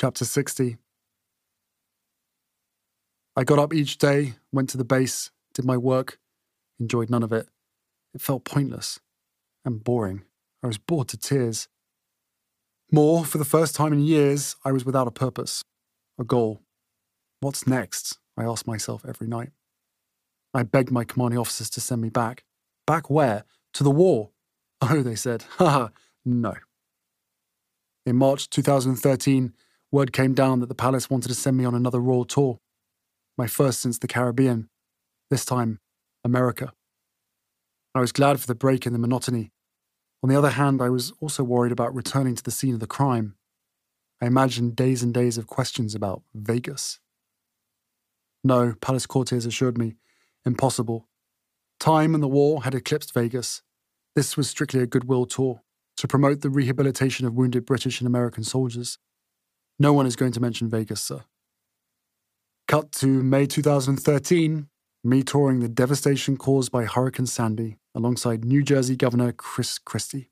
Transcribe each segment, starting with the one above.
Chapter 60 I got up each day, went to the base, did my work, enjoyed none of it. It felt pointless and boring. I was bored to tears. More, for the first time in years, I was without a purpose, a goal. What's next? I asked myself every night. I begged my commanding officers to send me back. Back where? To the war. Oh, they said, haha, no. In March 2013, word came down that the palace wanted to send me on another royal tour my first since the Caribbean, this time, America. I was glad for the break in the monotony. On the other hand, I was also worried about returning to the scene of the crime. I imagined days and days of questions about Vegas. No, Palace courtiers assured me, impossible. Time and the war had eclipsed Vegas. This was strictly a goodwill tour to promote the rehabilitation of wounded British and American soldiers. No one is going to mention Vegas, sir. Cut to May 2013, me touring the devastation caused by Hurricane Sandy alongside New Jersey Governor Chris Christie.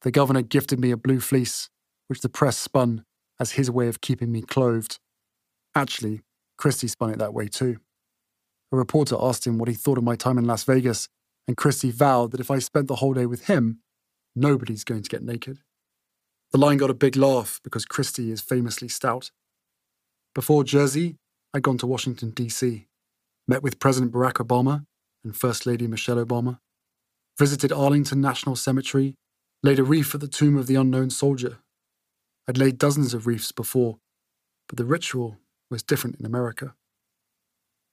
The governor gifted me a blue fleece, which the press spun as his way of keeping me clothed. Actually, Christie spun it that way too. A reporter asked him what he thought of my time in Las Vegas, and Christie vowed that if I spent the whole day with him, nobody's going to get naked. The line got a big laugh because Christie is famously stout. Before Jersey, I'd gone to Washington, D.C., met with President Barack Obama and First Lady Michelle Obama, visited Arlington National Cemetery, laid a wreath at the tomb of the unknown soldier. I'd laid dozens of wreaths before, but the ritual was different in America.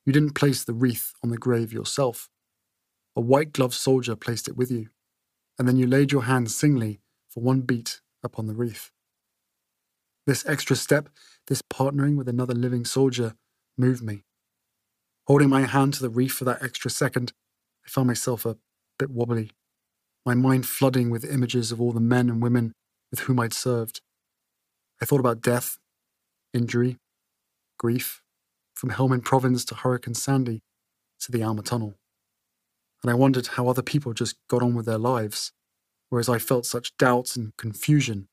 You didn't place the wreath on the grave yourself. A white gloved soldier placed it with you, and then you laid your hand singly for one beat upon the reef. This extra step, this partnering with another living soldier, moved me. Holding my hand to the reef for that extra second, I found myself a bit wobbly, my mind flooding with images of all the men and women with whom I'd served. I thought about death, injury, grief, from Helmand Province to Hurricane Sandy to the Alma Tunnel. And I wondered how other people just got on with their lives, whereas I felt such doubts and confusion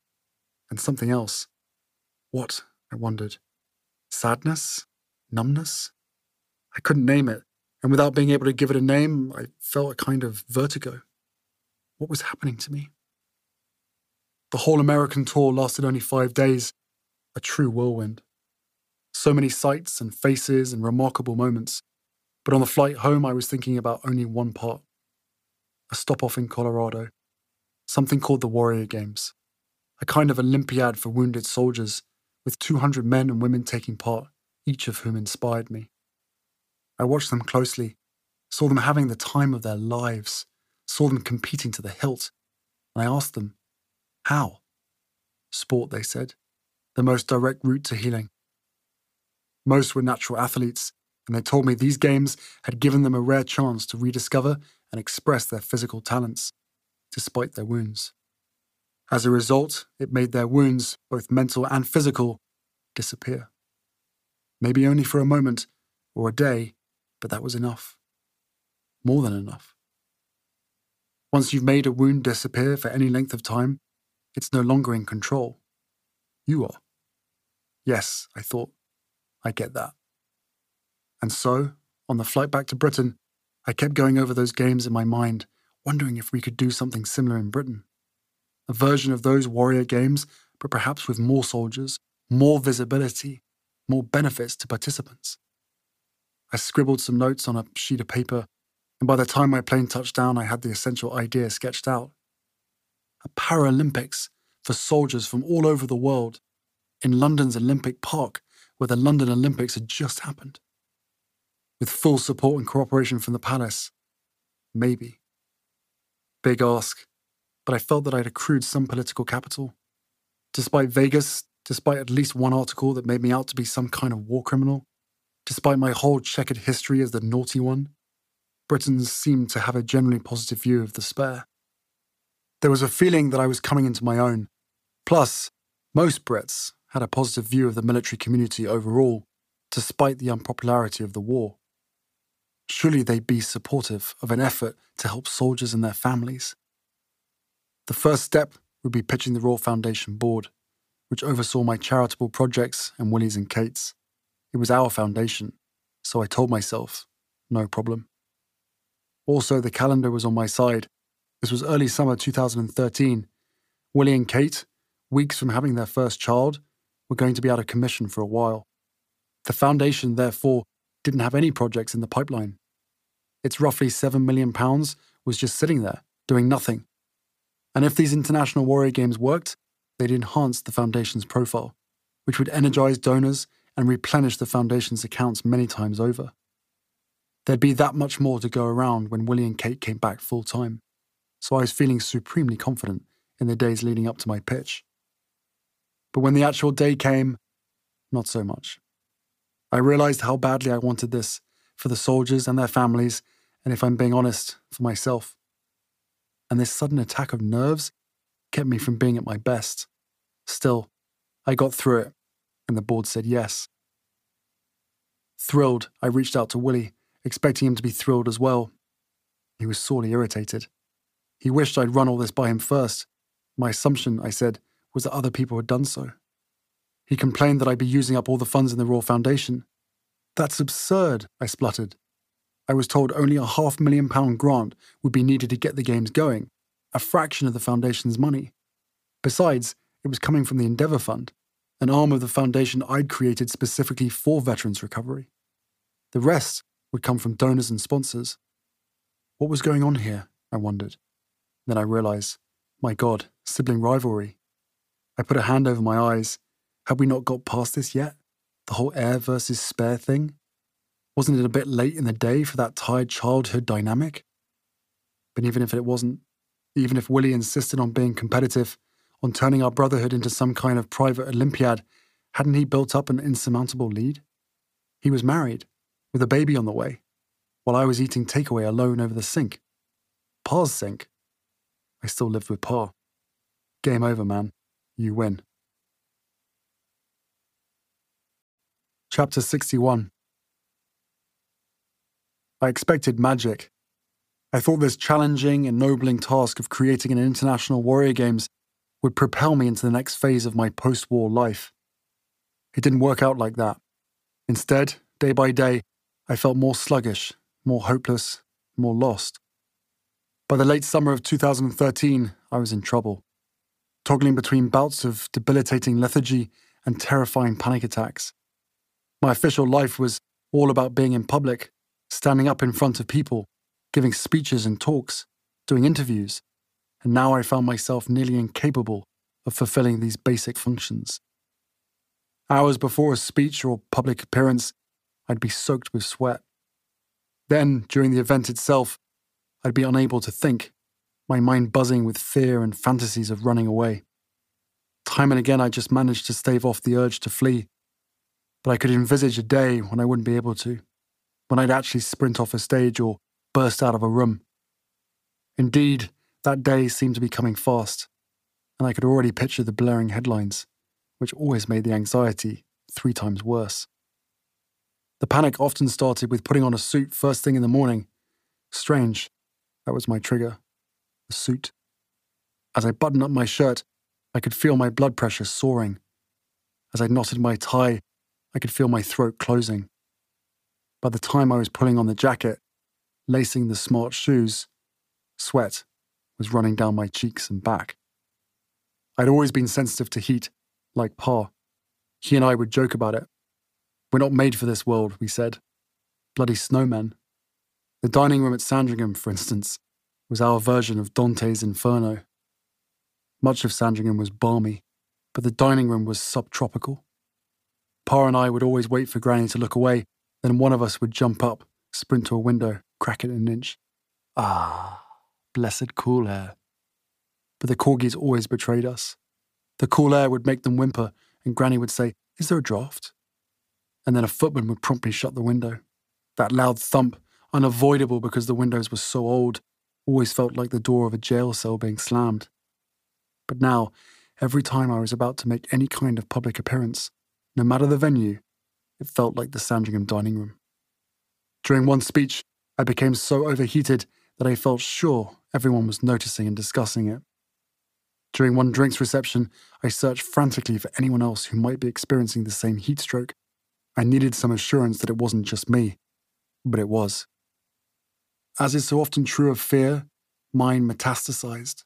and something else. What? I wondered. Sadness? Numbness? I couldn't name it, and without being able to give it a name, I felt a kind of vertigo. What was happening to me? The whole American tour lasted only five days, a true whirlwind. So many sights and faces and remarkable moments. But on the flight home, I was thinking about only one part a stop off in Colorado, something called the Warrior Games, a kind of Olympiad for wounded soldiers with 200 men and women taking part, each of whom inspired me. I watched them closely, saw them having the time of their lives, saw them competing to the hilt, and I asked them, How? Sport, they said, the most direct route to healing. Most were natural athletes, and they told me these games had given them a rare chance to rediscover and express their physical talents, despite their wounds. As a result, it made their wounds, both mental and physical, disappear. Maybe only for a moment or a day, but that was enough. More than enough. Once you've made a wound disappear for any length of time, it's no longer in control. You are. Yes, I thought, I get that. And so, on the flight back to Britain, I kept going over those games in my mind, wondering if we could do something similar in Britain a version of those warrior games, but perhaps with more soldiers, more visibility, more benefits to participants. I scribbled some notes on a sheet of paper, and by the time my plane touched down, I had the essential idea sketched out. A Paralympics for soldiers from all over the world in London's Olympic Park, where the London Olympics had just happened. With full support and cooperation from the palace. Maybe. Big ask, but I felt that I'd accrued some political capital. Despite Vegas, despite at least one article that made me out to be some kind of war criminal, despite my whole checkered history as the naughty one, Britons seemed to have a generally positive view of the spare. There was a feeling that I was coming into my own. Plus, most Brits had a positive view of the military community overall, despite the unpopularity of the war. Surely they'd be supportive of an effort to help soldiers and their families. The first step would be pitching the Royal Foundation board. which oversaw my charitable projects and Willie's and Kate's. It was our foundation, so I told myself, no problem. Also, the calendar was on my side. This was early summer 2013. Willie and Kate, weeks from having their first child, were going to be out of commission for a while. The foundation, therefore, didn't have any projects in the pipeline. Its roughly £7 million was just sitting there, doing nothing. And if these international warrior games worked, they'd enhance the foundation's profile, which would energize donors and replenish the foundation's accounts many times over. There'd be that much more to go around when Willie and Kate came back full time, so I was feeling supremely confident in the days leading up to my pitch. But when the actual day came, not so much. I realized how badly I wanted this for the soldiers and their families, and if I'm being honest, for myself. And this sudden attack of nerves kept me from being at my best. Still, I got through it, and the board said yes. Thrilled, I reached out to Willie, expecting him to be thrilled as well. He was sorely irritated. He wished I'd run all this by him first. My assumption, I said, was that other people had done so. He complained that I'd be using up all the funds in the Royal Foundation. That's absurd, I spluttered. I was told only a half million pound grant would be needed to get the games going, a fraction of the Foundation's money. Besides, it was coming from the Endeavour Fund, an arm of the Foundation I'd created specifically for veterans recovery. The rest would come from donors and sponsors. What was going on here? I wondered. Then I realized, my God, sibling rivalry. I put a hand over my eyes had we not got past this yet? The whole heir versus spare thing? Wasn't it a bit late in the day for that tired childhood dynamic? But even if it wasn't, even if Willie insisted on being competitive, on turning our brotherhood into some kind of private Olympiad, hadn't he built up an insurmountable lead? He was married, with a baby on the way, while I was eating takeaway alone over the sink. Pa's sink. I still lived with Pa. Game over, man. You win. Chapter 61 I expected magic. I thought this challenging, ennobling task of creating an international warrior games would propel me into the next phase of my post war life. It didn't work out like that. Instead, day by day, I felt more sluggish, more hopeless, more lost. By the late summer of 2013, I was in trouble, toggling between bouts of debilitating lethargy and terrifying panic attacks. My official life was all about being in public, standing up in front of people, giving speeches and talks, doing interviews, and now I found myself nearly incapable of fulfilling these basic functions. Hours before a speech or public appearance, I'd be soaked with sweat. Then, during the event itself, I'd be unable to think, my mind buzzing with fear and fantasies of running away. Time and again, I just managed to stave off the urge to flee, but I could envisage a day when I wouldn't be able to, when I'd actually sprint off a stage or burst out of a room. Indeed, that day seemed to be coming fast, and I could already picture the blaring headlines, which always made the anxiety three times worse. The panic often started with putting on a suit first thing in the morning. Strange, that was my trigger. The suit. As I buttoned up my shirt, I could feel my blood pressure soaring. As I knotted my tie, I could feel my throat closing. By the time I was pulling on the jacket, lacing the smart shoes, sweat was running down my cheeks and back. I'd always been sensitive to heat, like Pa. He and I would joke about it. We're not made for this world, we said. Bloody snowmen. The dining room at Sandringham, for instance, was our version of Dante's Inferno. Much of Sandringham was balmy, but the dining room was subtropical. Pa and I would always wait for Granny to look away, then one of us would jump up, sprint to a window, crack it an inch. Ah, blessed cool air. But the corgis always betrayed us. The cool air would make them whimper, and Granny would say, Is there a draught? And then a footman would promptly shut the window. That loud thump, unavoidable because the windows were so old, always felt like the door of a jail cell being slammed. But now, every time I was about to make any kind of public appearance, no matter the venue, it felt like the Sandringham dining room. During one speech, I became so overheated that I felt sure everyone was noticing and discussing it. During one drinks reception, I searched frantically for anyone else who might be experiencing the same heat stroke. I needed some assurance that it wasn't just me, but it was. As is so often true of fear, mine metastasized.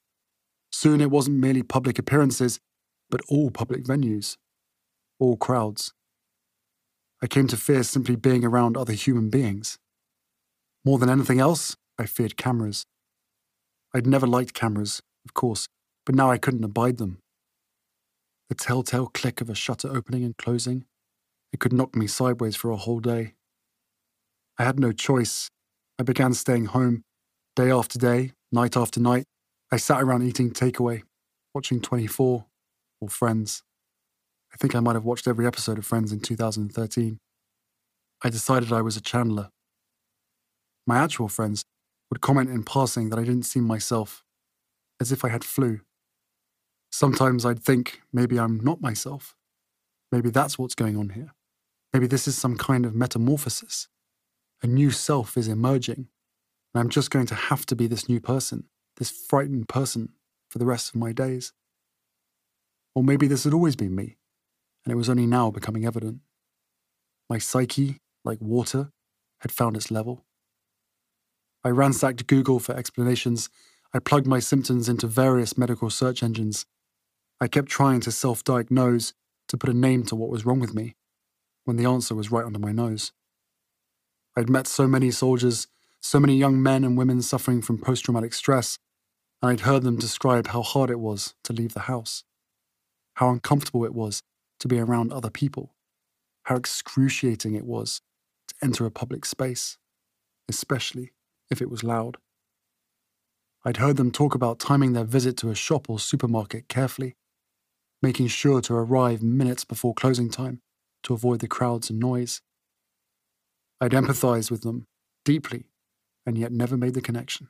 Soon it wasn't merely public appearances, but all public venues, all crowds. I came to fear simply being around other human beings. More than anything else, I feared cameras. I'd never liked cameras, of course, but now I couldn't abide them. The telltale click of a shutter opening and closing, it could knock me sideways for a whole day. I had no choice. I began staying home, day after day, night after night. I sat around eating takeaway, watching 24 or Friends. I think I might have watched every episode of Friends in 2013. I decided I was a Chandler. My actual friends would comment in passing that I didn't seem myself, as if I had flu. Sometimes I'd think maybe I'm not myself. Maybe that's what's going on here. Maybe this is some kind of metamorphosis. A new self is emerging, and I'm just going to have to be this new person, this frightened person, for the rest of my days. Or maybe this had always been me, and it was only now becoming evident. My psyche, like water, had found its level. I ransacked Google for explanations. I plugged my symptoms into various medical search engines. I kept trying to self diagnose, to put a name to what was wrong with me, when the answer was right under my nose. I'd met so many soldiers, so many young men and women suffering from post traumatic stress, and I'd heard them describe how hard it was to leave the house, how uncomfortable it was to be around other people, how excruciating it was to enter a public space, especially if it was loud. I'd heard them talk about timing their visit to a shop or supermarket carefully, making sure to arrive minutes before closing time to avoid the crowds and noise. I'd empathized with them deeply and yet never made the connection.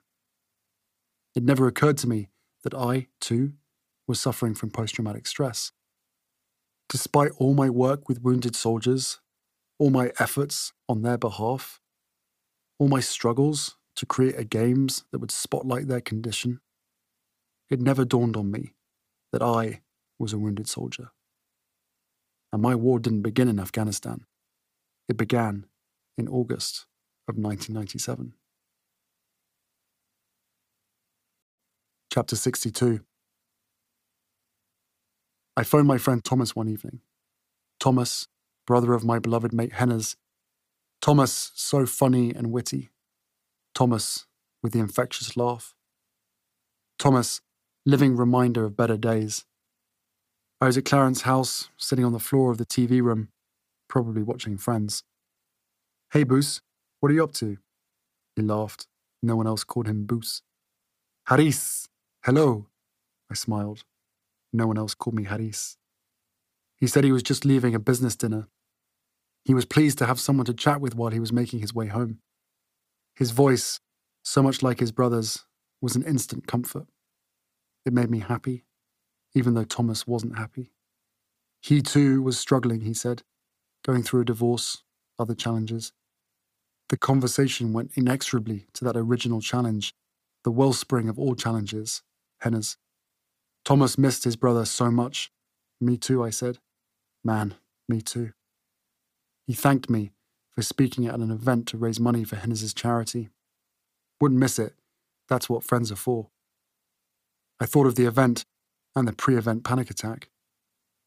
It never occurred to me that I, too, was suffering from post traumatic stress. Despite all my work with wounded soldiers, all my efforts on their behalf, all my struggles to create a games that would spotlight their condition, it never dawned on me that I was a wounded soldier. And my war didn't begin in Afghanistan. It began in August of 1997. Chapter 62 I phoned my friend Thomas one evening. Thomas, brother of my beloved mate Henners. Thomas, so funny and witty. Thomas, with the infectious laugh. Thomas, living reminder of better days. I was at Clarence's house, sitting on the floor of the TV room, probably watching Friends. Hey, Boos, what are you up to? He laughed. No one else called him Boos. Haris, Hello, I smiled. No one else called me Haris. He said he was just leaving a business dinner. He was pleased to have someone to chat with while he was making his way home. His voice, so much like his brother's, was an instant comfort. It made me happy, even though Thomas wasn't happy. He too was struggling, he said, going through a divorce, other challenges. The conversation went inexorably to that original challenge, the wellspring of all challenges Henners. Thomas missed his brother so much. Me too, I said. Man, me too. He thanked me for speaking at an event to raise money for Henners's charity. Wouldn't miss it. That's what friends are for. I thought of the event and the pre event panic attack.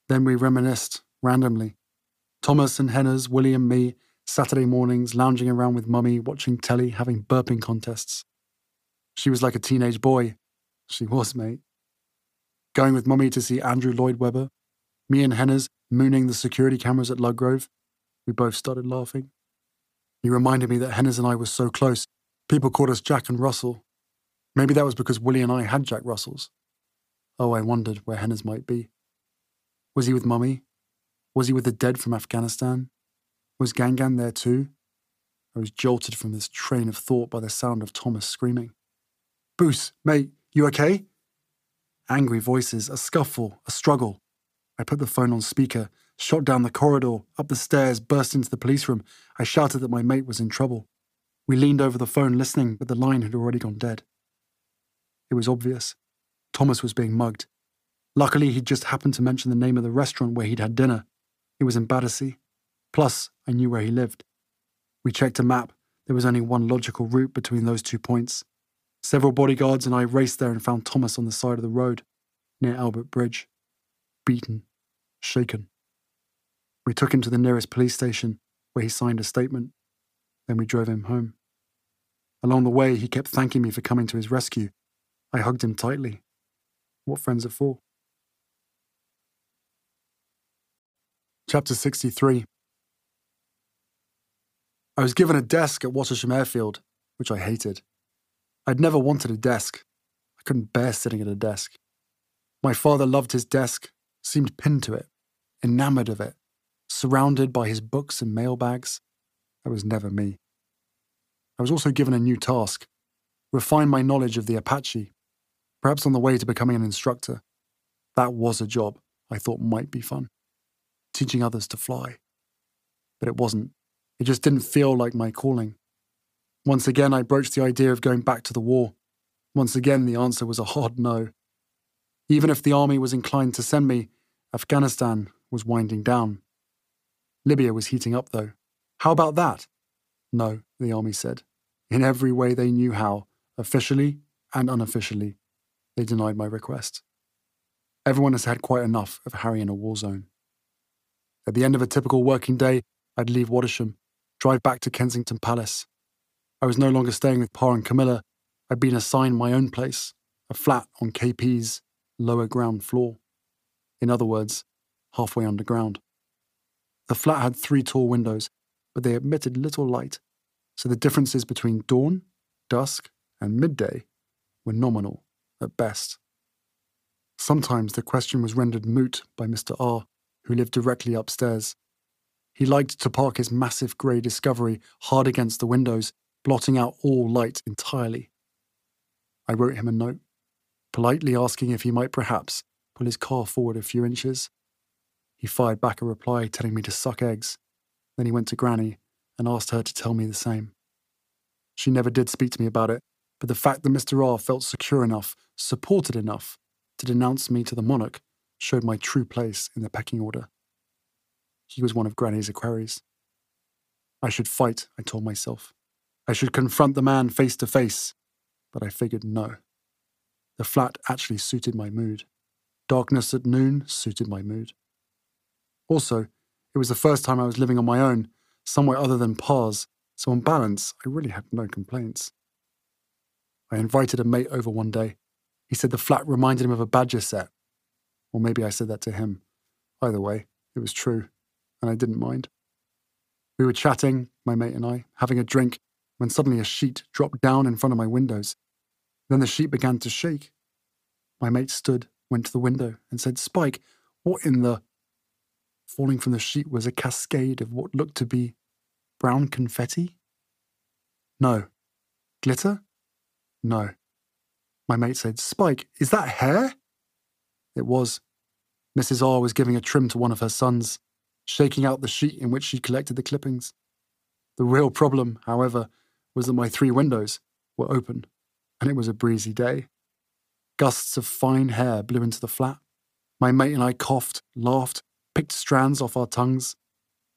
Then we reminisced, randomly. Thomas and Henners, William, me, Saturday mornings, lounging around with Mummy, watching telly, having burping contests. She was like a teenage boy, she was, mate. Going with Mummy to see Andrew Lloyd Webber, me and Henners mooning the security cameras at Ludgrove, we both started laughing. He reminded me that Henners and I were so close, people called us Jack and Russell. Maybe that was because Willie and I had Jack Russells. Oh, I wondered where Henners might be. Was he with Mummy? Was he with the dead from Afghanistan? Was Gangan there too? I was jolted from this train of thought by the sound of Thomas screaming. Boos, mate, you okay? Angry voices, a scuffle, a struggle. I put the phone on speaker, shot down the corridor, up the stairs, burst into the police room. I shouted that my mate was in trouble. We leaned over the phone listening, but the line had already gone dead. It was obvious. Thomas was being mugged. Luckily, he'd just happened to mention the name of the restaurant where he'd had dinner. It was in Battersea. Plus, I knew where he lived. We checked a map. There was only one logical route between those two points. Several bodyguards and I raced there and found Thomas on the side of the road, near Albert Bridge. Beaten, shaken. We took him to the nearest police station, where he signed a statement. Then we drove him home. Along the way, he kept thanking me for coming to his rescue. I hugged him tightly. What friends are for? Chapter 63 I was given a desk at Wattisham Airfield, which I hated. I'd never wanted a desk. I couldn't bear sitting at a desk. My father loved his desk, seemed pinned to it, enamoured of it, surrounded by his books and mailbags. That was never me. I was also given a new task refine my knowledge of the Apache, perhaps on the way to becoming an instructor. That was a job I thought might be fun teaching others to fly. But it wasn't. It just didn't feel like my calling. Once again, I broached the idea of going back to the war. Once again, the answer was a hard no. Even if the army was inclined to send me, Afghanistan was winding down. Libya was heating up, though. How about that? No, the army said. In every way they knew how, officially and unofficially, they denied my request. Everyone has had quite enough of Harry in a war zone. At the end of a typical working day, I'd leave Wattisham, drive back to Kensington Palace. I was no longer staying with Pa and Camilla. I'd been assigned my own place, a flat on KP's lower ground floor. In other words, halfway underground. The flat had three tall windows, but they admitted little light, so the differences between dawn, dusk, and midday were nominal at best. Sometimes the question was rendered moot by Mr. R, who lived directly upstairs. He liked to park his massive grey Discovery hard against the windows, blotting out all light entirely. I wrote him a note, politely asking if he might perhaps pull his car forward a few inches. He fired back a reply telling me to suck eggs. Then he went to Granny and asked her to tell me the same. She never did speak to me about it, but the fact that Mr. R felt secure enough, supported enough, to denounce me to the monarch showed my true place in the pecking order. He was one of Granny's equerries. I should fight, I told myself. I should confront the man face to face, but I figured no. The flat actually suited my mood. Darkness at noon suited my mood. Also, it was the first time I was living on my own, somewhere other than Pa's, so on balance, I really had no complaints. I invited a mate over one day. He said the flat reminded him of a badger set or maybe I said that to him. Either way, it was true, and I didn't mind. We were chatting, my mate and I, having a drink, when suddenly a sheet dropped down in front of my windows. Then the sheet began to shake. My mate stood, went to the window, and said, Spike, what in the. Falling from the sheet was a cascade of what looked to be brown confetti? No. Glitter? No. My mate said, Spike, is that hair? It was. Mrs. R was giving a trim to one of her sons, shaking out the sheet in which she collected the clippings. The real problem, however, was that my three windows were open, and it was a breezy day. Gusts of fine hair blew into the flat. My mate and I coughed, laughed, picked strands off our tongues.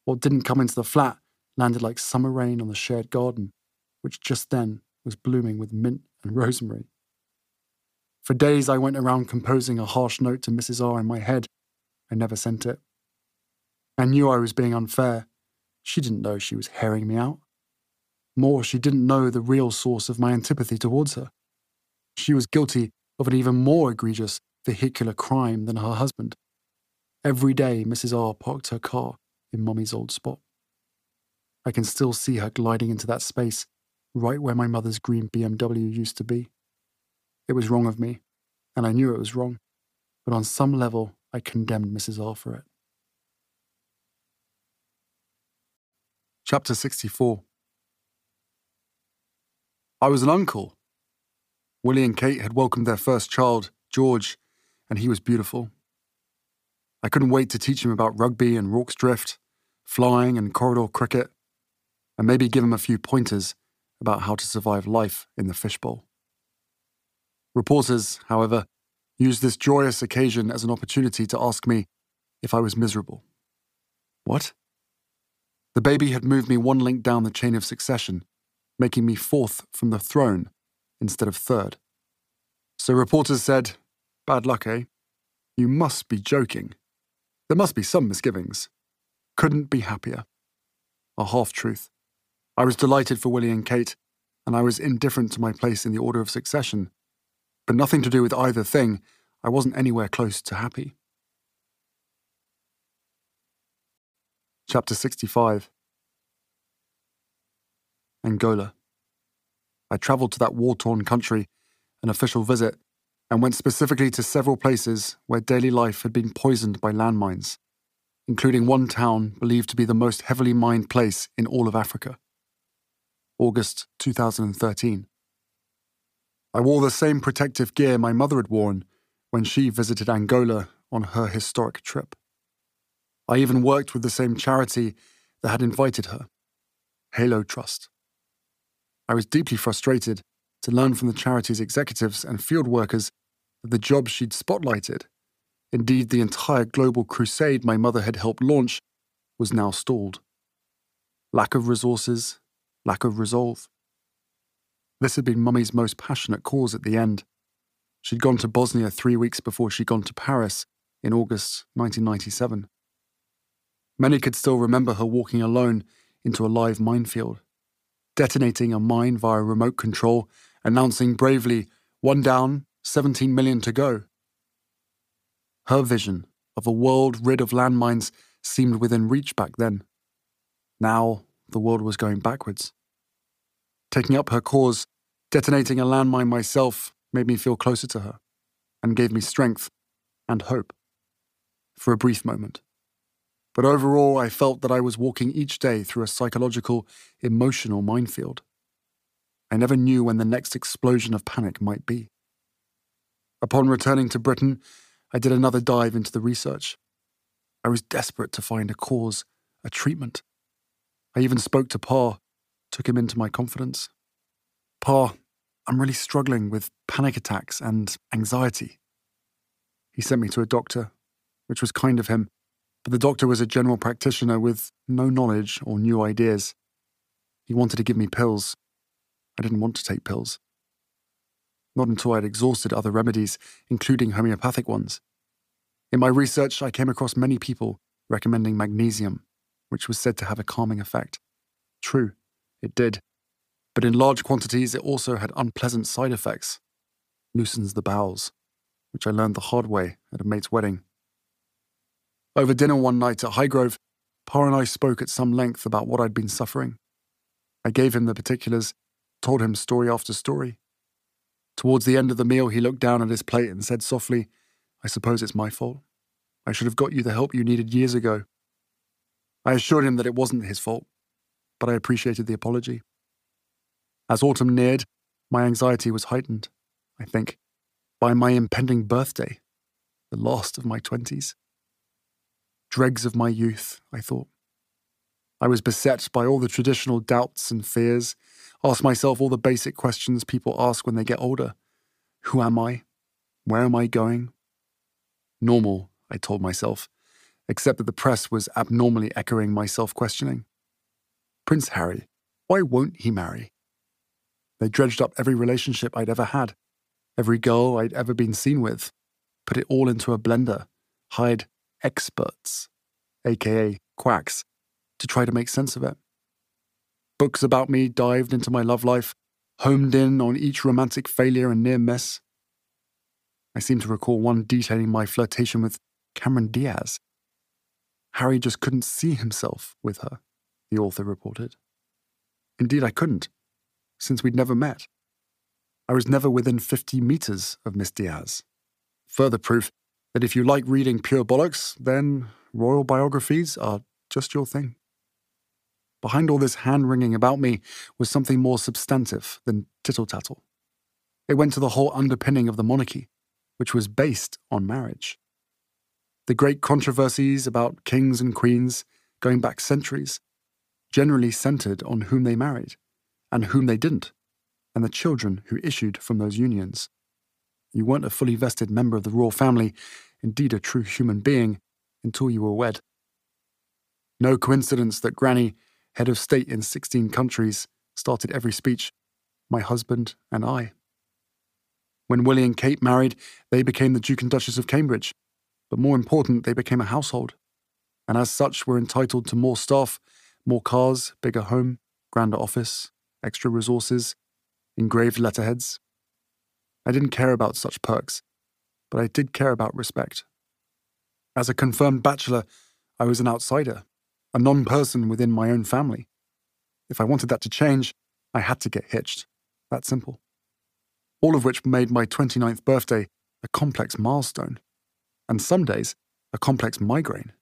What didn't come into the flat landed like summer rain on the shared garden, which just then was blooming with mint and rosemary. For days, I went around composing a harsh note to Mrs. R in my head. I never sent it. I knew I was being unfair. She didn't know she was herring me out. More, she didn't know the real source of my antipathy towards her. She was guilty of an even more egregious vehicular crime than her husband. Every day, Mrs. R parked her car in Mummy's old spot. I can still see her gliding into that space, right where my mother's green BMW used to be. It was wrong of me, and I knew it was wrong, but on some level I condemned Mrs. R for it. Chapter 64 I was an uncle. Willie and Kate had welcomed their first child, George, and he was beautiful. I couldn't wait to teach him about rugby and Rorke's Drift, flying and corridor cricket, and maybe give him a few pointers about how to survive life in the fishbowl. Reporters, however, used this joyous occasion as an opportunity to ask me if I was miserable. What? The baby had moved me one link down the chain of succession, making me fourth from the throne instead of third. So reporters said, Bad luck, eh? You must be joking. There must be some misgivings. Couldn't be happier. A half truth. I was delighted for Willie and Kate, and I was indifferent to my place in the order of succession. But nothing to do with either thing, I wasn't anywhere close to happy. Chapter 65 Angola. I travelled to that war torn country, an official visit, and went specifically to several places where daily life had been poisoned by landmines, including one town believed to be the most heavily mined place in all of Africa. August 2013. I wore the same protective gear my mother had worn when she visited Angola on her historic trip. I even worked with the same charity that had invited her, Halo Trust. I was deeply frustrated to learn from the charity's executives and field workers that the jobs she'd spotlighted, indeed the entire global crusade my mother had helped launch, was now stalled. Lack of resources, lack of resolve. This had been Mummy's most passionate cause at the end. She'd gone to Bosnia three weeks before she'd gone to Paris in August 1997. Many could still remember her walking alone into a live minefield, detonating a mine via remote control, announcing bravely, one down, 17 million to go. Her vision of a world rid of landmines seemed within reach back then. Now, the world was going backwards. Taking up her cause, detonating a landmine myself made me feel closer to her and gave me strength and hope. For a brief moment. But overall, I felt that I was walking each day through a psychological, emotional minefield. I never knew when the next explosion of panic might be. Upon returning to Britain, I did another dive into the research. I was desperate to find a cause, a treatment. I even spoke to Pa, took him into my confidence. Pa, I'm really struggling with panic attacks and anxiety. He sent me to a doctor, which was kind of him, but the doctor was a general practitioner with no knowledge or new ideas. He wanted to give me pills. I didn't want to take pills. Not until I had exhausted other remedies, including homeopathic ones. In my research, I came across many people recommending magnesium, which was said to have a calming effect. True, it did. But in large quantities, it also had unpleasant side effects. Loosens the bowels, which I learned the hard way at a mate's wedding. Over dinner one night at Highgrove, Pa and I spoke at some length about what I'd been suffering. I gave him the particulars, told him story after story. Towards the end of the meal, he looked down at his plate and said softly, I suppose it's my fault. I should have got you the help you needed years ago. I assured him that it wasn't his fault but I appreciated the apology. As autumn neared, my anxiety was heightened, I think, by my impending birthday, the last of my twenties. Dregs of my youth, I thought. I was beset by all the traditional doubts and fears, asked myself all the basic questions people ask when they get older Who am I? Where am I going? Normal, I told myself, except that the press was abnormally echoing my self questioning. Prince Harry, why won't he marry? They dredged up every relationship I'd ever had, every girl I'd ever been seen with, put it all into a blender, hired experts, aka quacks, to try to make sense of it. Books about me dived into my love life, homed in on each romantic failure and near miss. I seem to recall one detailing my flirtation with Cameron Diaz. Harry just couldn't see himself with her the author reported. Indeed, I couldn't, since we'd never met. I was never within 50 metres of Miss Diaz. Further proof that if you like reading pure bollocks, then royal biographies are just your thing. Behind all this hand wringing about me was something more substantive than tittle tattle. It went to the whole underpinning of the monarchy, which was based on marriage. The great controversies about kings and queens, going back centuries, generally centered on whom they married, and whom they didn't, and the children who issued from those unions. You weren't a fully vested member of the royal family, indeed a true human being, until you were wed. No coincidence that Granny, head of state in 16 countries, started every speech, my husband and I. When Willie and Kate married, they became the Duke and Duchess of Cambridge. But more important, they became a household. And as such, were entitled to more staff, more cars, bigger home, grander office, extra resources, engraved letterheads. I didn't care about such perks, but I did care about respect. As a confirmed bachelor, I was an outsider, a non person within my own family. If I wanted that to change, I had to get hitched. That simple. All of which made my 29th birthday a complex milestone, and some days a complex migraine.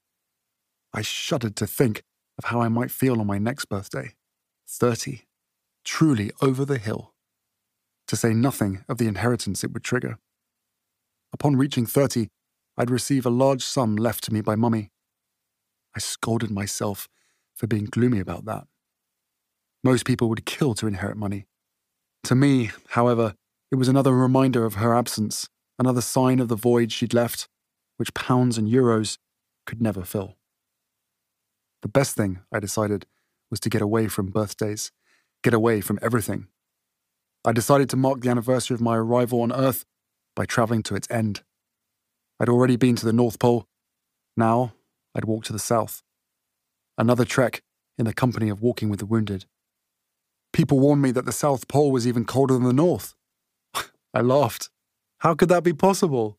I shuddered to think of how I might feel on my next birthday 30, truly over the hill, to say nothing of the inheritance it would trigger. Upon reaching 30, I'd receive a large sum left to me by Mummy. I scolded myself for being gloomy about that. Most people would kill to inherit money. To me, however, it was another reminder of her absence, another sign of the void she'd left, which pounds and euros could never fill. The best thing, I decided, was to get away from birthdays, get away from everything. I decided to mark the anniversary of my arrival on Earth by travelling to its end. I'd already been to the North Pole. Now I'd walk to the South. Another trek in the company of walking with the wounded. People warned me that the South Pole was even colder than the North. I laughed. How could that be possible?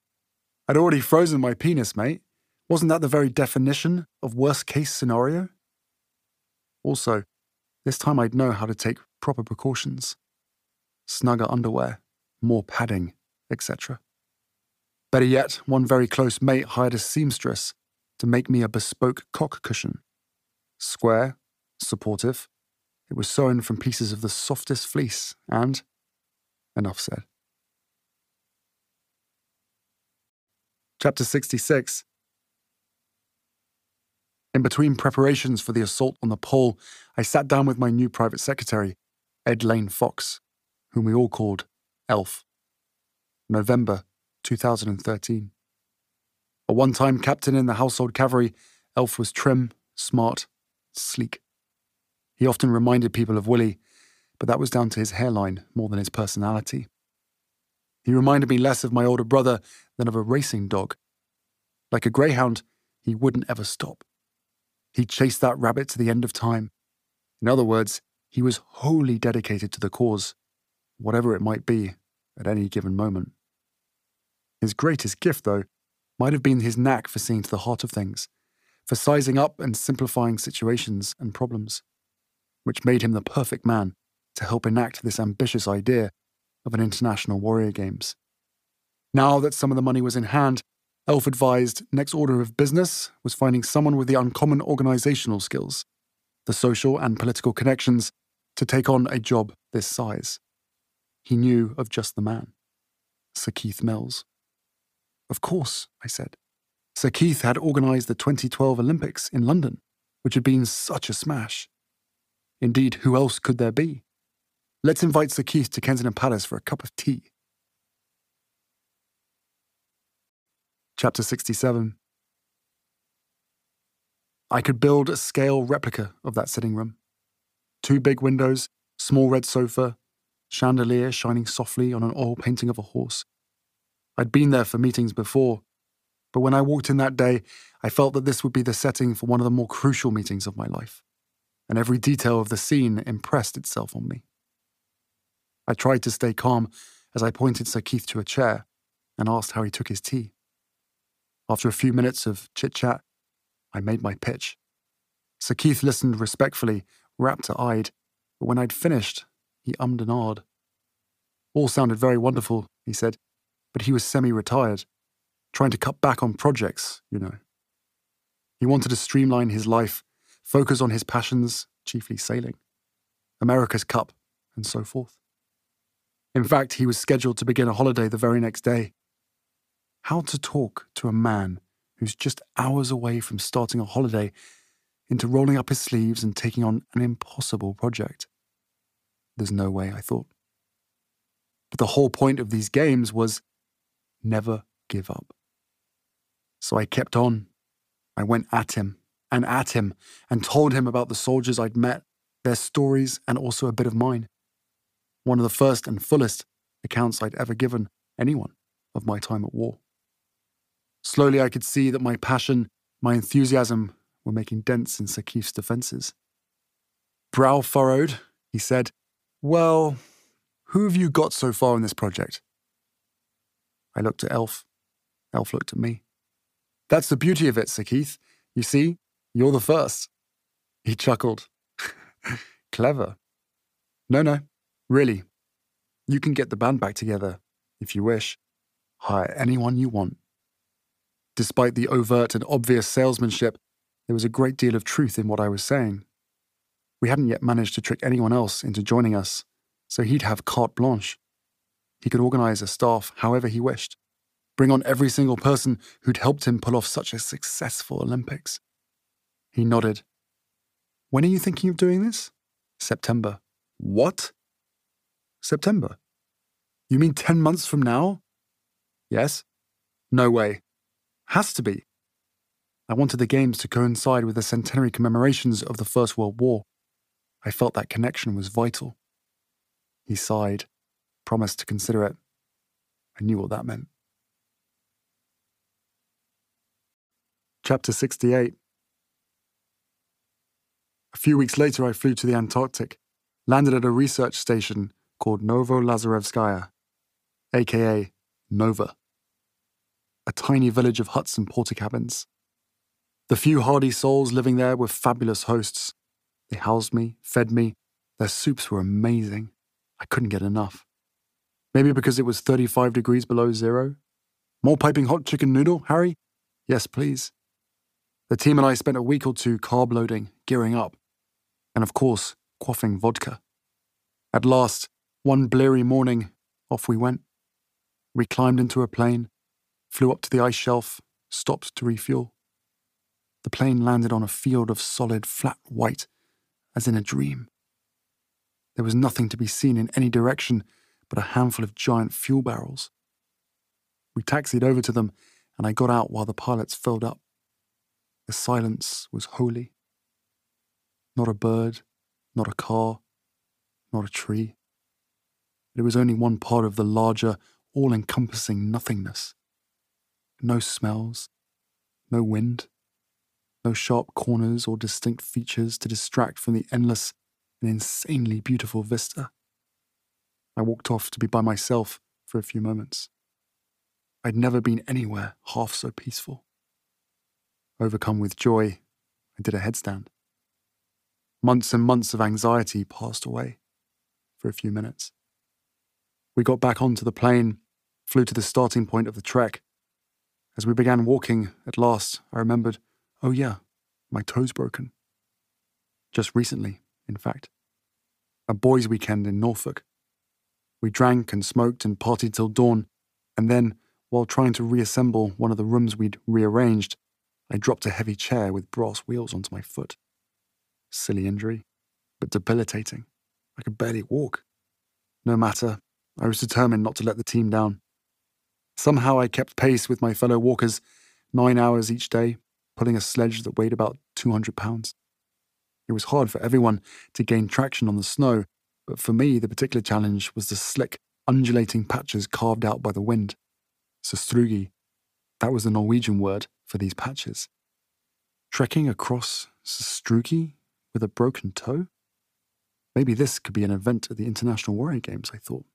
I'd already frozen my penis, mate. Wasn't that the very definition of worst case scenario? Also, this time I'd know how to take proper precautions snugger underwear, more padding, etc. Better yet, one very close mate hired a seamstress to make me a bespoke cock cushion. Square, supportive, it was sewn from pieces of the softest fleece, and enough said. Chapter 66 in between preparations for the assault on the pole, I sat down with my new private secretary, Ed Lane Fox, whom we all called Elf. November 2013. A one time captain in the household cavalry, Elf was trim, smart, sleek. He often reminded people of Willie, but that was down to his hairline more than his personality. He reminded me less of my older brother than of a racing dog. Like a greyhound, he wouldn't ever stop. He chased that rabbit to the end of time. In other words, he was wholly dedicated to the cause, whatever it might be at any given moment. His greatest gift, though, might have been his knack for seeing to the heart of things, for sizing up and simplifying situations and problems, which made him the perfect man to help enact this ambitious idea of an international warrior games. Now that some of the money was in hand, Elf advised next order of business was finding someone with the uncommon organizational skills, the social and political connections to take on a job this size. He knew of just the man Sir Keith Mills. Of course, I said. Sir Keith had organised the 2012 Olympics in London, which had been such a smash. Indeed, who else could there be? Let's invite Sir Keith to Kensington Palace for a cup of tea. Chapter 67 I could build a scale replica of that sitting room. Two big windows, small red sofa, chandelier shining softly on an oil painting of a horse. I'd been there for meetings before, but when I walked in that day, I felt that this would be the setting for one of the more crucial meetings of my life, and every detail of the scene impressed itself on me. I tried to stay calm as I pointed Sir Keith to a chair and asked how he took his tea. After a few minutes of chit chat, I made my pitch. Sir Keith listened respectfully, rapture eyed, but when I'd finished, he ummed and ahed. All sounded very wonderful, he said, but he was semi retired, trying to cut back on projects, you know. He wanted to streamline his life, focus on his passions, chiefly sailing, America's Cup, and so forth. In fact, he was scheduled to begin a holiday the very next day, how to talk to a man who's just hours away from starting a holiday into rolling up his sleeves and taking on an impossible project. There's no way, I thought. But the whole point of these games was never give up. So I kept on. I went at him and at him and told him about the soldiers I'd met, their stories, and also a bit of mine. One of the first and fullest accounts I'd ever given anyone of my time at war. Slowly, I could see that my passion, my enthusiasm were making dents in Sir Keith's defenses. Brow furrowed, he said, Well, who have you got so far in this project? I looked at Elf. Elf looked at me. That's the beauty of it, Sir Keith. You see, you're the first. He chuckled. Clever. No, no, really. You can get the band back together, if you wish. Hire anyone you want. Despite the overt and obvious salesmanship, there was a great deal of truth in what I was saying. We hadn't yet managed to trick anyone else into joining us, so he'd have carte blanche. He could organize a staff however he wished, bring on every single person who'd helped him pull off such a successful Olympics. He nodded. When are you thinking of doing this? September. What? September. You mean 10 months from now? Yes. No way. Has to be. I wanted the Games to coincide with the centenary commemorations of the First World War. I felt that connection was vital. He sighed, promised to consider it. I knew what that meant. Chapter 68 A few weeks later, I flew to the Antarctic, landed at a research station called Novo Lazarevskaya, aka Nova, a tiny village of huts and porta cabins. The few hardy souls living there were fabulous hosts. They housed me, fed me. Their soups were amazing. I couldn't get enough. Maybe because it was 35 degrees below zero? More piping hot chicken noodle, Harry? Yes, please. The team and I spent a week or two carb loading, gearing up, and of course, quaffing vodka. At last, one bleary morning, off we went. We climbed into a plane, flew up to the ice shelf, stopped to refuel. The plane landed on a field of solid, flat white, as in a dream. There was nothing to be seen in any direction but a handful of giant fuel barrels. We taxied over to them, and I got out while the pilots filled up. The silence was holy. Not a bird, not a car, not a tree. It was only one part of the larger, all encompassing nothingness. No smells, no wind, no sharp corners or distinct features to distract from the endless and insanely beautiful vista. I walked off to be by myself for a few moments. I'd never been anywhere half so peaceful. Overcome with joy, I did a headstand. Months and months of anxiety passed away for a few minutes. We got back onto the plane, flew to the starting point of the trek. As we began walking, at last, I remembered Oh, yeah, my toe's broken. Just recently, in fact. A boys' weekend in Norfolk. We drank and smoked and partied till dawn, and then, while trying to reassemble one of the rooms we'd rearranged, I dropped a heavy chair with brass wheels onto my foot. Silly injury, but debilitating. I could barely walk. No matter, I was determined not to let the team down. Somehow I kept pace with my fellow walkers, nine hours each day, pulling a sledge that weighed about 200 pounds. It was hard for everyone to gain traction on the snow, but for me, the particular challenge was the slick, undulating patches carved out by the wind. Sastrugi, that was the Norwegian word for these patches. Trekking across Sastrugi with a broken toe? Maybe this could be an event at the International Warrior Games, I thought.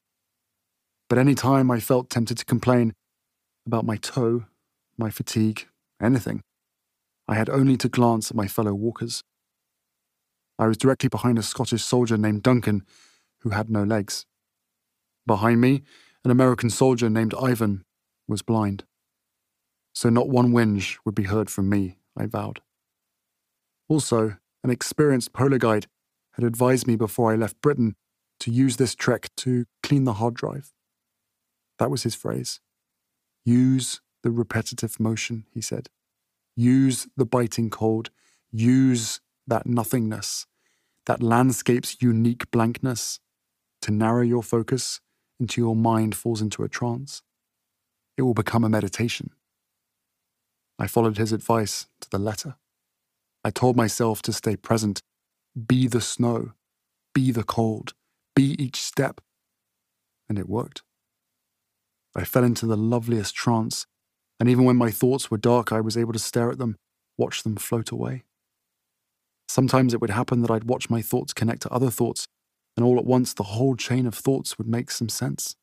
But any time I felt tempted to complain about my toe, my fatigue, anything, I had only to glance at my fellow walkers. I was directly behind a Scottish soldier named Duncan, who had no legs. Behind me, an American soldier named Ivan was blind. So not one whinge would be heard from me, I vowed. Also, an experienced polar guide had advised me before I left Britain to use this trek to clean the hard drive. That was his phrase. Use the repetitive motion, he said. Use the biting cold. Use that nothingness, that landscape's unique blankness, to narrow your focus until your mind falls into a trance. it will become a meditation. I followed his advice to the letter. I told myself to stay present, be the snow, be the cold, be each step. And it worked. I fell into the loveliest trance, and even when my thoughts were dark, I was able to stare at them, watch them float away. Sometimes it would happen that I'd watch my thoughts connect to other thoughts, and all at once the whole chain of thoughts would make some sense.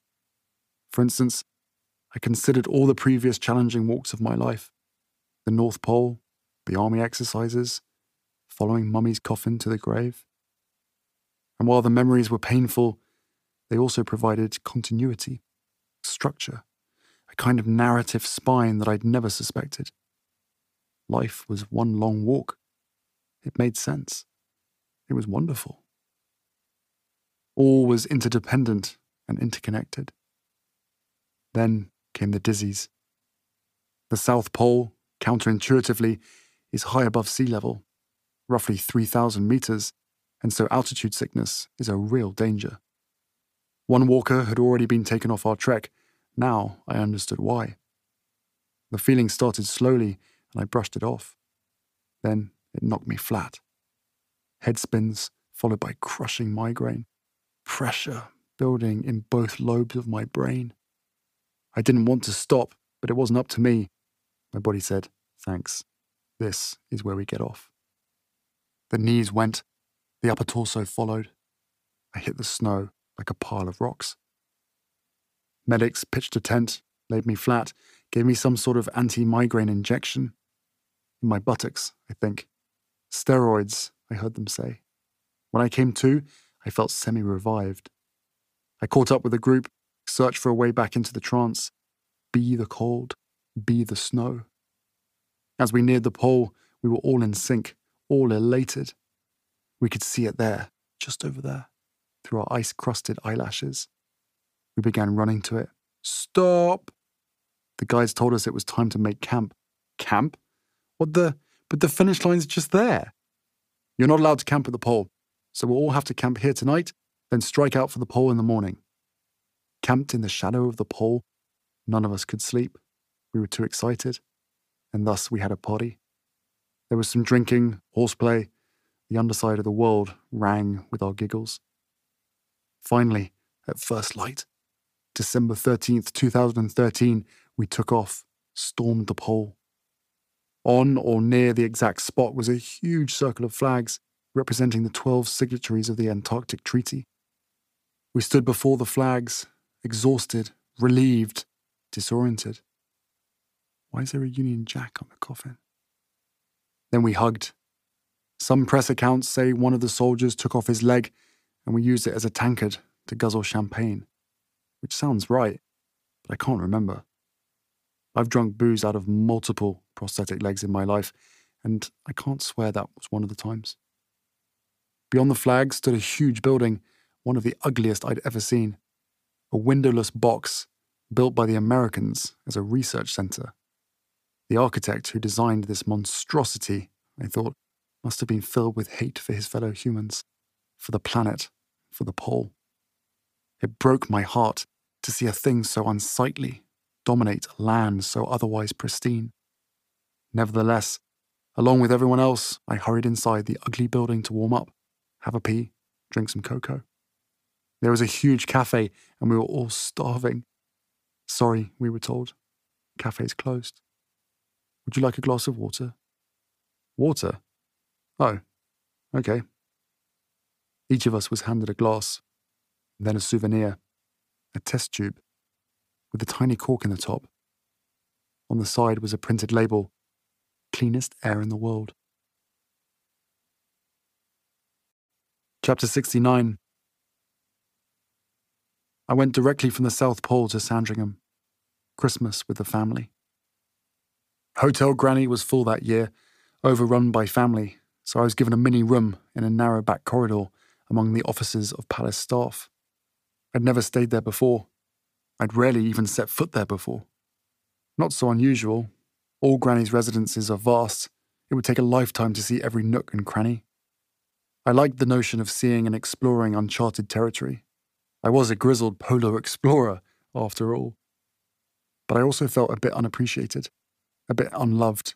For instance, I considered all the previous challenging walks of my life the North Pole, the army exercises, following Mummy's coffin to the grave. And while the memories were painful, they also provided continuity, structure, a kind of narrative spine that I'd never suspected. Life was one long walk. It made sense. It was wonderful. All was interdependent and interconnected. Then came the dizzies. The South Pole, counterintuitively, is high above sea level, roughly 3,000 meters, and so altitude sickness is a real danger. One walker had already been taken off our trek. Now I understood why. The feeling started slowly, and I brushed it off. Then it knocked me flat. Head spins, followed by crushing migraine. Pressure building in both lobes of my brain. I didn't want to stop, but it wasn't up to me. My body said, Thanks. This is where we get off. The knees went, the upper torso followed. I hit the snow like a pile of rocks. Medics pitched a tent, laid me flat, gave me some sort of anti migraine injection. In my buttocks, I think. Steroids, I heard them say. When I came to, I felt semi revived. I caught up with the group, searched for a way back into the trance. Be the cold, be the snow. As we neared the pole, we were all in sync, all elated. We could see it there, just over there, through our ice crusted eyelashes. We began running to it. Stop! The guides told us it was time to make camp. Camp? What the? But the finish line's just there. You're not allowed to camp at the pole, so we'll all have to camp here tonight, then strike out for the pole in the morning. Camped in the shadow of the pole, none of us could sleep. We were too excited, and thus we had a party. There was some drinking, horseplay. The underside of the world rang with our giggles. Finally, at first light, December 13th, 2013, we took off, stormed the pole. On or near the exact spot was a huge circle of flags representing the 12 signatories of the Antarctic Treaty. We stood before the flags, exhausted, relieved, disoriented. Why is there a Union Jack on the coffin? Then we hugged. Some press accounts say one of the soldiers took off his leg and we used it as a tankard to guzzle champagne, which sounds right, but I can't remember. I've drunk booze out of multiple prosthetic legs in my life, and I can't swear that was one of the times. Beyond the flag stood a huge building, one of the ugliest I'd ever seen. A windowless box built by the Americans as a research center. The architect who designed this monstrosity, I thought, must have been filled with hate for his fellow humans, for the planet, for the pole. It broke my heart to see a thing so unsightly dominate land so otherwise pristine. Nevertheless, along with everyone else, I hurried inside the ugly building to warm up, have a pee, drink some cocoa. There was a huge cafe, and we were all starving. Sorry, we were told. Cafe's closed. Would you like a glass of water? Water? Oh, okay. Each of us was handed a glass, then a souvenir, a test tube, with a tiny cork in the top. On the side was a printed label Cleanest air in the world. Chapter 69 I went directly from the South Pole to Sandringham. Christmas with the family. Hotel Granny was full that year, overrun by family, so I was given a mini room in a narrow back corridor among the offices of palace staff. I'd never stayed there before. I'd rarely even set foot there before. Not so unusual. All Granny's residences are vast. It would take a lifetime to see every nook and cranny. I liked the notion of seeing and exploring uncharted territory. I was a grizzled polar explorer, after all. but I also felt a bit unappreciated, a bit unloved,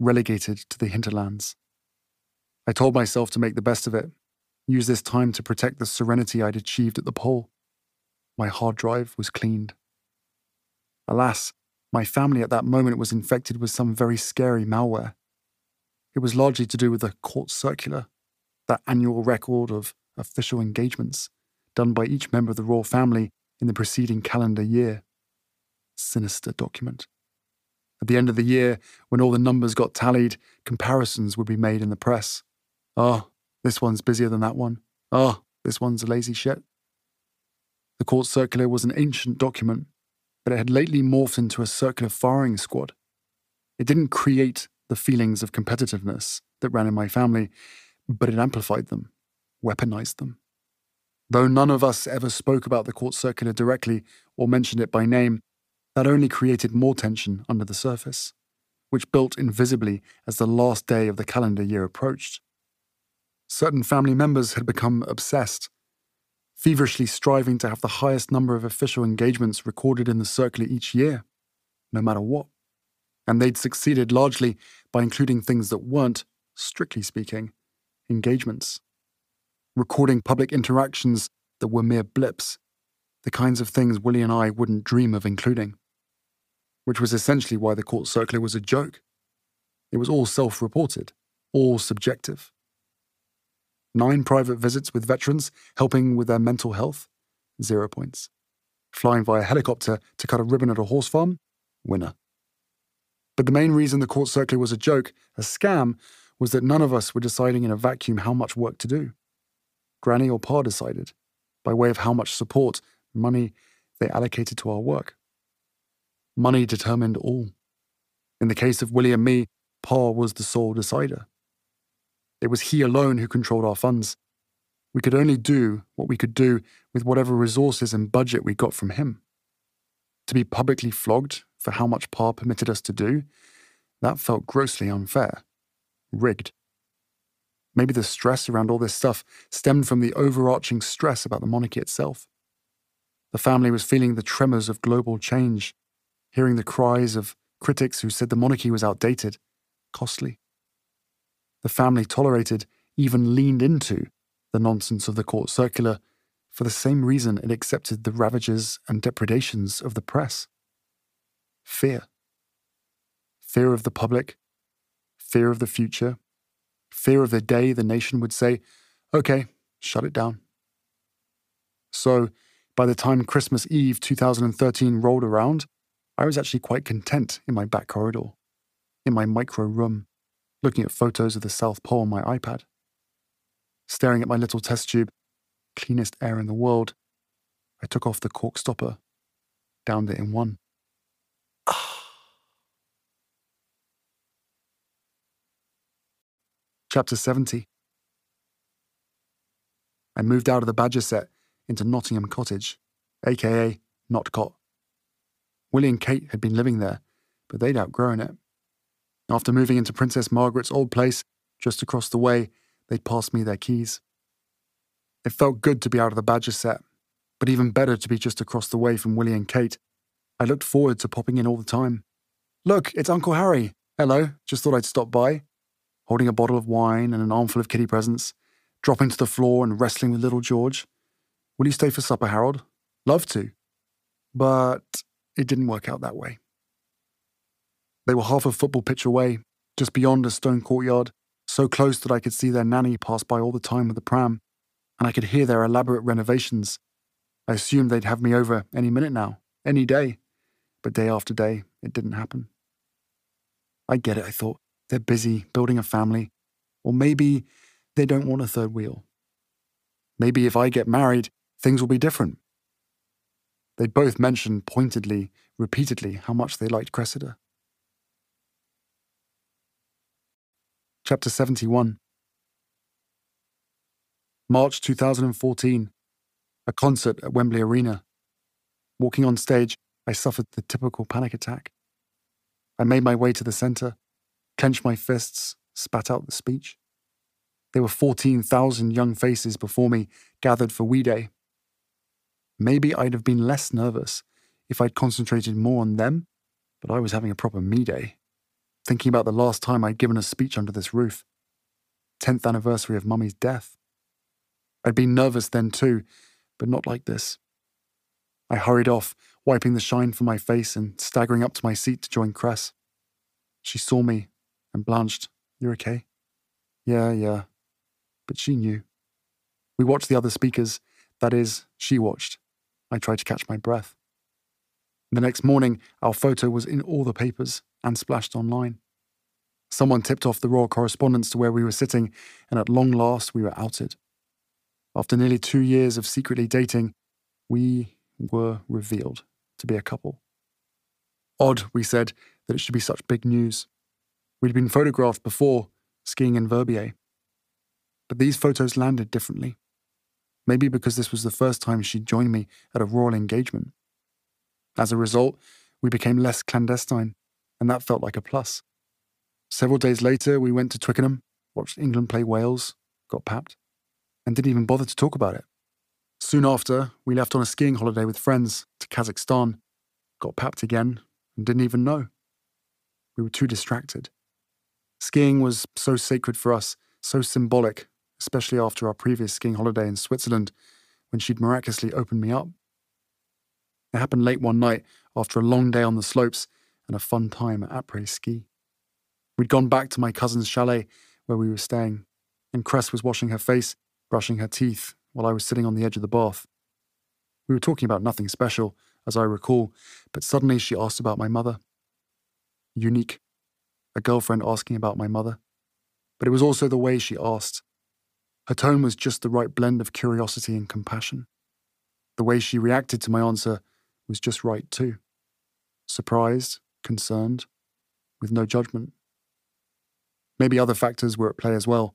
relegated to the hinterlands. I told myself to make the best of it, use this time to protect the serenity I'd achieved at the pole. My hard drive was cleaned. Alas, my family at that moment was infected with some very scary malware. It was largely to do with the court circular, that annual record of official engagements done by each member of the royal family in the preceding calendar year. Sinister document. At the end of the year, when all the numbers got tallied, comparisons would be made in the press. Oh, this one's busier than that one. Oh, this one's a lazy shit. The court circular was an ancient document, but it had lately morphed into a circular firing squad. It didn't create the feelings of competitiveness that ran in my family, but it amplified them, weaponized them. Though none of us ever spoke about the court circular directly or mentioned it by name, that only created more tension under the surface, which built invisibly as the last day of the calendar year approached. Certain family members had become obsessed, feverishly striving to have the highest number of official engagements recorded in the circular each year, no matter what. And they'd succeeded largely by including things that weren't, strictly speaking, engagements. Recording public interactions that were mere blips, the kinds of things Willie and I wouldn't dream of including which was essentially why the court circular was a joke. It was all self reported, all subjective. Nine private visits with veterans, helping with their mental health, zero points. Flying via helicopter to cut a ribbon at a horse farm, winner. But the main reason the court circular was a joke, a scam, was that none of us were deciding in a vacuum how much work to do. Granny or Pa decided, by way of how much support, money they allocated to our work. Money determined all. In the case of Willie and me, Pa was the sole decider. It was he alone who controlled our funds. We could only do what we could do with whatever resources and budget we got from him. To be publicly flogged for how much Pa permitted us to do, that felt grossly unfair. Rigged. Maybe the stress around all this stuff stemmed from the overarching stress about the monarchy itself. The family was feeling the tremors of global change hearing the cries of critics who said the monarchy was outdated, costly. The family tolerated, even leaned into, the nonsense of the court circular for the same reason it accepted the ravages and depredations of the press fear. Fear of the public, fear of the future, fear of the day the nation would say, okay, shut it down. So, by the time Christmas Eve 2013 rolled around, I was actually quite content in my back corridor, in my micro room, looking at photos of the South Pole on my iPad. Staring at my little test tube, cleanest air in the world, I took off the cork stopper, downed it in one. Chapter 70 I moved out of the Badger set into Nottingham Cottage, aka Notcot. Willie and Kate had been living there, but they'd outgrown it. After moving into Princess Margaret's old place, just across the way, they'd passed me their keys. It felt good to be out of the Badger set, but even better to be just across the way from Willie and Kate. I looked forward to popping in all the time. Look, it's Uncle Harry. Hello, just thought I'd stop by. Holding a bottle of wine and an armful of kitty presents, dropping to the floor and wrestling with little George. Will you stay for supper, Harold? Love to. But it didn't work out that way. They were half a football pitch away, just beyond a stone courtyard, so close that I could see their nanny pass by all the time with the pram, and I could hear their elaborate renovations. I assumed they'd have me over any minute now, any day, but day after day, it didn't happen. I get it, I thought. They're busy building a family, or maybe they don't want a third wheel. Maybe if I get married, things will be different. They both mentioned pointedly, repeatedly, how much they liked Cressida. Chapter 71 March 2014. A concert at Wembley Arena. Walking on stage, I suffered the typical panic attack. I made my way to the centre, clenched my fists, spat out the speech. There were 14,000 young faces before me gathered for We Day, Maybe I'd have been less nervous if I'd concentrated more on them, but I was having a proper me day, thinking about the last time I'd given a speech under this roof. 10th anniversary of Mummy's death. I'd been nervous then too, but not like this. I hurried off, wiping the shine from my face and staggering up to my seat to join Cress. She saw me and blanched. You're okay? Yeah, yeah. But she knew. We watched the other speakers. That is, she watched. I tried to catch my breath. The next morning, our photo was in all the papers and splashed online. Someone tipped off the royal correspondence to where we were sitting, and at long last we were outed. After nearly two years of secretly dating, we were revealed to be a couple. Odd, we said, that it should be such big news. We'd been photographed before, skiing in Verbier. But these photos landed differently. Maybe because this was the first time she'd joined me at a royal engagement. As a result, we became less clandestine, and that felt like a plus. Several days later, we went to Twickenham, watched England play Wales, got papped, and didn't even bother to talk about it. Soon after, we left on a skiing holiday with friends to Kazakhstan, got papped again, and didn't even know. We were too distracted. Skiing was so sacred for us, so symbolic, especially after our previous skiing holiday in Switzerland when she'd miraculously opened me up. It happened late one night after a long day on the slopes and a fun time at Après Ski. We'd gone back to my cousin's chalet where we were staying, and Cress was washing her face, brushing her teeth, while I was sitting on the edge of the bath. We were talking about nothing special, as I recall, but suddenly she asked about my mother. Unique. A girlfriend asking about my mother. But it was also the way she asked. Her tone was just the right blend of curiosity and compassion. The way she reacted to my answer was just right too. Surprised, concerned, with no judgment. Maybe other factors were at play as well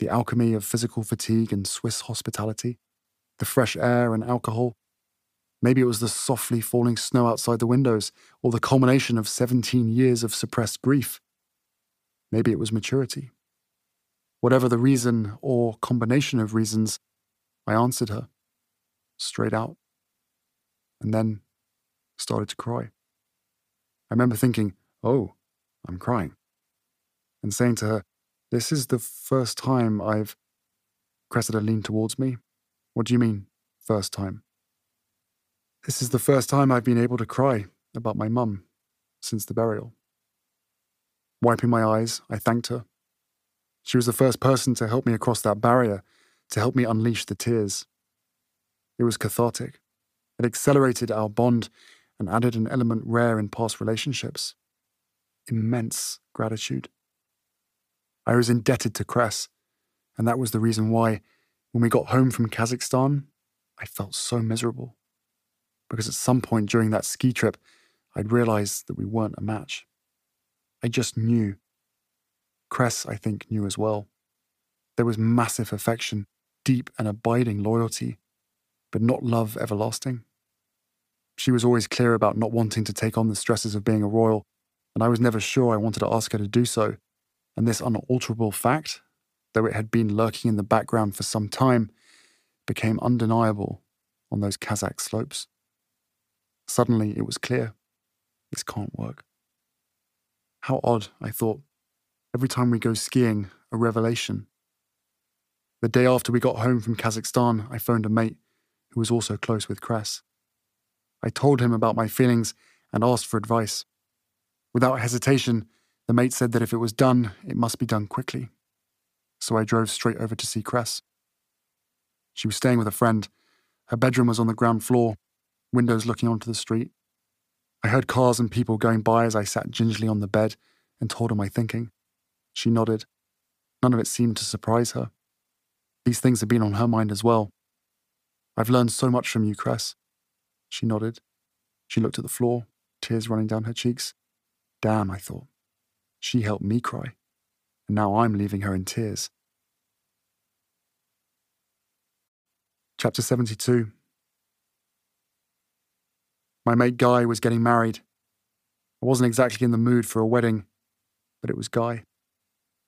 the alchemy of physical fatigue and Swiss hospitality, the fresh air and alcohol. Maybe it was the softly falling snow outside the windows, or the culmination of 17 years of suppressed grief. Maybe it was maturity. Whatever the reason or combination of reasons, I answered her straight out. And then started to cry. I remember thinking, oh, I'm crying. And saying to her, this is the first time I've. Cressida leaned towards me. What do you mean, first time? This is the first time I've been able to cry about my mum since the burial. Wiping my eyes, I thanked her. She was the first person to help me across that barrier, to help me unleash the tears. It was cathartic. It accelerated our bond and added an element rare in past relationships immense gratitude. I was indebted to Cress, and that was the reason why, when we got home from Kazakhstan, I felt so miserable. Because at some point during that ski trip, I'd realized that we weren't a match. I just knew. Cress, I think, knew as well. There was massive affection, deep and abiding loyalty, but not love everlasting. She was always clear about not wanting to take on the stresses of being a royal, and I was never sure I wanted to ask her to do so. And this unalterable fact, though it had been lurking in the background for some time, became undeniable on those Kazakh slopes. Suddenly it was clear this can't work. How odd, I thought. Every time we go skiing, a revelation. The day after we got home from Kazakhstan, I phoned a mate who was also close with Cress. I told him about my feelings and asked for advice. Without hesitation, the mate said that if it was done, it must be done quickly. So I drove straight over to see Cress. She was staying with a friend. Her bedroom was on the ground floor, windows looking onto the street. I heard cars and people going by as I sat gingerly on the bed and told her my thinking. She nodded. None of it seemed to surprise her. These things had been on her mind as well. I've learned so much from you, Cress. She nodded. She looked at the floor, tears running down her cheeks. Damn, I thought. She helped me cry, and now I'm leaving her in tears. Chapter 72 My mate Guy was getting married. I wasn't exactly in the mood for a wedding, but it was Guy.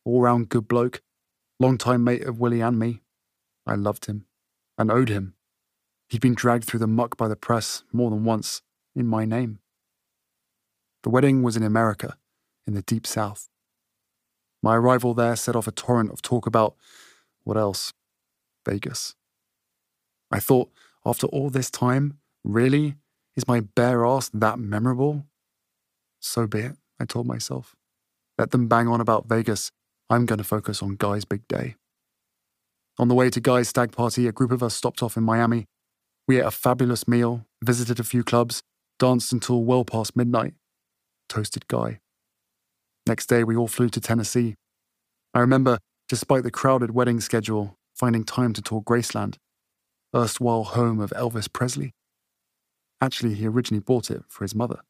All round good bloke, long-time mate of Willie and me. I loved him and owed him He'd been dragged through the muck by the press more than once, in my name. The wedding was in America, in the deep south. My arrival there set off a torrent of talk about what else? Vegas. I thought, after all this time, really? Is my bare ass that memorable? So be it, I told myself. Let them bang on about Vegas. I'm going to focus on Guy's big day. On the way to Guy's stag party, a group of us stopped off in Miami. We ate a fabulous meal, visited a few clubs, danced until well past midnight. Toasted Guy. Next day, we all flew to Tennessee. I remember, despite the crowded wedding schedule, finding time to tour Graceland, erstwhile home of Elvis Presley. Actually, he originally bought it for his mother.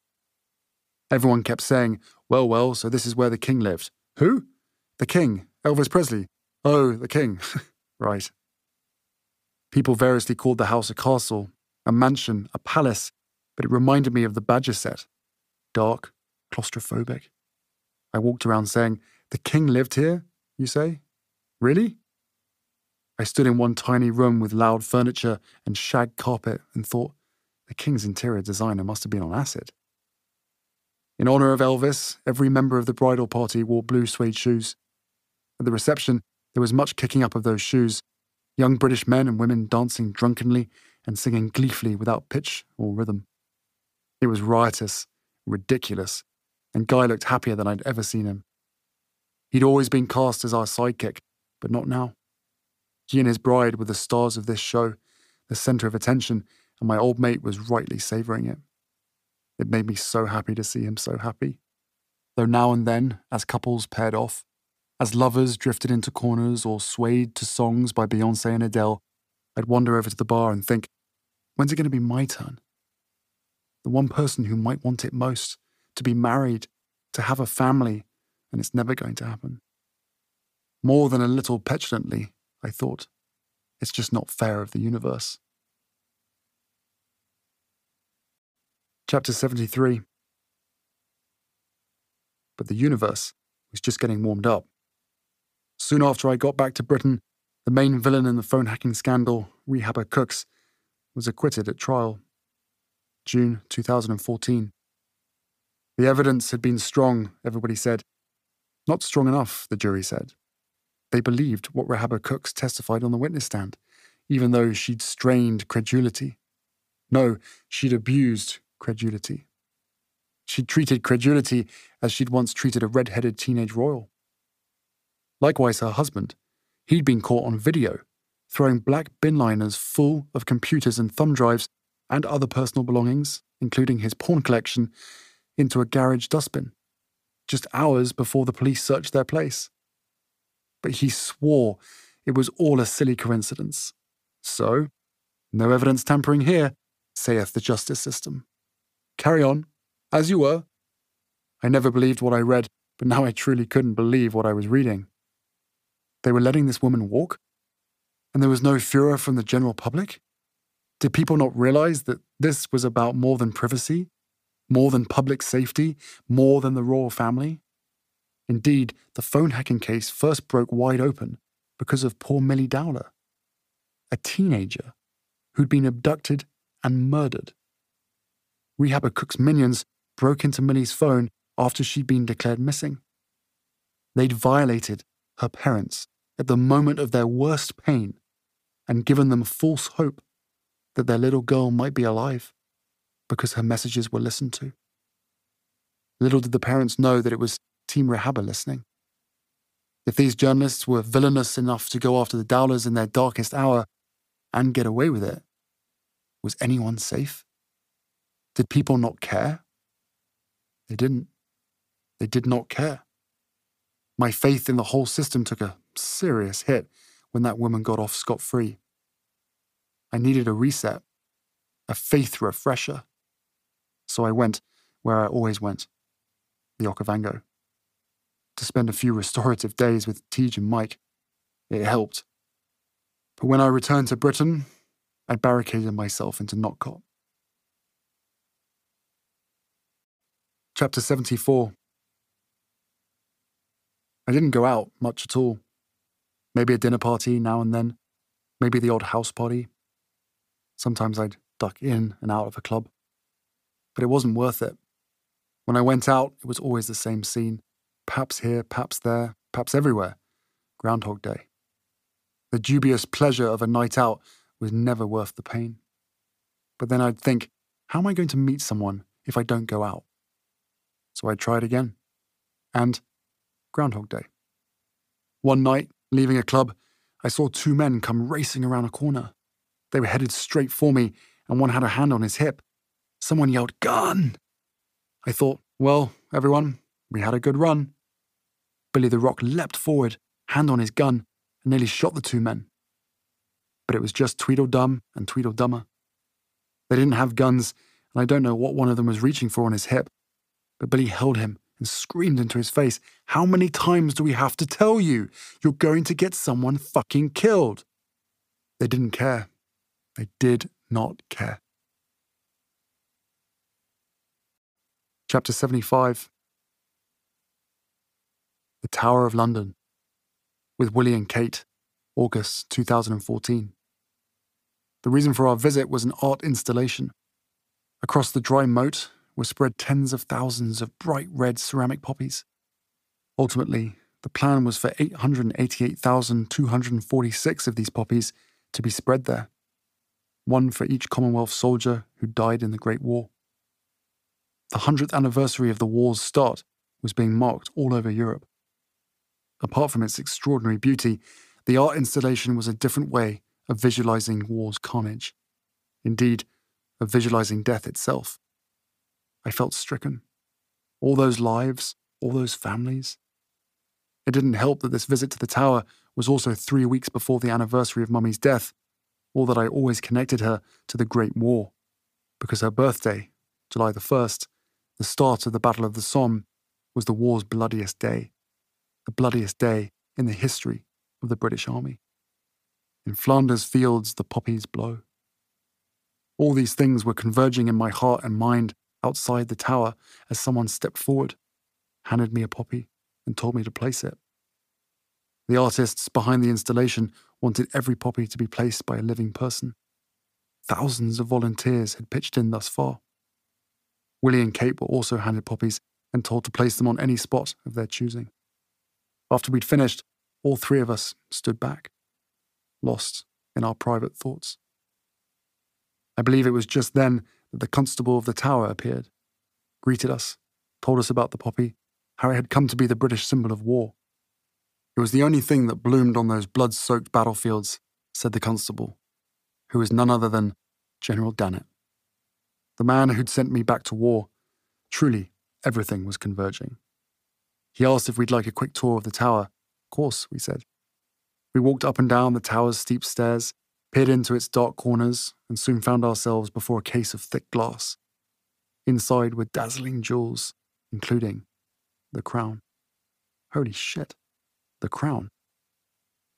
Everyone kept saying, Well, well, so this is where the king lived. Who? The king, Elvis Presley. Oh, the king. right. People variously called the house a castle, a mansion, a palace, but it reminded me of the Badger set. Dark, claustrophobic. I walked around saying, The king lived here, you say? Really? I stood in one tiny room with loud furniture and shag carpet and thought, the king's interior designer must have been on acid. In honour of Elvis, every member of the bridal party wore blue suede shoes. At the reception, there was much kicking up of those shoes, young British men and women dancing drunkenly and singing gleefully without pitch or rhythm. It was riotous, ridiculous, and Guy looked happier than I'd ever seen him. He'd always been cast as our sidekick, but not now. He and his bride were the stars of this show, the centre of attention, and my old mate was rightly savouring it. It made me so happy to see him so happy. Though now and then, as couples paired off, as lovers drifted into corners or swayed to songs by Beyonce and Adele, I'd wander over to the bar and think, when's it going to be my turn? The one person who might want it most, to be married, to have a family, and it's never going to happen. More than a little petulantly, I thought, it's just not fair of the universe. Chapter 73 But the universe was just getting warmed up. Soon after I got back to Britain, the main villain in the phone hacking scandal, Rehabber Kooks, was acquitted at trial. June 2014. The evidence had been strong, everybody said. Not strong enough, the jury said. They believed what Rehabber Kooks testified on the witness stand, even though she'd strained credulity. No, she'd abused credulity. She'd treated credulity as she'd once treated a red headed teenage royal. Likewise, her husband. He'd been caught on video, throwing black bin liners full of computers and thumb drives and other personal belongings, including his porn collection, into a garage dustbin, just hours before the police searched their place. But he swore it was all a silly coincidence. So, no evidence tampering here, saith the justice system. Carry on, as you were. I never believed what I read, but now I truly couldn't believe what I was reading. They were letting this woman walk? And there was no furor from the general public? Did people not realize that this was about more than privacy, more than public safety, more than the royal family? Indeed, the phone hacking case first broke wide open because of poor Millie Dowler, a teenager who'd been abducted and murdered. Rehabber Cook's minions broke into Millie's phone after she'd been declared missing. They'd violated her parents at the moment of their worst pain and given them false hope that their little girl might be alive because her messages were listened to. Little did the parents know that it was Team Rehabber listening. If these journalists were villainous enough to go after the Dowlers in their darkest hour and get away with it, was anyone safe? Did people not care? They didn't. They did not care. My faith in the whole system took a serious hit when that woman got off scot free. I needed a reset, a faith refresher. So I went where I always went the Okavango. To spend a few restorative days with Teej and Mike. It helped. But when I returned to Britain, I barricaded myself into Notcott. Chapter 74 I didn't go out much at all. Maybe a dinner party now and then, maybe the odd house party. Sometimes I'd duck in and out of a club. but it wasn't worth it. When I went out, it was always the same scene perhaps here, perhaps there, perhaps everywhere. Groundhog Day. The dubious pleasure of a night out was never worth the pain. But then I'd think, how am I going to meet someone if I don't go out? So I tried again. And Groundhog Day. One night, leaving a club, I saw two men come racing around a corner. They were headed straight for me, and one had a hand on his hip. Someone yelled, Gun! I thought, well, everyone, we had a good run. Billy the Rock leapt forward, hand on his gun, and nearly shot the two men. But it was just Tweedledum and Tweedledummer. They didn't have guns, and I don't know what one of them was reaching for on his hip, but Billy held him and screamed into his face, How many times do we have to tell you? You're going to get someone fucking killed. They didn't care. They did not care. Chapter 75 The Tower of London with Willie and Kate, August 2014. The reason for our visit was an art installation. Across the dry moat were spread tens of thousands of bright red ceramic poppies. Ultimately, the plan was for 888,246 of these poppies to be spread there, one for each Commonwealth soldier who died in the Great War. The 100th anniversary of the war's start was being marked all over Europe. Apart from its extraordinary beauty, the art installation was a different way of visualizing war's carnage. Indeed, of visualizing death itself. I felt stricken. All those lives, all those families. It didn't help that this visit to the tower was also three weeks before the anniversary of Mummy's death, or that I always connected her to the Great War, because her birthday, July the 1st, the start of the Battle of the Somme, was the war's bloodiest day, the bloodiest day in the history of the British Army. In Flanders fields, the poppies blow. All these things were converging in my heart and mind outside the tower as someone stepped forward, handed me a poppy, and told me to place it. The artists behind the installation wanted every poppy to be placed by a living person. Thousands of volunteers had pitched in thus far. Willie and Kate were also handed poppies and told to place them on any spot of their choosing. After we'd finished, all three of us stood back, lost in our private thoughts. I believe it was just then that the constable of the tower appeared, greeted us, told us about the poppy, how it had come to be the British symbol of war. It was the only thing that bloomed on those blood soaked battlefields, said the constable, who was none other than General Dannatt. The man who'd sent me back to war. Truly, everything was converging. He asked if we'd like a quick tour of the tower. Of course, we said. We walked up and down the tower's steep stairs, peered into its dark corners, and soon found ourselves before a case of thick glass. Inside were dazzling jewels, including the crown. Holy shit, the crown.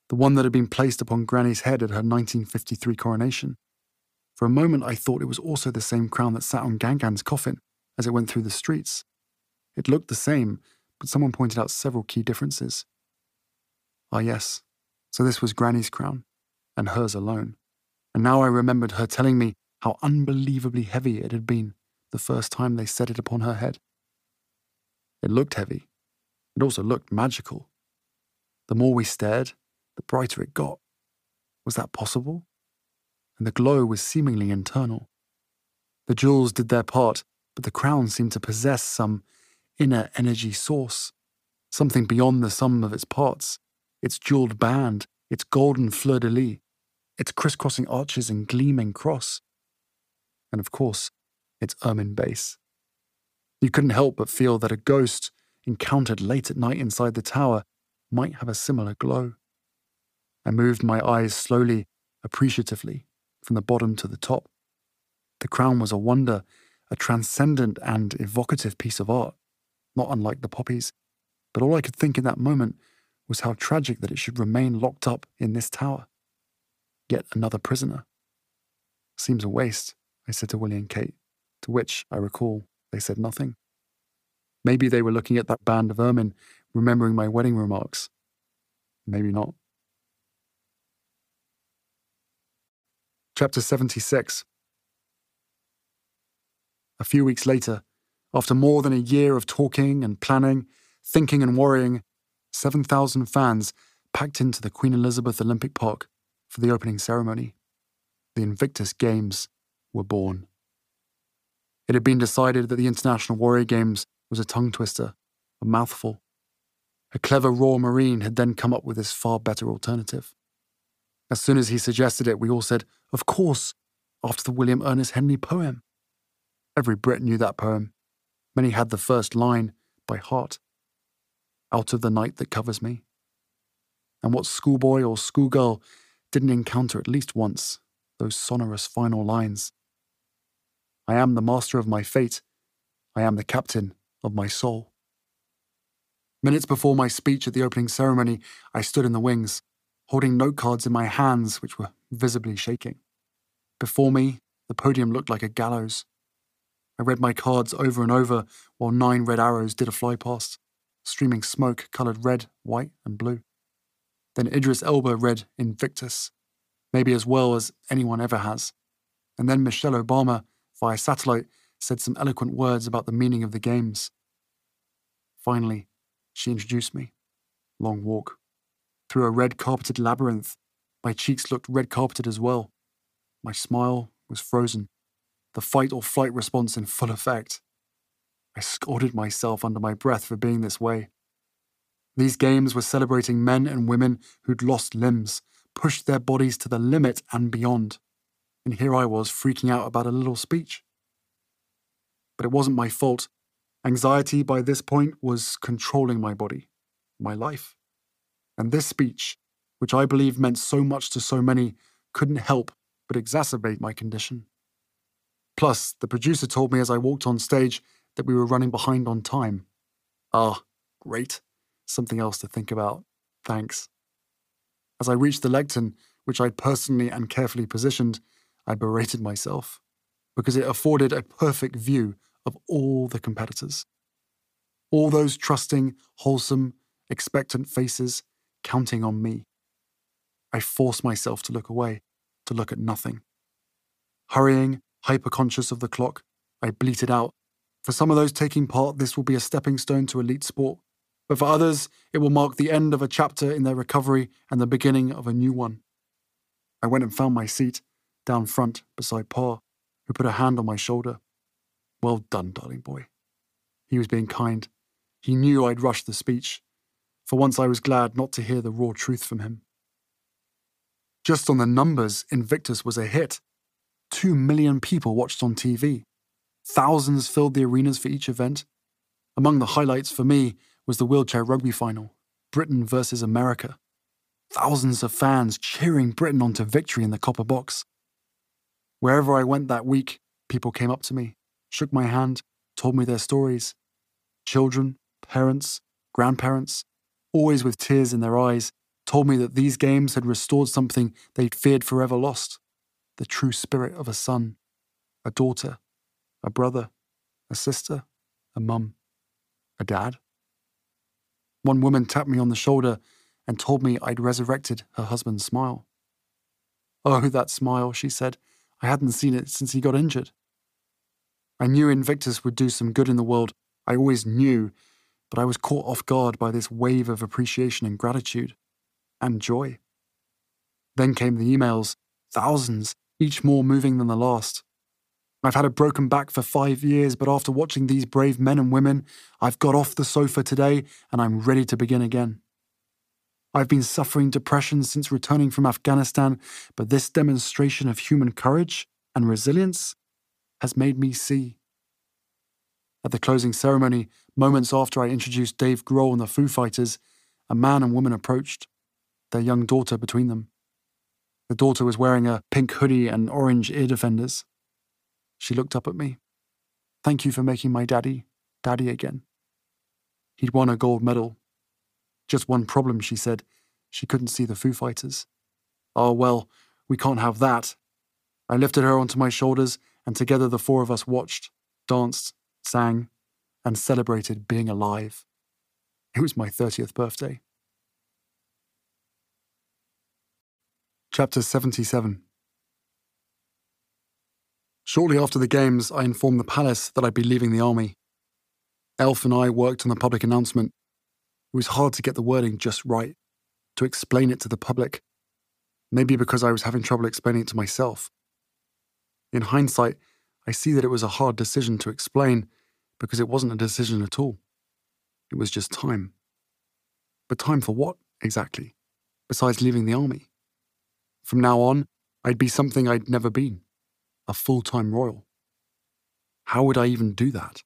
The one that had been placed upon Granny's head at her 1953 coronation. For a moment, I thought it was also the same crown that sat on Gangan's coffin as it went through the streets. It looked the same, but someone pointed out several key differences. Ah, yes, so this was Granny's crown and hers alone. And now I remembered her telling me how unbelievably heavy it had been the first time they set it upon her head. It looked heavy. It also looked magical. The more we stared, the brighter it got. Was that possible? And the glow was seemingly internal. The jewels did their part, but the crown seemed to possess some inner energy source, something beyond the sum of its parts, its jeweled band, its golden fleur de lis, its crisscrossing arches and gleaming cross. And of course, its ermine base. You couldn't help but feel that a ghost encountered late at night inside the tower might have a similar glow. I moved my eyes slowly, appreciatively, from the bottom to the top. The crown was a wonder, a transcendent and evocative piece of art, not unlike the poppies, but all I could think in that moment was how tragic that it should remain locked up in this tower. Yet another prisoner. Seems a waste, I said to Willie and Kate, to which, I recall, they said nothing. Maybe they were looking at that band of ermine, remembering my wedding remarks. Maybe not. Chapter 76 A few weeks later, after more than a year of talking and planning, thinking and worrying, 7,000 fans packed into the Queen Elizabeth Olympic Park for the opening ceremony. The Invictus Games were born. It had been decided that the International Warrior Games was a tongue twister, a mouthful. A clever Royal Marine had then come up with this far better alternative. As soon as he suggested it, we all said, Of course, after the William Ernest Henley poem. Every Brit knew that poem. Many had the first line by heart Out of the night that covers me. And what schoolboy or schoolgirl didn't encounter at least once those sonorous final lines? I am the master of my fate. I am the captain of my soul. Minutes before my speech at the opening ceremony, I stood in the wings, holding note cards in my hands, which were visibly shaking. Before me, the podium looked like a gallows. I read my cards over and over while nine red arrows did a fly past, streaming smoke coloured red, white, and blue. Then Idris Elba read Invictus, maybe as well as anyone ever has. And then Michelle Obama, via satellite, said some eloquent words about the meaning of the games. Finally, she introduced me. Long walk. Through a red carpeted labyrinth, my cheeks looked red carpeted as well. My smile was frozen, the fight or flight response in full effect. I scolded myself under my breath for being this way. These games were celebrating men and women who'd lost limbs, pushed their bodies to the limit and beyond. And here I was freaking out about a little speech. But it wasn't my fault. Anxiety by this point was controlling my body, my life. And this speech, which I believe meant so much to so many, couldn't help but exacerbate my condition. Plus, the producer told me as I walked on stage that we were running behind on time. Ah, great. Something else to think about. Thanks. As I reached the lectern, which I'd personally and carefully positioned, I berated myself because it afforded a perfect view of all the competitors. All those trusting, wholesome, expectant faces counting on me. I forced myself to look away, to look at nothing. Hurrying, hyper-conscious of the clock, I bleated out, For some of those taking part, this will be a stepping stone to elite sport. But for others, it will mark the end of a chapter in their recovery and the beginning of a new one. I went and found my seat, down front, beside Pa, who put a hand on my shoulder. Well done, darling boy. He was being kind. He knew I'd rushed the speech. For once, I was glad not to hear the raw truth from him. Just on the numbers, Invictus was a hit. Two million people watched on TV. Thousands filled the arenas for each event. Among the highlights for me was the wheelchair rugby final Britain versus America. Thousands of fans cheering Britain on to victory in the copper box. Wherever I went that week, people came up to me, shook my hand, told me their stories. Children, parents, grandparents, always with tears in their eyes, told me that these games had restored something they'd feared forever lost the true spirit of a son, a daughter, a brother, a sister, a mum, a dad. One woman tapped me on the shoulder and told me I'd resurrected her husband's smile. Oh, that smile, she said. I hadn't seen it since he got injured. I knew Invictus would do some good in the world. I always knew, but I was caught off guard by this wave of appreciation and gratitude and joy. Then came the emails, thousands, each more moving than the last. I've had a broken back for five years, but after watching these brave men and women, I've got off the sofa today and I'm ready to begin again. I've been suffering depression since returning from Afghanistan, but this demonstration of human courage and resilience has made me see. At the closing ceremony, moments after I introduced Dave Grohl and the Foo Fighters, a man and woman approached, their young daughter between them. The daughter was wearing a pink hoodie and orange ear defenders. She looked up at me. Thank you for making my daddy, daddy again. He'd won a gold medal. Just one problem, she said. She couldn't see the Foo Fighters. Oh, well, we can't have that. I lifted her onto my shoulders, and together the four of us watched, danced, sang, and celebrated being alive. It was my 30th birthday. Chapter 77 Shortly after the games, I informed the palace that I'd be leaving the army. Elf and I worked on the public announcement. It was hard to get the wording just right, to explain it to the public. Maybe because I was having trouble explaining it to myself. In hindsight, I see that it was a hard decision to explain because it wasn't a decision at all. It was just time. But time for what, exactly, besides leaving the army? From now on, I'd be something I'd never been a full time royal. How would I even do that?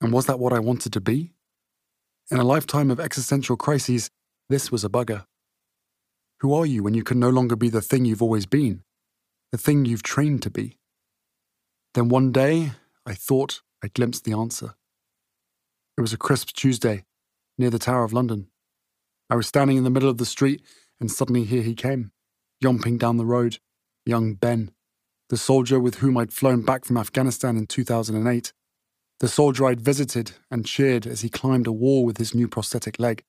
And was that what I wanted to be? In a lifetime of existential crises, this was a bugger. Who are you when you can no longer be the thing you've always been, the thing you've trained to be? Then one day, I thought I glimpsed the answer. It was a crisp Tuesday, near the Tower of London. I was standing in the middle of the street, and suddenly here he came, yomping down the road, young Ben, the soldier with whom I'd flown back from Afghanistan in 2008, the soldier I'd visited and cheered as he climbed a wall with his new prosthetic leg.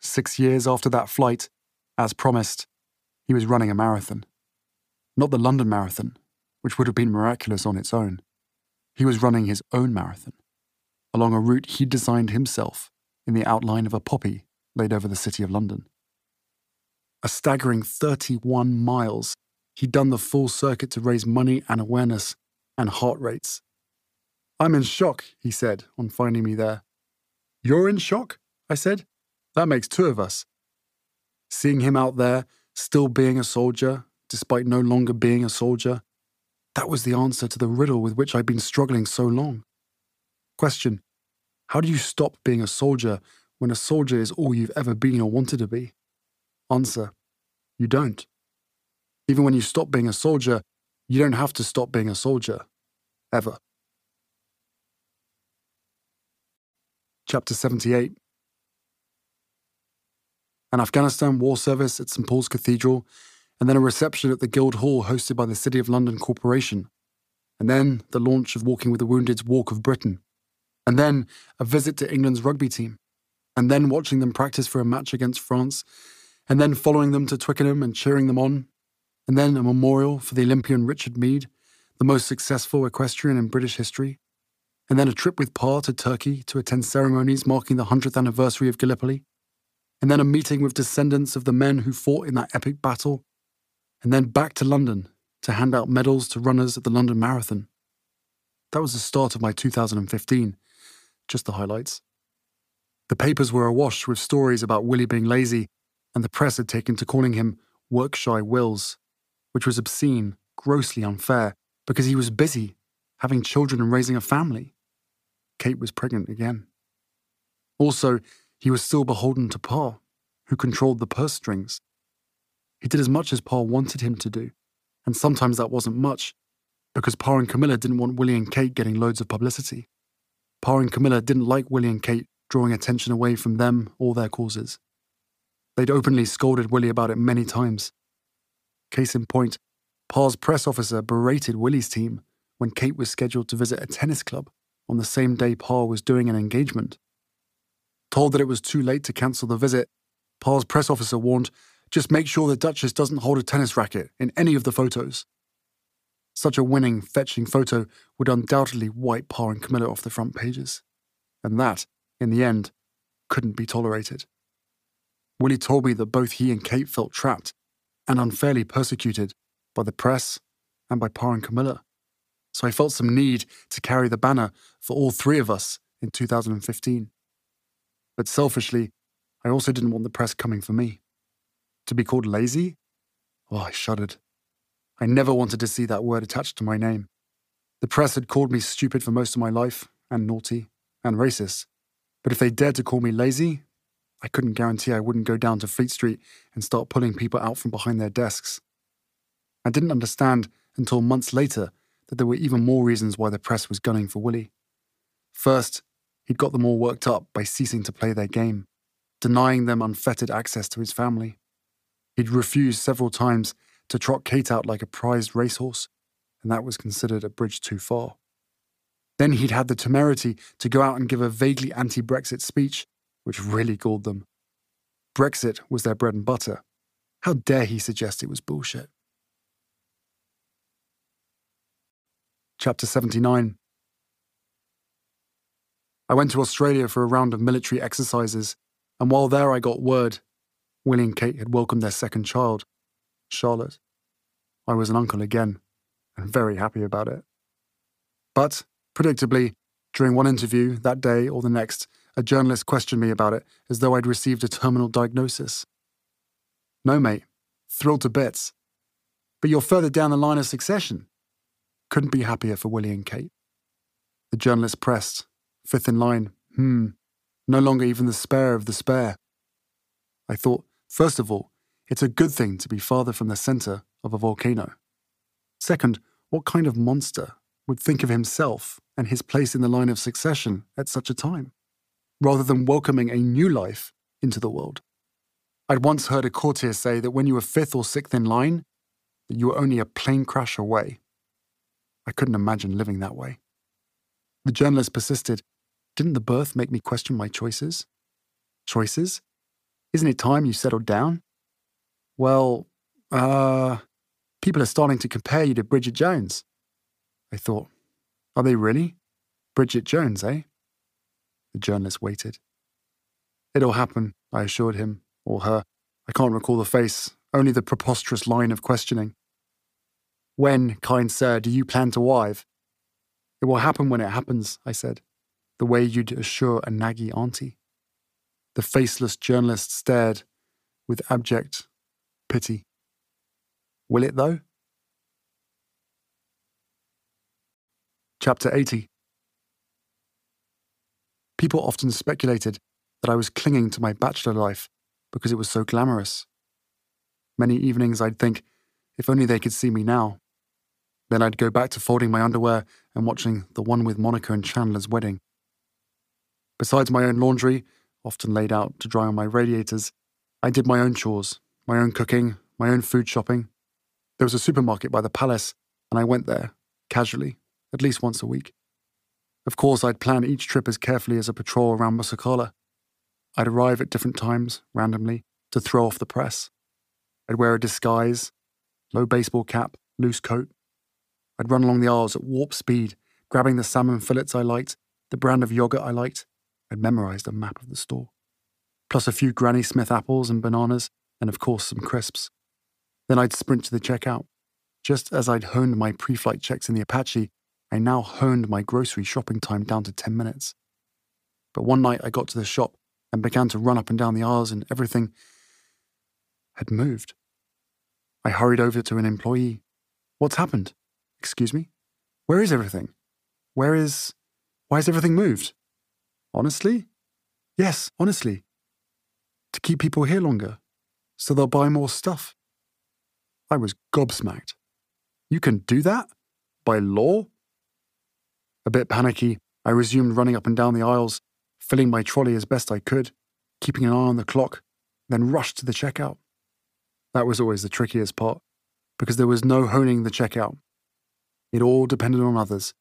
Six years after that flight, as promised, he was running a marathon. Not the London Marathon, which would have been miraculous on its own. He was running his own marathon, along a route he'd designed himself in the outline of a poppy laid over the city of London. A staggering 31 miles, he'd done the full circuit to raise money and awareness and heart rates. I'm in shock, he said on finding me there. You're in shock? I said. That makes two of us. Seeing him out there, still being a soldier, despite no longer being a soldier, that was the answer to the riddle with which I'd been struggling so long. Question How do you stop being a soldier when a soldier is all you've ever been or wanted to be? Answer You don't. Even when you stop being a soldier, you don't have to stop being a soldier. Ever. Chapter 78 An Afghanistan war service at St Paul's Cathedral and then a reception at the Guildhall hosted by the City of London Corporation, and then the launch of Walking with the Wounded's Walk of Britain, and then a visit to England's rugby team, and then watching them practice for a match against France, and then following them to Twickenham and cheering them on, and then a memorial for the Olympian Richard Meade, the most successful equestrian in British history, and then a trip with Pa to Turkey to attend ceremonies marking the 100th anniversary of Gallipoli, and then a meeting with descendants of the men who fought in that epic battle. And then back to London to hand out medals to runners at the London Marathon. That was the start of my 2015, just the highlights. The papers were awash with stories about Willie being lazy, and the press had taken to calling him work shy Wills, which was obscene, grossly unfair, because he was busy, having children and raising a family. Kate was pregnant again. Also, he was still beholden to Pa, who controlled the purse strings. He did as much as Pa wanted him to do, and sometimes that wasn't much, because Pa and Camilla didn't want Willie and Kate getting loads of publicity. Pa and Camilla didn't like Willie and Kate drawing attention away from them or their causes. They'd openly scolded Willie about it many times. Case in point, Pa's press officer berated Willie's team when Kate was scheduled to visit a tennis club on the same day Pa was doing an engagement. Told that it was too late to cancel the visit, Pa's press officer warned just make sure the Duchess doesn't hold a tennis racket in any of the photos. Such a winning, fetching photo would undoubtedly wipe Pa and Camilla off the front pages. And that, in the end, couldn't be tolerated. Willie told me that both he and Kate felt trapped and unfairly persecuted by the press and by Pa and Camilla. So I felt some need to carry the banner for all three of us in 2015. But selfishly, I also didn't want the press coming for me. To be called lazy? Oh, I shuddered. I never wanted to see that word attached to my name. The press had called me stupid for most of my life, and naughty, and racist. But if they dared to call me lazy, I couldn't guarantee I wouldn't go down to Fleet Street and start pulling people out from behind their desks. I didn't understand until months later that there were even more reasons why the press was gunning for Willie. First, he'd got them all worked up by ceasing to play their game, denying them unfettered access to his family. He'd refused several times to trot Kate out like a prized racehorse, and that was considered a bridge too far. Then he'd had the temerity to go out and give a vaguely anti Brexit speech, which really galled them. Brexit was their bread and butter. How dare he suggest it was bullshit? Chapter 79. I went to Australia for a round of military exercises, and while there I got word Willie and Kate had welcomed their second child, Charlotte. I was an uncle again, and very happy about it. But, predictably, during one interview that day or the next, a journalist questioned me about it as though I'd received a terminal diagnosis. No, mate, thrilled to bits. But you're further down the line of succession. Couldn't be happier for Willie and Kate. The journalist pressed, fifth in line, hmm, no longer even the spare of the spare. I thought, first of all, it's a good thing to be farther from the centre of a volcano. Second, what kind of monster would think of himself and his place in the line of succession at such a time, rather than welcoming a new life into the world? I'd once heard a courtier say that when you were fifth or sixth in line, that you were only a plane crash away. I couldn't imagine living that way. The journalist persisted. Didn't the birth make me question my choices? Choices? Isn't it time you settled down? Well, uh, people are starting to compare you to Bridget Jones. I thought, are they really? Bridget Jones, eh? The journalist waited. It'll happen, I assured him, or her. I can't recall the face, only the preposterous line of questioning. When, kind sir, do you plan to wive? It will happen when it happens, I said, the way you'd assure a naggy auntie. The faceless journalist stared with abject pity. Will it, though? Chapter 80 People often speculated that I was clinging to my bachelor life because it was so glamorous. Many evenings I'd think, if only they could see me now. Then I'd go back to folding my underwear and watching the one with Monica and Chandler's wedding. Besides my own laundry, often laid out to dry on my radiators, I did my own chores, my own cooking, my own food shopping. There was a supermarket by the palace, and I went there, casually, at least once a week. Of course, I'd plan each trip as carefully as a patrol around Musa Qala. I'd arrive at different times, randomly, to throw off the press. I'd wear a disguise, low baseball cap, loose coat, I'd run along the aisles at warp speed, grabbing the salmon fillets I liked, the brand of yogurt I liked. I'd memorized a map of the store. Plus a few Granny Smith apples and bananas, and of course some crisps. Then I'd sprint to the checkout. Just as I'd honed my pre flight checks in the Apache, I now honed my grocery shopping time down to 10 minutes. But one night I got to the shop and began to run up and down the aisles, and everything had moved. I hurried over to an employee. What's happened? Excuse me? Where is everything? Where is. Why has everything moved? Honestly? Yes, honestly. To keep people here longer, so they'll buy more stuff. I was gobsmacked. You can do that? By law? A bit panicky, I resumed running up and down the aisles, filling my trolley as best I could, keeping an eye on the clock, then rushed to the checkout. That was always the trickiest part, because there was no honing the checkout. It all depended on others.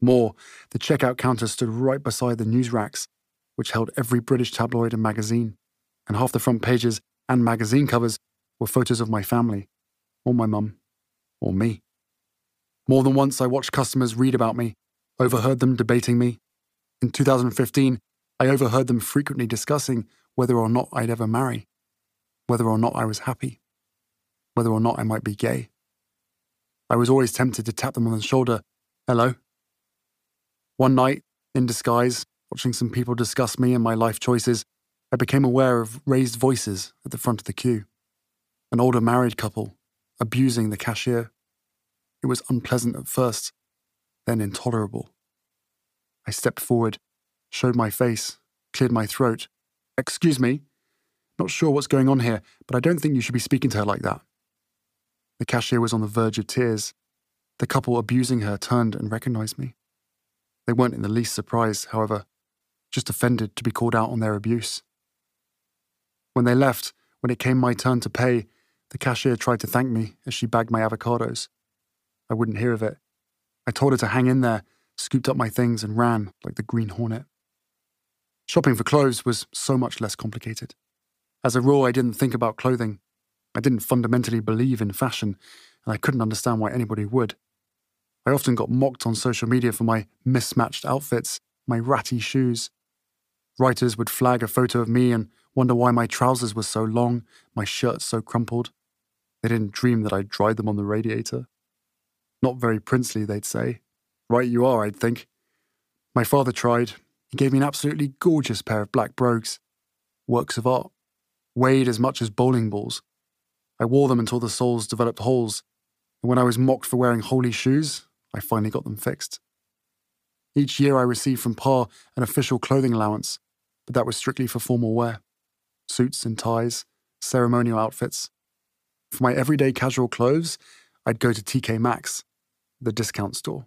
More, the checkout counter stood right beside the news racks, which held every British tabloid and magazine, and half the front pages and magazine covers were photos of my family, or my mum, or me. More than once, I watched customers read about me, overheard them debating me. In 2015, I overheard them frequently discussing whether or not I'd ever marry, whether or not I was happy, whether or not I might be gay. I was always tempted to tap them on the shoulder. Hello. One night, in disguise, watching some people discuss me and my life choices, I became aware of raised voices at the front of the queue. An older married couple, abusing the cashier. It was unpleasant at first, then intolerable. I stepped forward, showed my face, cleared my throat. Excuse me. Not sure what's going on here, but I don't think you should be speaking to her like that. The cashier was on the verge of tears. The couple abusing her turned and recognized me. They weren't in the least surprised, however, just offended to be called out on their abuse. When they left, when it came my turn to pay, the cashier tried to thank me as she bagged my avocados. I wouldn't hear of it. I told her to hang in there, scooped up my things, and ran like the Green Hornet. Shopping for clothes was so much less complicated. As a rule, I didn't think about clothing. I didn't fundamentally believe in fashion, and I couldn't understand why anybody would. I often got mocked on social media for my mismatched outfits, my ratty shoes. Writers would flag a photo of me and wonder why my trousers were so long, my shirt so crumpled. They didn't dream that I'd dried them on the radiator. Not very princely, they'd say. Right you are, I'd think. My father tried. He gave me an absolutely gorgeous pair of black brogues. Works of art. Weighed as much as bowling balls. I wore them until the soles developed holes, and when I was mocked for wearing holy shoes, I finally got them fixed. Each year I received from Pa an official clothing allowance, but that was strictly for formal wear suits and ties, ceremonial outfits. For my everyday casual clothes, I'd go to TK Maxx, the discount store.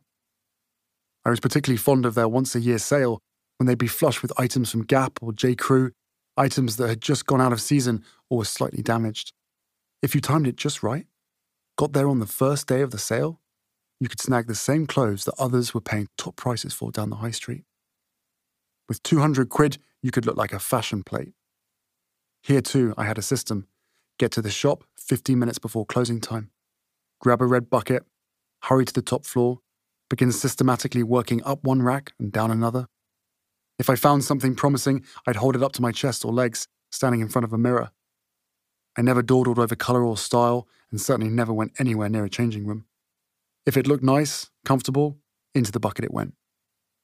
I was particularly fond of their once a year sale when they'd be flush with items from Gap or J. Crew, items that had just gone out of season or were slightly damaged. If you timed it just right, got there on the first day of the sale, you could snag the same clothes that others were paying top prices for down the high street. With 200 quid, you could look like a fashion plate. Here, too, I had a system get to the shop 15 minutes before closing time, grab a red bucket, hurry to the top floor, begin systematically working up one rack and down another. If I found something promising, I'd hold it up to my chest or legs, standing in front of a mirror. I never dawdled over colour or style, and certainly never went anywhere near a changing room. If it looked nice, comfortable, into the bucket it went.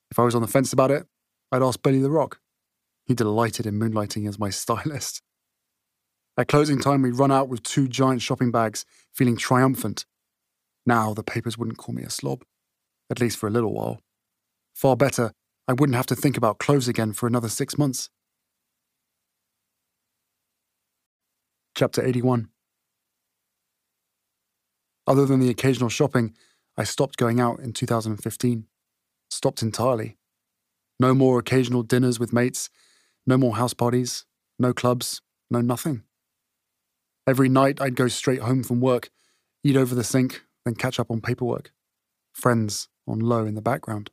If I was on the fence about it, I'd ask Billy the Rock. He delighted in moonlighting as my stylist. At closing time, we'd run out with two giant shopping bags, feeling triumphant. Now the papers wouldn't call me a slob, at least for a little while. Far better, I wouldn't have to think about clothes again for another six months. Chapter 81 Other than the occasional shopping, I stopped going out in 2015. Stopped entirely. No more occasional dinners with mates, no more house parties, no clubs, no nothing. Every night I'd go straight home from work, eat over the sink, then catch up on paperwork. Friends on low in the background.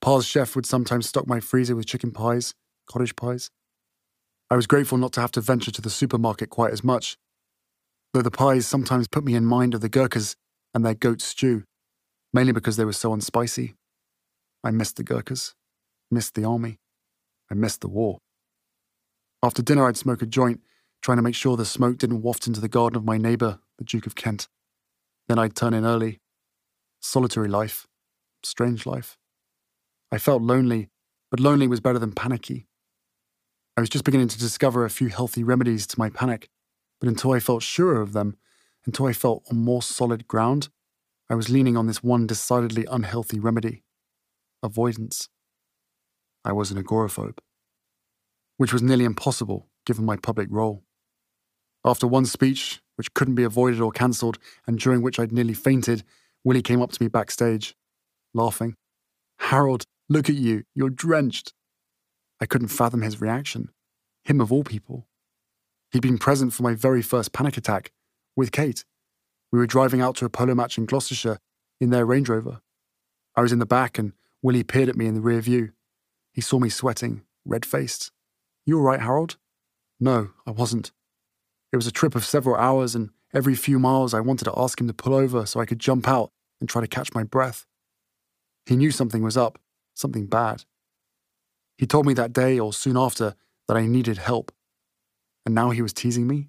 Pa's chef would sometimes stock my freezer with chicken pies, cottage pies. I was grateful not to have to venture to the supermarket quite as much, though the pies sometimes put me in mind of the Gurkhas and their goat stew, mainly because they were so unspicy. I missed the Gurkhas, missed the army, I missed the war. After dinner, I'd smoke a joint, trying to make sure the smoke didn't waft into the garden of my neighbour, the Duke of Kent. Then I'd turn in early. Solitary life, strange life. I felt lonely, but lonely was better than panicky. I was just beginning to discover a few healthy remedies to my panic, but until I felt surer of them, until I felt on more solid ground, I was leaning on this one decidedly unhealthy remedy avoidance. I was an agoraphobe, which was nearly impossible given my public role. After one speech, which couldn't be avoided or cancelled, and during which I'd nearly fainted, Willie came up to me backstage, laughing. Harold, look at you, you're drenched. I couldn't fathom his reaction. Him of all people. He'd been present for my very first panic attack, with Kate. We were driving out to a polo match in Gloucestershire in their Range Rover. I was in the back and Willie peered at me in the rear view. He saw me sweating, red faced. You all right, Harold? No, I wasn't. It was a trip of several hours, and every few miles I wanted to ask him to pull over so I could jump out and try to catch my breath. He knew something was up, something bad. He told me that day or soon after that I needed help. And now he was teasing me?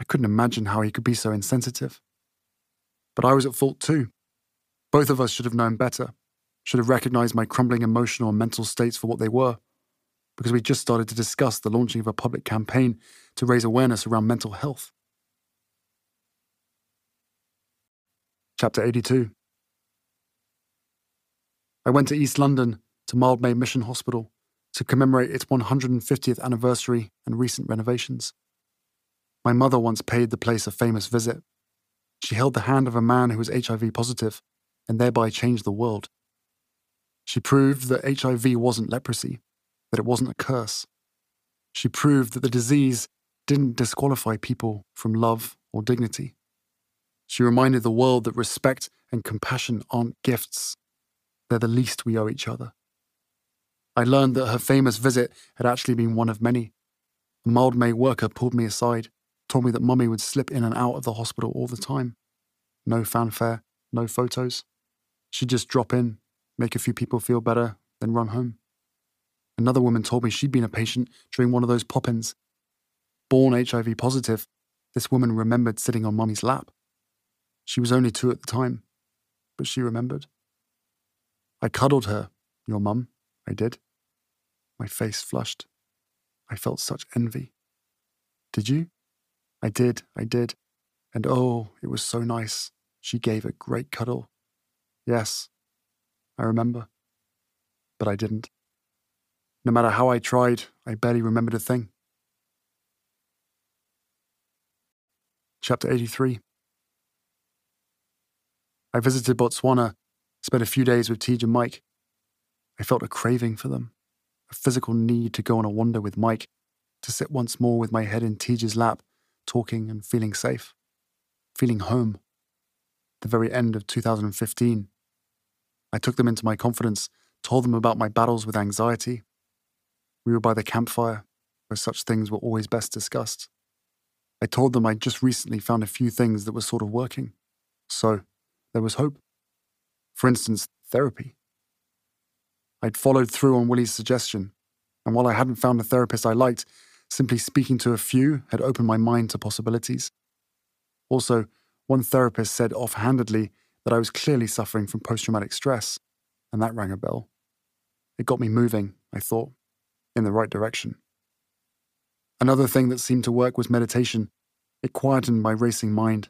I couldn't imagine how he could be so insensitive. But I was at fault too. Both of us should have known better, should have recognized my crumbling emotional and mental states for what they were, because we just started to discuss the launching of a public campaign to raise awareness around mental health. Chapter 82 I went to East London to Mildmay Mission Hospital to commemorate its 150th anniversary and recent renovations. My mother once paid the place a famous visit. She held the hand of a man who was HIV positive and thereby changed the world. She proved that HIV wasn't leprosy, that it wasn't a curse. She proved that the disease didn't disqualify people from love or dignity. She reminded the world that respect and compassion aren't gifts, they're the least we owe each other. I learned that her famous visit had actually been one of many. A Mildmay worker pulled me aside, told me that Mummy would slip in and out of the hospital all the time. No fanfare, no photos, She'd just drop in, make a few people feel better, then run home. Another woman told me she'd been a patient during one of those pop ins. Born HIV positive, this woman remembered sitting on Mummy's lap. She was only two at the time, but she remembered. I cuddled her, your mum, I did. My face flushed. I felt such envy. Did you? I did, I did. And oh, it was so nice. She gave a great cuddle. Yes, I remember. But I didn't. No matter how I tried, I barely remembered a thing. Chapter 83 I visited Botswana, spent a few days with Teej and Mike. I felt a craving for them, a physical need to go on a wander with Mike, to sit once more with my head in Teej's lap, talking and feeling safe, feeling home. The very end of 2015. I took them into my confidence, told them about my battles with anxiety. We were by the campfire, where such things were always best discussed. I told them I'd just recently found a few things that were sort of working. So, there was hope. For instance, therapy. I'd followed through on Willie's suggestion, and while I hadn't found a therapist I liked, simply speaking to a few had opened my mind to possibilities. Also, one therapist said offhandedly that I was clearly suffering from post traumatic stress, and that rang a bell. It got me moving, I thought, in the right direction. Another thing that seemed to work was meditation. It quietened my racing mind,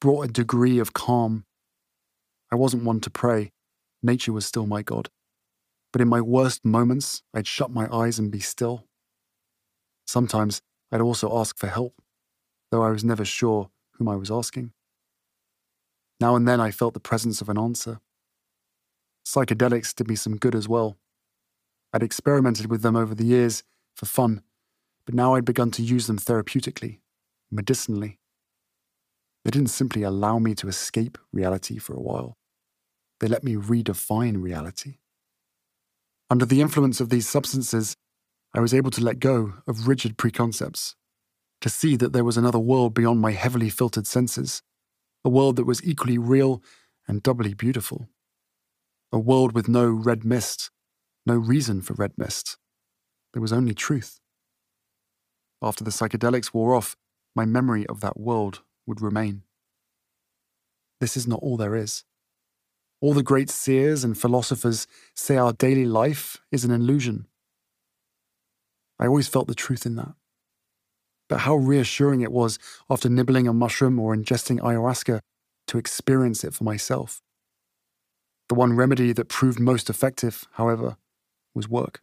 brought a degree of calm. I wasn't one to pray, nature was still my God. But in my worst moments, I'd shut my eyes and be still. Sometimes I'd also ask for help, though I was never sure whom I was asking. Now and then I felt the presence of an answer. Psychedelics did me some good as well. I'd experimented with them over the years for fun but now I'd begun to use them therapeutically, medicinally. They didn't simply allow me to escape reality for a while, they let me redefine reality. Under the influence of these substances, I was able to let go of rigid preconcepts, to see that there was another world beyond my heavily filtered senses, a world that was equally real and doubly beautiful, a world with no red mist, no reason for red mist. There was only truth. After the psychedelics wore off, my memory of that world would remain. This is not all there is. All the great seers and philosophers say our daily life is an illusion. I always felt the truth in that. But how reassuring it was after nibbling a mushroom or ingesting ayahuasca to experience it for myself. The one remedy that proved most effective, however, was work.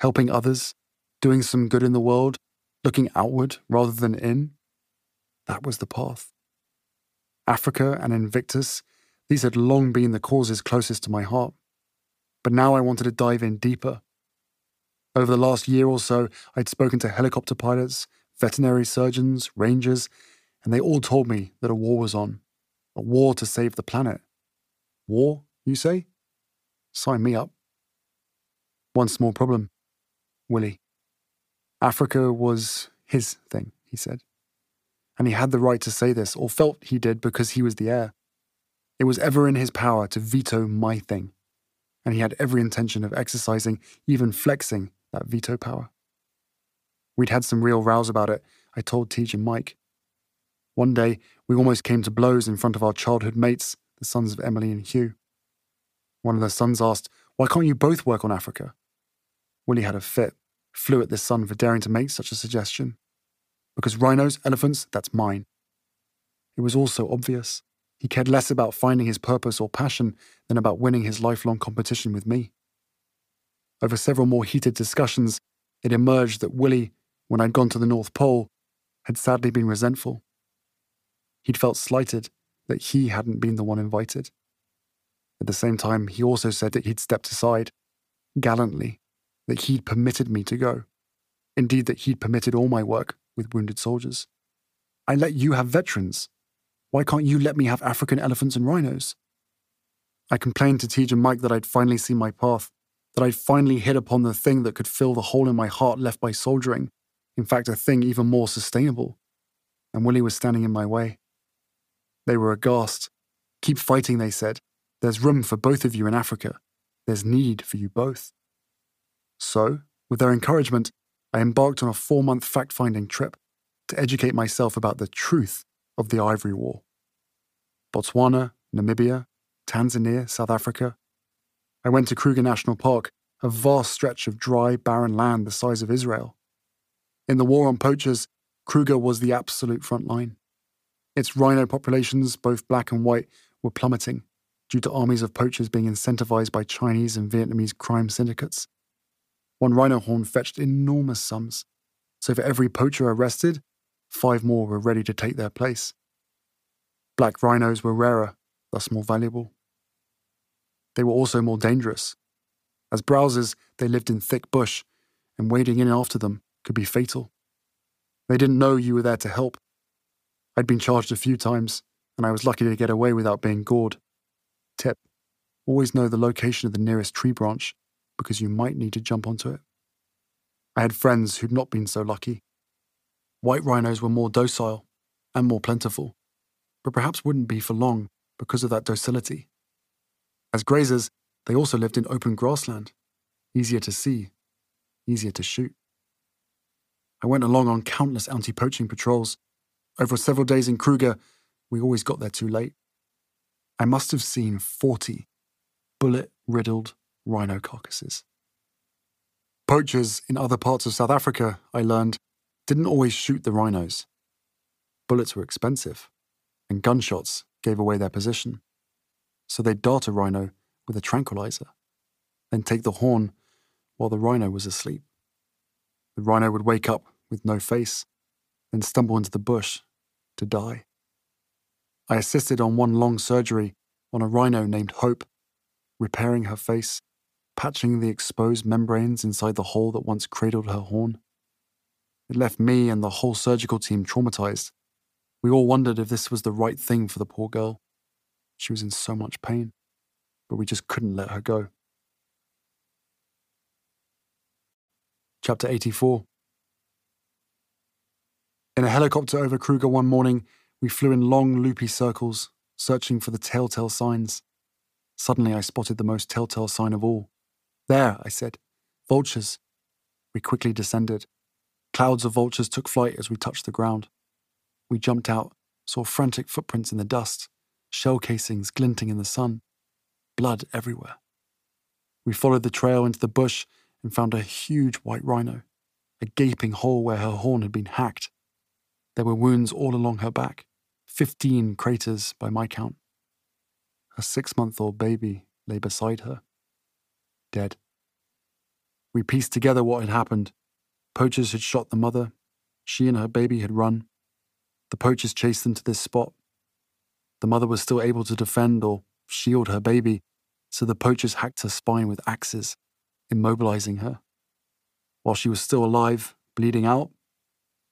Helping others doing some good in the world, looking outward rather than in. That was the path. Africa and Invictus, these had long been the causes closest to my heart. But now I wanted to dive in deeper. Over the last year or so, I'd spoken to helicopter pilots, veterinary surgeons, rangers, and they all told me that a war was on. A war to save the planet. War, you say? Sign me up. One small problem Willie. Africa was his thing, he said. And he had the right to say this, or felt he did because he was the heir. It was ever in his power to veto my thing, and he had every intention of exercising, even flexing, that veto power. We'd had some real rows about it, I told Teej and Mike. One day, we almost came to blows in front of our childhood mates, the sons of Emily and Hugh. One of the sons asked, Why can't you both work on Africa? Willie had a fit flew at this son for daring to make such a suggestion. Because rhinos, elephants, that's mine. It was also obvious. He cared less about finding his purpose or passion than about winning his lifelong competition with me. Over several more heated discussions, it emerged that Willie, when I'd gone to the North Pole, had sadly been resentful. He'd felt slighted that he hadn't been the one invited. At the same time, he also said that he'd stepped aside, gallantly, that he'd permitted me to go. Indeed, that he'd permitted all my work with wounded soldiers. I let you have veterans. Why can't you let me have African elephants and rhinos? I complained to and Mike that I'd finally seen my path, that I'd finally hit upon the thing that could fill the hole in my heart left by soldiering, in fact, a thing even more sustainable. And Willie was standing in my way. They were aghast. Keep fighting, they said. There's room for both of you in Africa. There's need for you both. So, with their encouragement, I embarked on a four month fact finding trip to educate myself about the truth of the Ivory War. Botswana, Namibia, Tanzania, South Africa. I went to Kruger National Park, a vast stretch of dry, barren land the size of Israel. In the war on poachers, Kruger was the absolute front line. Its rhino populations, both black and white, were plummeting due to armies of poachers being incentivized by Chinese and Vietnamese crime syndicates. One rhino horn fetched enormous sums, so for every poacher arrested, five more were ready to take their place. Black rhinos were rarer, thus more valuable. They were also more dangerous. As browsers, they lived in thick bush, and wading in after them could be fatal. They didn't know you were there to help. I'd been charged a few times, and I was lucky to get away without being gored. Tip always know the location of the nearest tree branch because you might need to jump onto it. I had friends who'd not been so lucky. White rhinos were more docile and more plentiful, but perhaps wouldn't be for long because of that docility. As grazers, they also lived in open grassland, easier to see, easier to shoot. I went along on countless anti poaching patrols. Over several days in Kruger, we always got there too late. I must have seen 40 bullet riddled rhino carcasses. Poachers in other parts of South Africa, I learned, didn't always shoot the rhinos. Bullets were expensive, and gunshots gave away their position. So they'd dart a rhino with a tranquilizer, then take the horn while the rhino was asleep. The rhino would wake up with no face, then stumble into the bush to die. I assisted on one long surgery on a rhino named Hope, repairing her face, patching the exposed membranes inside the hole that once cradled her horn. It left me and the whole surgical team traumatized. We all wondered if this was the right thing for the poor girl. She was in so much pain, but we just couldn't let her go. Chapter 84 In a helicopter over Kruger one morning, we flew in long, loopy circles, searching for the telltale signs. Suddenly, I spotted the most telltale sign of all. There, I said. Vultures. We quickly descended. Clouds of vultures took flight as we touched the ground. We jumped out, saw frantic footprints in the dust, shell casings glinting in the sun, blood everywhere. We followed the trail into the bush and found a huge white rhino, a gaping hole where her horn had been hacked. There were wounds all along her back. 15 craters by my count. A six month old baby lay beside her, dead. We pieced together what had happened. Poachers had shot the mother. She and her baby had run. The poachers chased them to this spot. The mother was still able to defend or shield her baby, so the poachers hacked her spine with axes, immobilizing her. While she was still alive, bleeding out,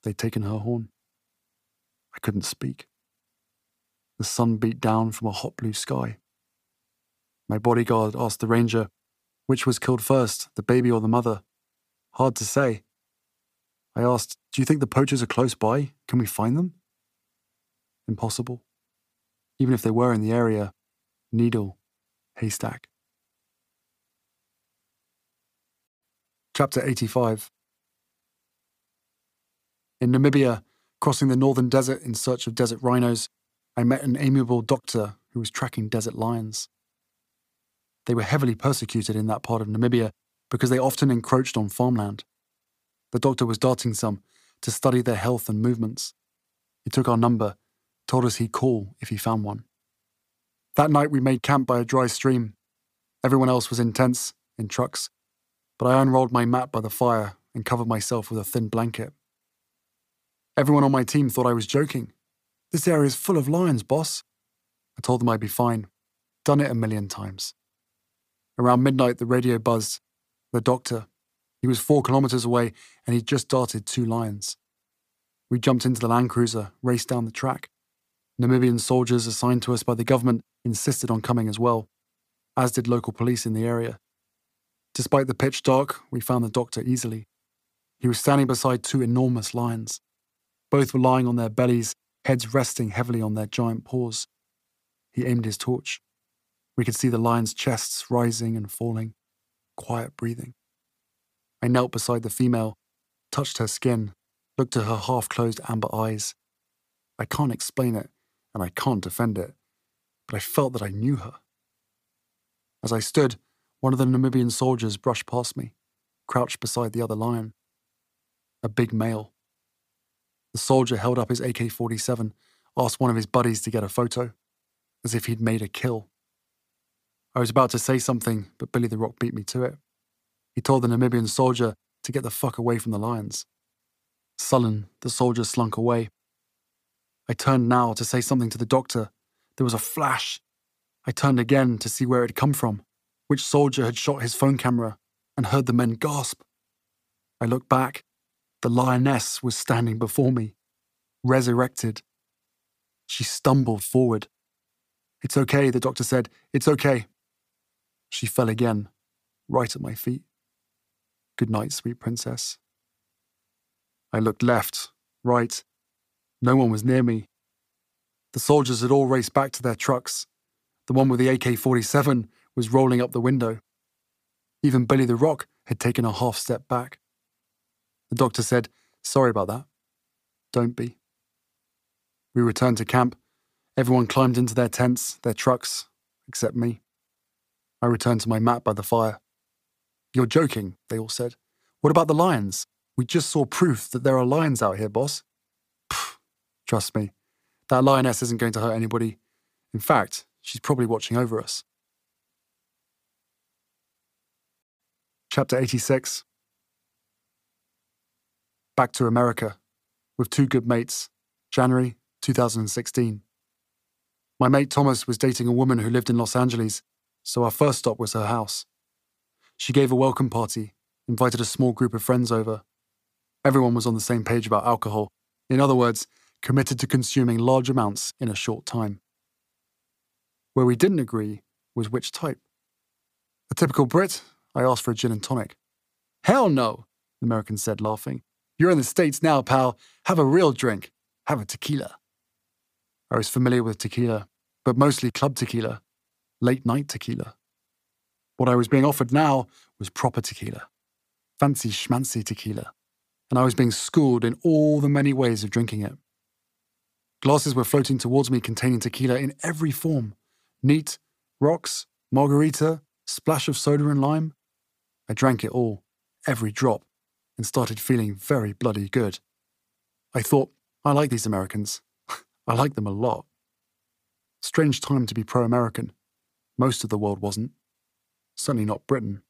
they'd taken her horn. I couldn't speak. The sun beat down from a hot blue sky. My bodyguard asked the ranger, which was killed first, the baby or the mother? Hard to say. I asked, Do you think the poachers are close by? Can we find them? Impossible. Even if they were in the area, needle, haystack. Chapter 85 In Namibia, crossing the northern desert in search of desert rhinos, I met an amiable doctor who was tracking desert lions. They were heavily persecuted in that part of Namibia because they often encroached on farmland. The doctor was darting some to study their health and movements. He took our number, told us he'd call if he found one. That night we made camp by a dry stream. Everyone else was in tents, in trucks, but I unrolled my mat by the fire and covered myself with a thin blanket. Everyone on my team thought I was joking, this area is full of lions, boss. I told them I'd be fine. Done it a million times. Around midnight, the radio buzzed. The doctor. He was four kilometres away and he'd just darted two lions. We jumped into the Land Cruiser, raced down the track. Namibian soldiers assigned to us by the government insisted on coming as well, as did local police in the area. Despite the pitch dark, we found the doctor easily. He was standing beside two enormous lions. Both were lying on their bellies heads resting heavily on their giant paws. He aimed his torch. We could see the lions' chests rising and falling, quiet breathing. I knelt beside the female, touched her skin, looked at her half closed amber eyes. I can't explain it, and I can't defend it, but I felt that I knew her. As I stood, one of the Namibian soldiers brushed past me, crouched beside the other lion. A big male. The soldier held up his AK 47, asked one of his buddies to get a photo, as if he'd made a kill. I was about to say something, but Billy the Rock beat me to it. He told the Namibian soldier to get the fuck away from the lions. Sullen, the soldier slunk away. I turned now to say something to the doctor. There was a flash. I turned again to see where it had come from, which soldier had shot his phone camera, and heard the men gasp. I looked back. The lioness was standing before me, resurrected. She stumbled forward. It's okay, the doctor said. It's okay. She fell again, right at my feet. Good night, sweet princess. I looked left, right. No one was near me. The soldiers had all raced back to their trucks. The one with the AK 47 was rolling up the window. Even Billy the Rock had taken a half step back. The doctor said, Sorry about that. Don't be. We returned to camp. Everyone climbed into their tents, their trucks, except me. I returned to my mat by the fire. You're joking, they all said. What about the lions? We just saw proof that there are lions out here, boss. Trust me, that lioness isn't going to hurt anybody. In fact, she's probably watching over us. Chapter 86 Back to America with two good mates, January 2016. My mate Thomas was dating a woman who lived in Los Angeles, so our first stop was her house. She gave a welcome party, invited a small group of friends over. Everyone was on the same page about alcohol. In other words, committed to consuming large amounts in a short time. Where we didn't agree was which type. A typical Brit, I asked for a gin and tonic. Hell no, the American said, laughing. You're in the States now, pal. Have a real drink. Have a tequila. I was familiar with tequila, but mostly club tequila, late night tequila. What I was being offered now was proper tequila, fancy schmancy tequila, and I was being schooled in all the many ways of drinking it. Glasses were floating towards me containing tequila in every form neat, rocks, margarita, splash of soda and lime. I drank it all, every drop, and started feeling very bloody good. I thought, I like these Americans. I like them a lot. Strange time to be pro American. Most of the world wasn't certainly not Britain.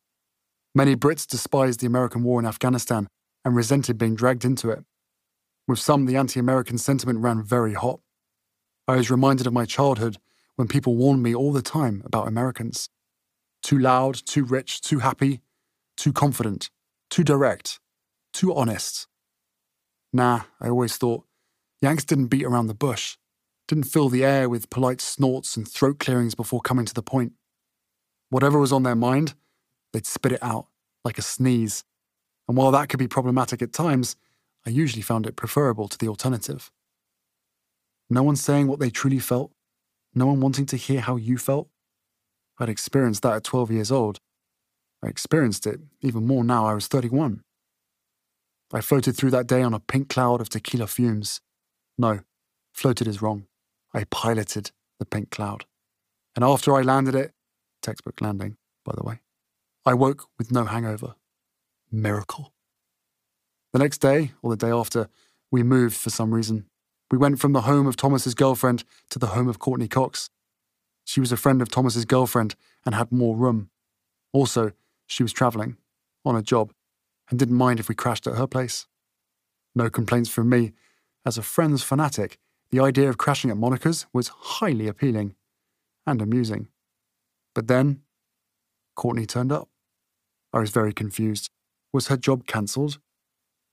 Many Brits despised the American war in Afghanistan and resented being dragged into it. With some, the anti American sentiment ran very hot. I was reminded of my childhood when people warned me all the time about Americans. Too loud, too rich, too happy, too confident, too direct, too honest. Nah, I always thought, Yanks didn't beat around the bush, didn't fill the air with polite snorts and throat clearings before coming to the point. Whatever was on their mind, they'd spit it out, like a sneeze. And while that could be problematic at times, I usually found it preferable to the alternative. No one saying what they truly felt, no one wanting to hear how you felt. I'd experienced that at 12 years old. I experienced it even more now I was 31. I floated through that day on a pink cloud of tequila fumes. No, floated is wrong. I piloted the pink cloud. And after I landed it, Textbook landing, by the way. I woke with no hangover. Miracle. The next day, or the day after, we moved for some reason. We went from the home of Thomas's girlfriend to the home of Courteney Cox. She was a friend of Thomas's girlfriend and had more room. Also, she was travelling, on a job, and didn't mind if we crashed at her place. No complaints from me. As a Friends fanatic, the idea of crashing at Monica's was highly appealing and amusing. But then, Courteney turned up. I was very confused. Was her job cancelled?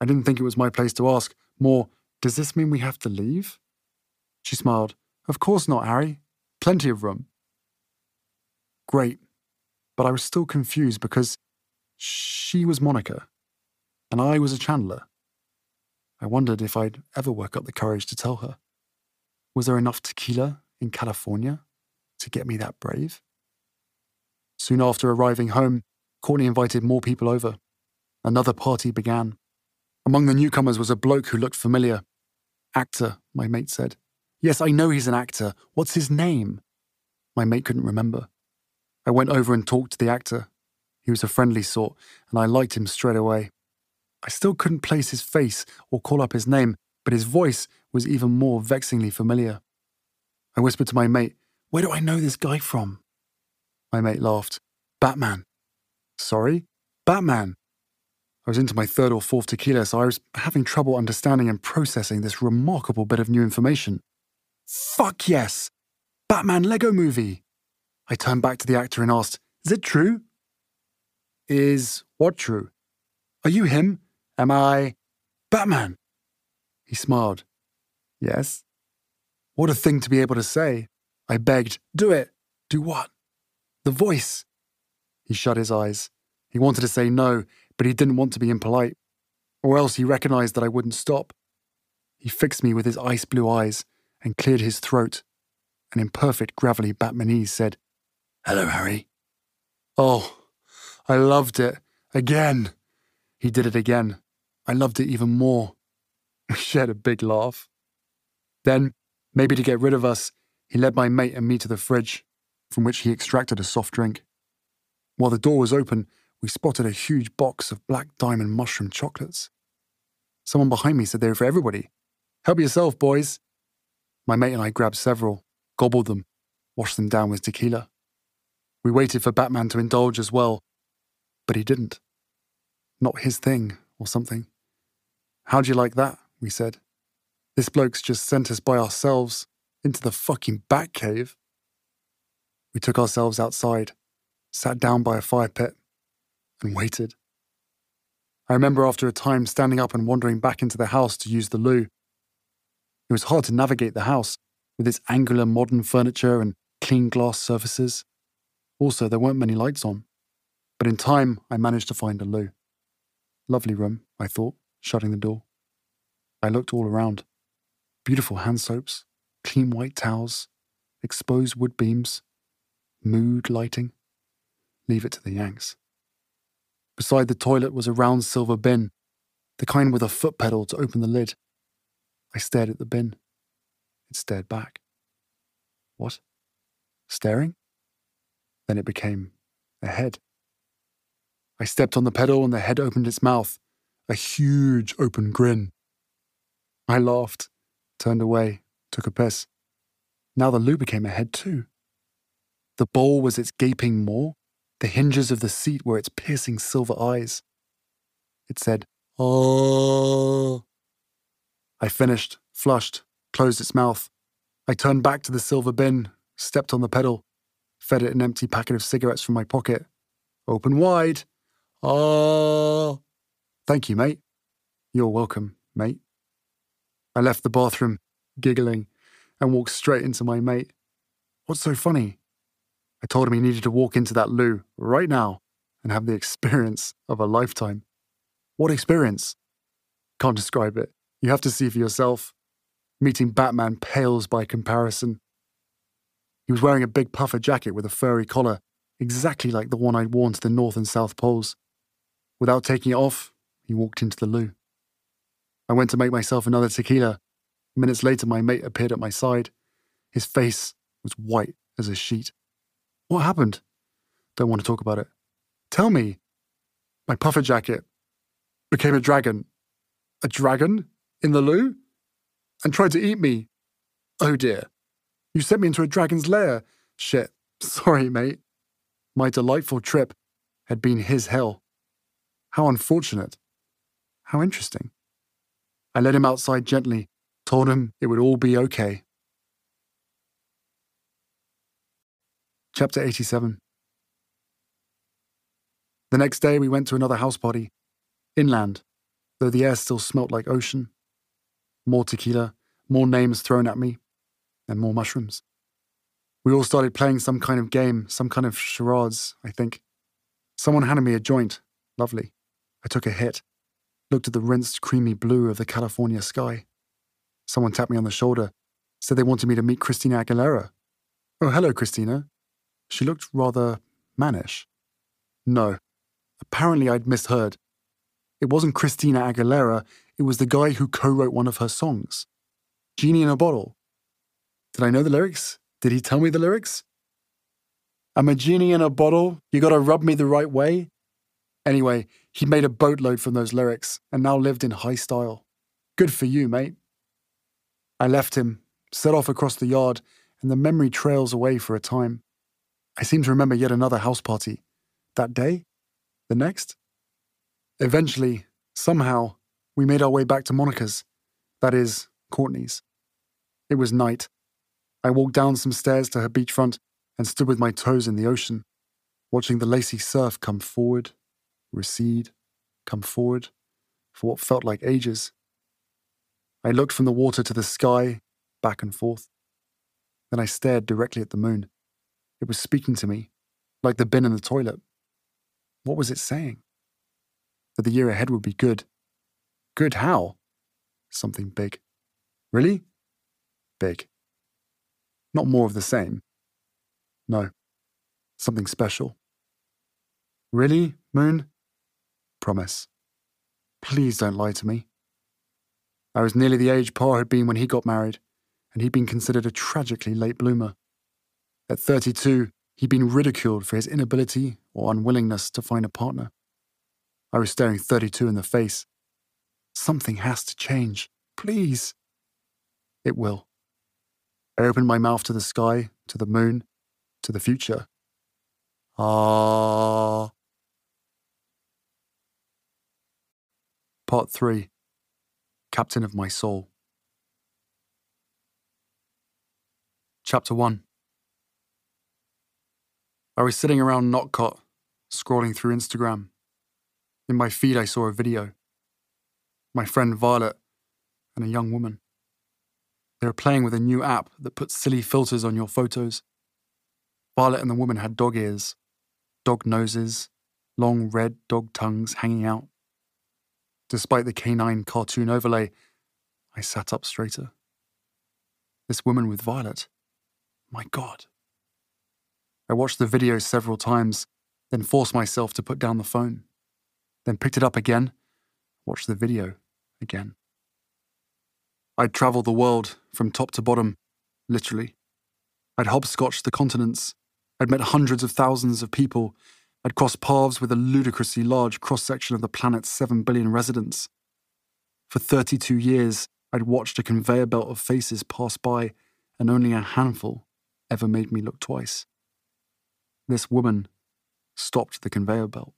I didn't think it was my place to ask. More, does this mean we have to leave? She smiled. Of course not, Harry. Plenty of room. Great. But I was still confused because she was Monica, and I was a Chandler. I wondered if I'd ever work up the courage to tell her. Was there enough tequila in California to get me that brave? Soon after arriving home, Courteney invited more people over. Another party began. Among the newcomers was a bloke who looked familiar. Actor, my mate said. Yes, I know he's an actor. What's his name? My mate couldn't remember. I went over and talked to the actor. He was a friendly sort, and I liked him straight away. I still couldn't place his face or call up his name, but his voice was even more vexingly familiar. I whispered to my mate, Where do I know this guy from? My mate laughed. Batman. Sorry? Batman. I was into my third or fourth tequila, so I was having trouble understanding and processing this remarkable bit of new information. Fuck yes! Batman Lego movie! I turned back to the actor and asked, Is it true? Is what true? Are you him? Am I Batman? He smiled. Yes. What a thing to be able to say. I begged, Do it. Do what? The voice. He shut his eyes. He wanted to say no, but he didn't want to be impolite. Or else he recognized that I wouldn't stop. He fixed me with his ice blue eyes and cleared his throat. And in perfect gravelly Batmanese said, Hello, Harry. Oh, I loved it. Again. He did it again. I loved it even more. We shared a big laugh. Then, maybe to get rid of us, he led my mate and me to the fridge, from which he extracted a soft drink. While the door was open, we spotted a huge box of black diamond mushroom chocolates. Someone behind me said they were for everybody. Help yourself, boys. My mate and I grabbed several, gobbled them, washed them down with tequila. We waited for Batman to indulge as well, but he didn't. Not his thing, or something. How'd you like that? We said. This bloke's just sent us by ourselves into the fucking Batcave. We took ourselves outside, sat down by a fire pit, and waited. I remember after a time standing up and wandering back into the house to use the loo. It was hard to navigate the house with its angular modern furniture and clean glass surfaces. Also, there weren't many lights on. But in time, I managed to find a loo. Lovely room, I thought, shutting the door. I looked all around. Beautiful hand soaps, clean white towels, exposed wood beams, mood lighting. Leave it to the Yanks. Beside the toilet was a round silver bin, the kind with a foot pedal to open the lid. I stared at the bin. It stared back. What? Staring? Then it became a head. I stepped on the pedal and the head opened its mouth, a huge open grin. I laughed, turned away, took a piss. Now the loo became a head too. The bowl was its gaping maw, the hinges of the seat were its piercing silver eyes. It said, Oh. I finished, flushed, closed its mouth. I turned back to the silver bin, stepped on the pedal, fed it an empty packet of cigarettes from my pocket. Open wide. Ah. Thank you, mate. You're welcome, mate. I left the bathroom, giggling, and walked straight into my mate. What's so funny? I told him he needed to walk into that loo right now and have the experience of a lifetime. What experience? Can't describe it. You have to see for yourself. Meeting Batman pales by comparison. He was wearing a big puffer jacket with a furry collar, exactly like the one I'd worn to the North and South Poles. Without taking it off, he walked into the loo. I went to make myself another tequila. Minutes later, my mate appeared at my side. His face was white as a sheet. What happened? Don't want to talk about it. Tell me. My puffer jacket became a dragon. A dragon? In the loo? And tried to eat me. Oh dear. You sent me into a dragon's lair. Shit. Sorry, mate. My delightful trip had been his hell. How unfortunate. How interesting. I led him outside gently, told him it would all be okay. Chapter 87 The next day we went to another house party, inland, though the air still smelt like ocean. More tequila, more names thrown at me, and more mushrooms. We all started playing some kind of game, some kind of charades, I think. Someone handed me a joint. Lovely. I took a hit, looked at the rinsed, creamy blue of the California sky. Someone tapped me on the shoulder, said they wanted me to meet Christina Aguilera. Oh, hello, Christina. She looked rather mannish. No, apparently I'd misheard. It wasn't Christina Aguilera, it was the guy who co wrote one of her songs Genie in a Bottle. Did I know the lyrics? Did he tell me the lyrics? I'm a genie in a bottle, you gotta rub me the right way. Anyway, he made a boatload from those lyrics and now lived in high style. Good for you, mate. I left him, set off across the yard, and the memory trails away for a time. I seem to remember yet another house party. That day? The next? Eventually, somehow, we made our way back to Monica's. That is, Courteney's. It was night. I walked down some stairs to her beachfront and stood with my toes in the ocean, watching the lacy surf come forward, recede, come forward, for what felt like ages. I looked from the water to the sky, back and forth. Then I stared directly at the moon. It was speaking to me, like the bin in the toilet. What was it saying? That the year ahead would be good. Good how? Something big. Really? Big. Not more of the same. No. Something special. Really, Moon? Promise. Please don't lie to me. I was nearly the age Pa had been when he got married, and he'd been considered a tragically late bloomer. At 32, he'd been ridiculed for his inability or unwillingness to find a partner. I was staring 32 in the face. Something has to change. Please. It will. I opened my mouth to the sky, to the moon, to the future. Ah. Part 3 Captain of My Soul. Chapter 1 I was sitting around Nott Cott, scrolling through Instagram. In my feed, I saw a video. My friend Violet and a young woman. They were playing with a new app that puts silly filters on your photos. Violet and the woman had dog ears, dog noses, long red dog tongues hanging out. Despite the canine cartoon overlay, I sat up straighter. This woman with Violet. My God. I watched the video several times, then forced myself to put down the phone. Then picked it up again, watched the video again. I'd travelled the world from top to bottom, literally. I'd hopscotched the continents. I'd met hundreds of thousands of people I'd crossed paths with a ludicrously large cross section of the planet's 7 billion residents. For 32 years, I'd watched a conveyor belt of faces pass by, and only a handful ever made me look twice. This woman stopped the conveyor belt.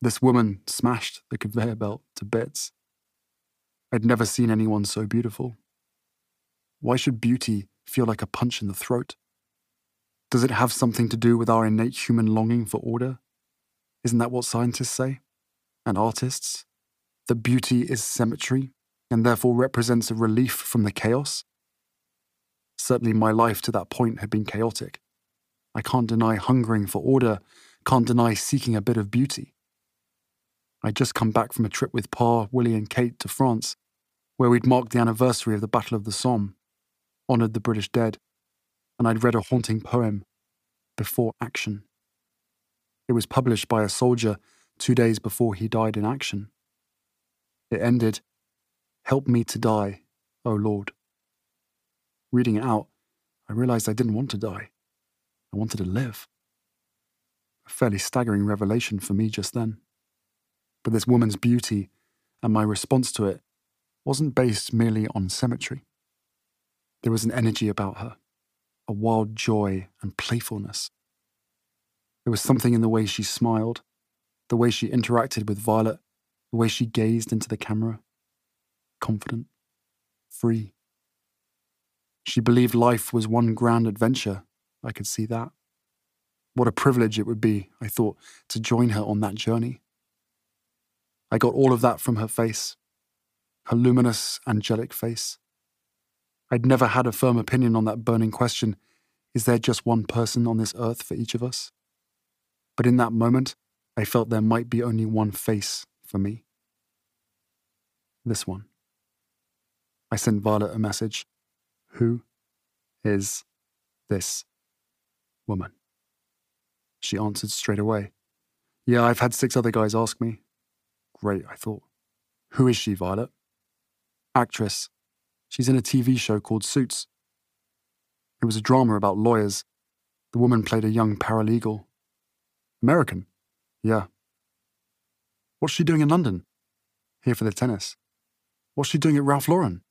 This woman smashed the conveyor belt to bits. I'd never seen anyone so beautiful. Why should beauty feel like a punch in the throat? Does it have something to do with our innate human longing for order? Isn't that what scientists say? And artists? That beauty is symmetry and therefore represents a relief from the chaos? Certainly, my life to that point had been chaotic. I can't deny hungering for order, can't deny seeking a bit of beauty. I'd just come back from a trip with Pa, Willie, and Kate to France, where we'd marked the anniversary of the Battle of the Somme, honoured the British dead, and I'd read a haunting poem, Before Action. It was published by a soldier two days before he died in action. It ended, Help me to die, O Lord. Reading it out, I realized I didn't want to die. I wanted to live. A fairly staggering revelation for me just then. But this woman's beauty and my response to it wasn't based merely on symmetry. There was an energy about her, a wild joy and playfulness. There was something in the way she smiled, the way she interacted with Violet, the way she gazed into the camera. Confident, free. She believed life was one grand adventure. I could see that. What a privilege it would be, I thought, to join her on that journey. I got all of that from her face, her luminous, angelic face. I'd never had a firm opinion on that burning question is there just one person on this earth for each of us? But in that moment, I felt there might be only one face for me. This one. I sent Violet a message. Who is this woman? she answered straight away. Yeah, I've had six other guys ask me. Great, I thought. Who is she, Violet? Actress. She's in a TV show called Suits. It was a drama about lawyers. The woman played a young paralegal. American? Yeah. What's she doing in London? Here for the tennis. What's she doing at Ralph Lauren?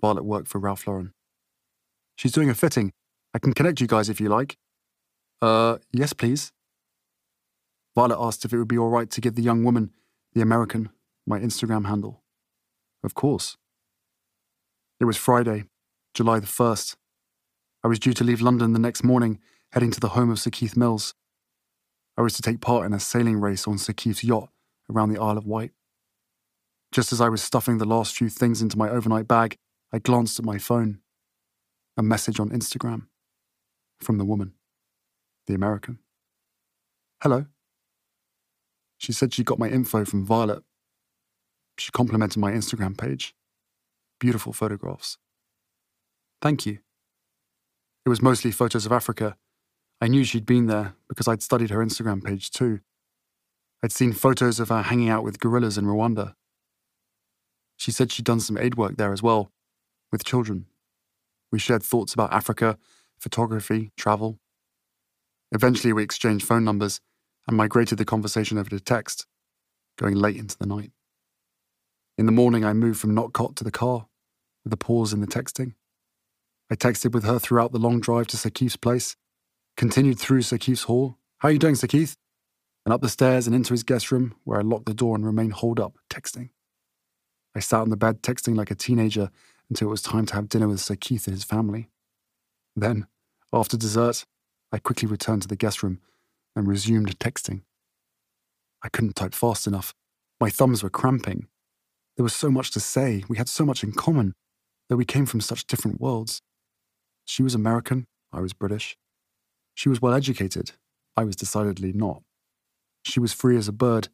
Violet worked for Ralph Lauren. She's doing a fitting. I can connect you guys if you like. Uh, yes, please. Violet asked if it would be all right to give the young woman, the American, my Instagram handle. Of course. It was Friday, July the 1st. I was due to leave London the next morning, heading to the home of Sir Keith Mills. I was to take part in a sailing race on Sir Keith's yacht around the Isle of Wight. Just as I was stuffing the last few things into my overnight bag, I glanced at my phone. A message on Instagram. From the woman. The American. Hello. She said she got my info from Violet. She complimented my Instagram page. Beautiful photographs. Thank you. It was mostly photos of Africa. I knew she'd been there because I'd studied her Instagram page too. I'd seen photos of her hanging out with gorillas in Rwanda. She said she'd done some aid work there as well, with children. We shared thoughts about Africa, photography, travel. Eventually, we exchanged phone numbers and migrated the conversation over to text, going late into the night. In the morning, I moved from Nott Cott to the car, with a pause in the texting. I texted with her throughout the long drive to Sir Keith's place, continued through Sir Keith's hall. How are you doing, Sir Keith? And up the stairs and into his guest room, where I locked the door and remained holed up, texting. I sat on the bed texting like a teenager until it was time to have dinner with Sir Keith and his family. Then, after dessert, I quickly returned to the guest room and resumed texting. I couldn't type fast enough. My thumbs were cramping. There was so much to say. We had so much in common, though we came from such different worlds. She was American, I was British. She was well educated, I was decidedly not. She was free as a bird,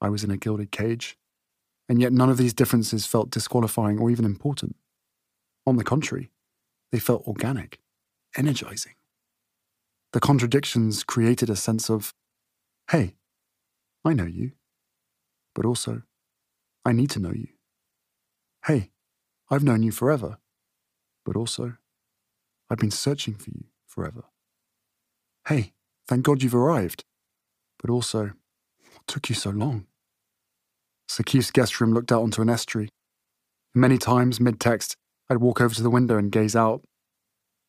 I was in a gilded cage. And yet none of these differences felt disqualifying or even important. On the contrary, they felt organic, energizing. The contradictions created a sense of, hey, I know you, but also, I need to know you. Hey, I've known you forever, but also, I've been searching for you forever. Hey, thank God you've arrived, but also, what took you so long? Keith's guest room looked out onto an estuary. Many times, mid text, I'd walk over to the window and gaze out.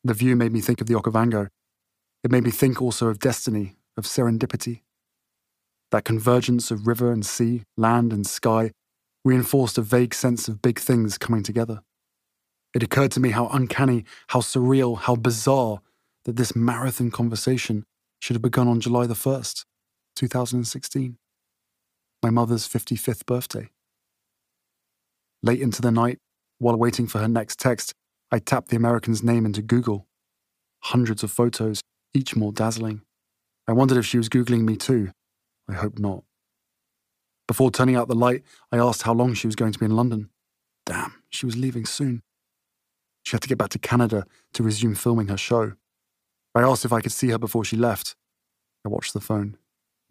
The view made me think of the Okavango it made me think also of destiny, of serendipity. That convergence of river and sea, land and sky, reinforced a vague sense of big things coming together. It occurred to me how uncanny, how surreal, how bizarre that this marathon conversation should have begun on July the 1st, 2016, my mother's 55th birthday. Late into the night, while waiting for her next text, I tapped the American's name into Google. Hundreds of photos, each more dazzling. I wondered if she was Googling me too. I hope not. Before turning out the light, I asked how long she was going to be in London. Damn, she was leaving soon. She had to get back to Canada to resume filming her show. I asked if I could see her before she left. I watched the phone,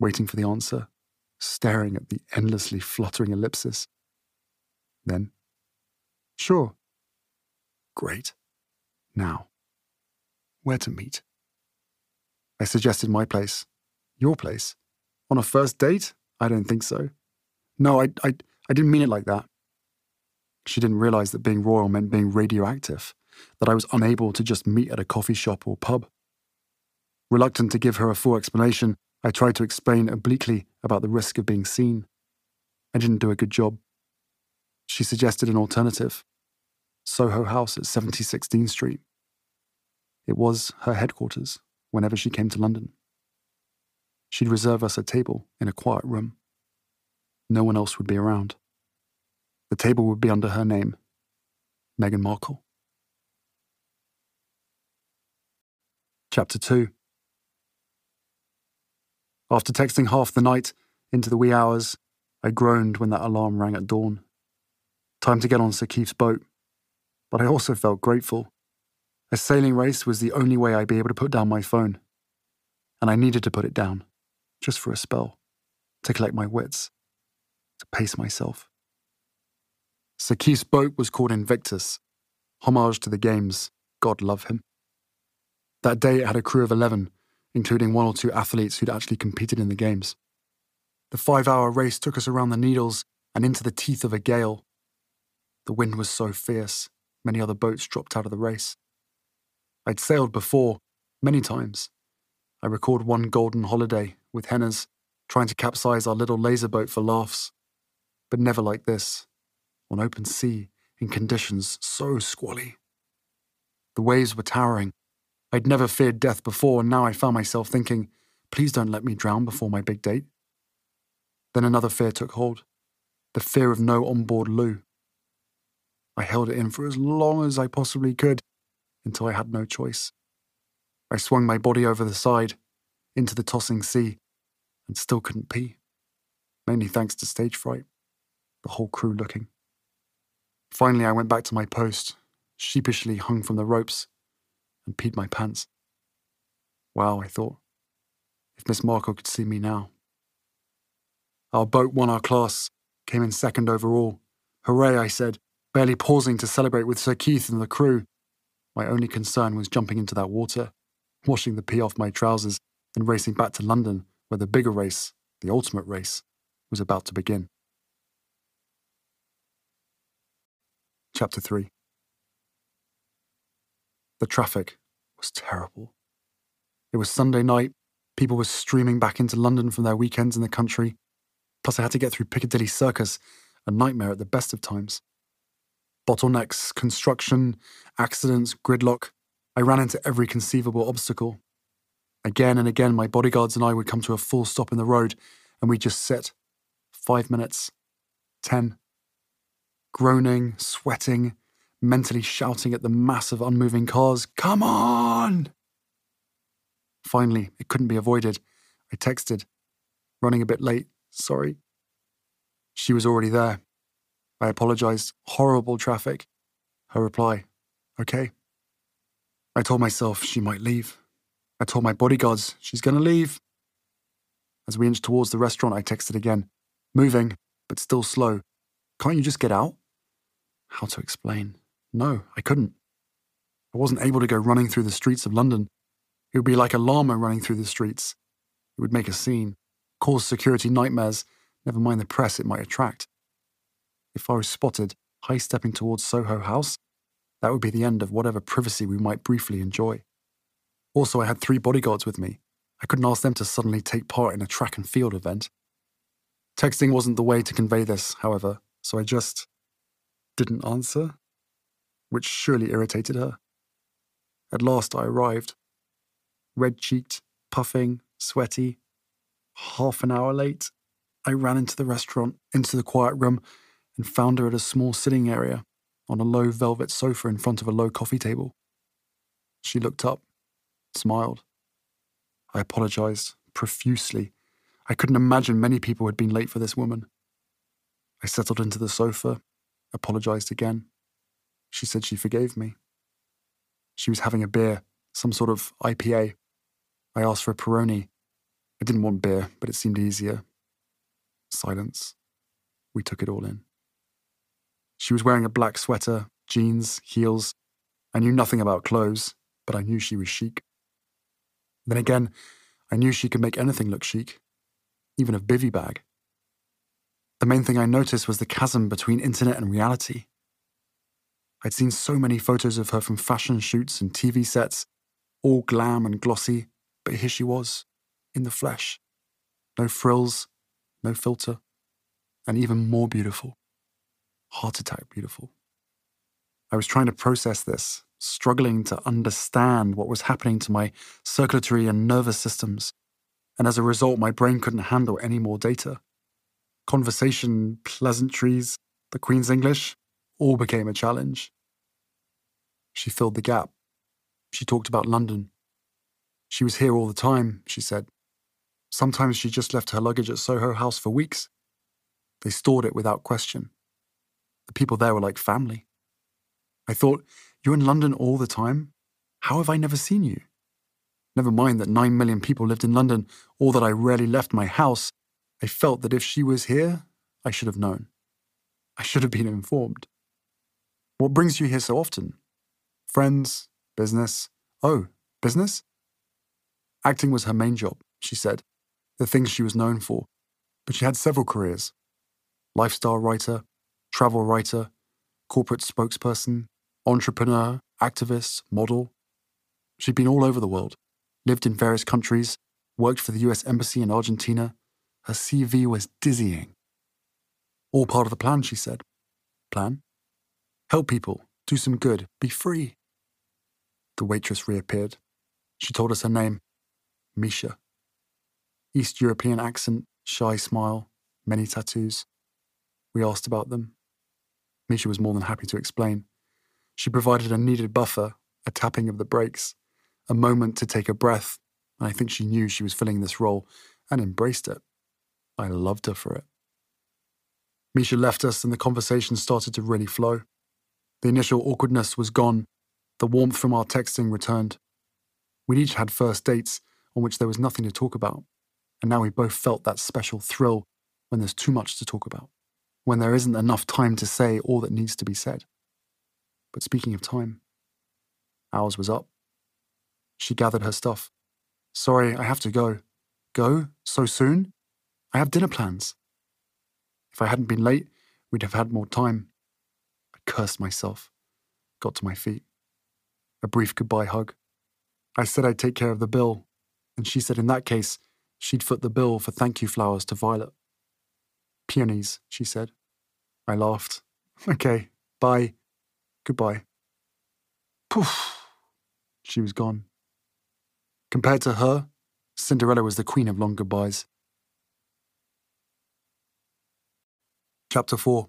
waiting for the answer, staring at the endlessly fluttering ellipsis. Then, sure. Great. Now, where to meet? I suggested my place. Your place? On a first date? I don't think so. No, I, I, I didn't mean it like that. She didn't realize that being royal meant being radioactive, that I was unable to just meet at a coffee shop or pub. Reluctant to give her a full explanation, I tried to explain obliquely about the risk of being seen. I didn't do a good job. She suggested an alternative Soho House at 76 Dean Street. It was her headquarters whenever she came to London. She'd reserve us a table in a quiet room. No one else would be around. The table would be under her name, Meghan Markle. Chapter 2 After texting half the night, into the wee hours, I groaned when that alarm rang at dawn. Time to get on Sir Keith's boat. But I also felt grateful a sailing race was the only way I'd be able to put down my phone. and I needed to put it down, just for a spell, to collect my wits, to pace myself. Keith's boat was called Invictus, homage to the games, God love him. That day it had a crew of 11, including one or two athletes who'd actually competed in the games. The five hour race took us around the Needles and into the teeth of a gale. The wind was so fierce, many other boats dropped out of the race. I'd sailed before, many times. I record one golden holiday with Henners trying to capsize our little laser boat for laughs. But never like this, on open sea, in conditions so squally. The waves were towering. I'd never feared death before, and now I found myself thinking, please don't let me drown before my big date. Then another fear took hold the fear of no onboard loo. I held it in for as long as I possibly could until I had no choice. I swung my body over the side into the tossing sea and still couldn't pee, mainly thanks to stage fright, the whole crew looking. Finally, I went back to my post, sheepishly hung from the ropes, and peed my pants. Wow, I thought. If Miss Markle could see me now. Our boat won our class, came in second overall. Hooray, I said, barely pausing to celebrate with Sir Keith and the crew. My only concern was jumping into that water, washing the pee off my trousers, and racing back to London, where the bigger race, the ultimate race, was about to begin. Chapter 3 The traffic was terrible. It was Sunday night, people were streaming back into London from their weekends in the country, plus I had to get through Piccadilly Circus, a nightmare at the best of times bottlenecks, construction, accidents, gridlock. I ran into every conceivable obstacle. Again and again, my bodyguards and I would come to a full stop in the road, and we'd just sit. Five minutes, ten. Groaning, sweating, mentally shouting at the mass of unmoving cars, Come on! Finally, it couldn't be avoided. I texted, running a bit late, sorry. She was already there, I apologized. Horrible traffic. Her reply, okay. I told myself she might leave. I told my bodyguards she's to leave. As we inched towards the restaurant, I texted again, moving, but still slow. Can't you just get out? How to explain? No, I couldn't. I wasn't able to go running through the streets of London. It would be like a llama running through the streets. It would make a scene, cause security nightmares, never mind the press it might attract. If I was spotted high stepping towards Soho House, that would be the end of whatever privacy we might briefly enjoy. Also, I had three bodyguards with me. I couldn't ask them to suddenly take part in a track and field event. Texting wasn't the way to convey this, however, so I just didn't answer, which surely irritated her. At last, I arrived. Red cheeked, puffing, sweaty. Half an hour late, I ran into the restaurant, into the quiet room, and found her at a small sitting area on a low velvet sofa in front of a low coffee table. She looked up, smiled. I apologized profusely. I couldn't imagine many people had been late for this woman. I settled into the sofa, apologized again. She said she forgave me. She was having a beer, some sort of IPA. I asked for a Peroni. I didn't want beer, but it seemed easier. Silence. We took it all in. She was wearing a black sweater, jeans, heels. I knew nothing about clothes, but I knew she was chic. Then again, I knew she could make anything look chic, even a bivy bag. The main thing I noticed was the chasm between internet and reality. I'd seen so many photos of her from fashion shoots and TV sets, all glam and glossy, but here she was, in the flesh. No frills, no filter, and even more beautiful heart attack beautiful. I was trying to process this, struggling to understand what was happening to my circulatory and nervous systems, and as a result, my brain couldn't handle any more data. Conversation, pleasantries, the Queen's English, all became a challenge. She filled the gap. She talked about London. She was here all the time, she said. Sometimes she just left her luggage at Soho House for weeks. They stored it without question. The people there were like family. I thought, You're in London all the time? How have I never seen you? Never mind that nine million people lived in London, or that I rarely left my house. I felt that if she was here, I should have known. I should have been informed. What brings you here so often? Friends, business. Oh, business? Acting was her main job, she said, the things she was known for. But she had several careers lifestyle writer, travel writer, corporate spokesperson, entrepreneur, activist, model. She'd been all over the world, lived in various countries, worked for the US Embassy in Argentina. Her CV was dizzying. All part of the plan, she said. Plan? Help people, do some good, be free. The waitress reappeared. She told us her name Misha. East European accent, shy smile, many tattoos. We asked about them. Misha was more than happy to explain. She provided a needed buffer, a tapping of the brakes, a moment to take a breath, and I think she knew she was filling this role and embraced it. I loved her for it. Misha left us, and the conversation started to really flow. The initial awkwardness was gone, the warmth from our texting returned. We'd each had first dates on which there was nothing to talk about, and now we both felt that special thrill when there's too much to talk about, when there isn't enough time to say all that needs to be said. But speaking of time, ours was up. She gathered her stuff. Sorry, I have to go. Go? So soon? I have dinner plans. If I hadn't been late, we'd have had more time. I cursed myself, got to my feet. A brief goodbye hug. I said I'd take care of the bill, and she said in that case, she'd foot the bill for thank you flowers to Violet. Peonies, she said. I laughed. Okay, bye. Goodbye. Poof. She was gone. Compared to her, Cinderella was the queen of long goodbyes. Chapter 4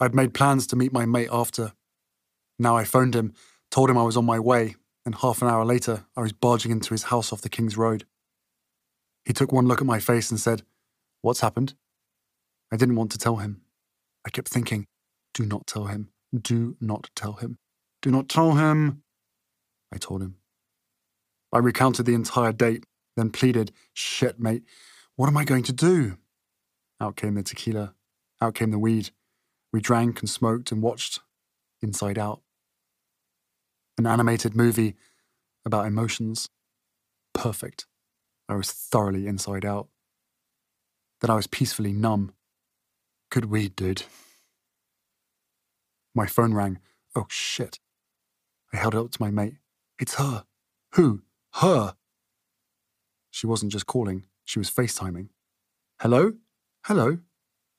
I'd made plans to meet my mate after. Now I phoned him, told him I was on my way, and half an hour later I was barging into his house off the King's Road. He took one look at my face and said, What's happened? I didn't want to tell him. I kept thinking, Do not tell him. Do not tell him. Do not tell him. I told him. I recounted the entire date, then pleaded, Shit, mate, what am I going to do? Out came the tequila. Out came the weed. We drank and smoked and watched Inside Out. An animated movie about emotions. Perfect. I was thoroughly inside out. Then I was peacefully numb. Good weed, dude. My phone rang. Oh shit. I held it up to my mate. It's her. Who? Her. She wasn't just calling, she was FaceTiming. Hello? Hello?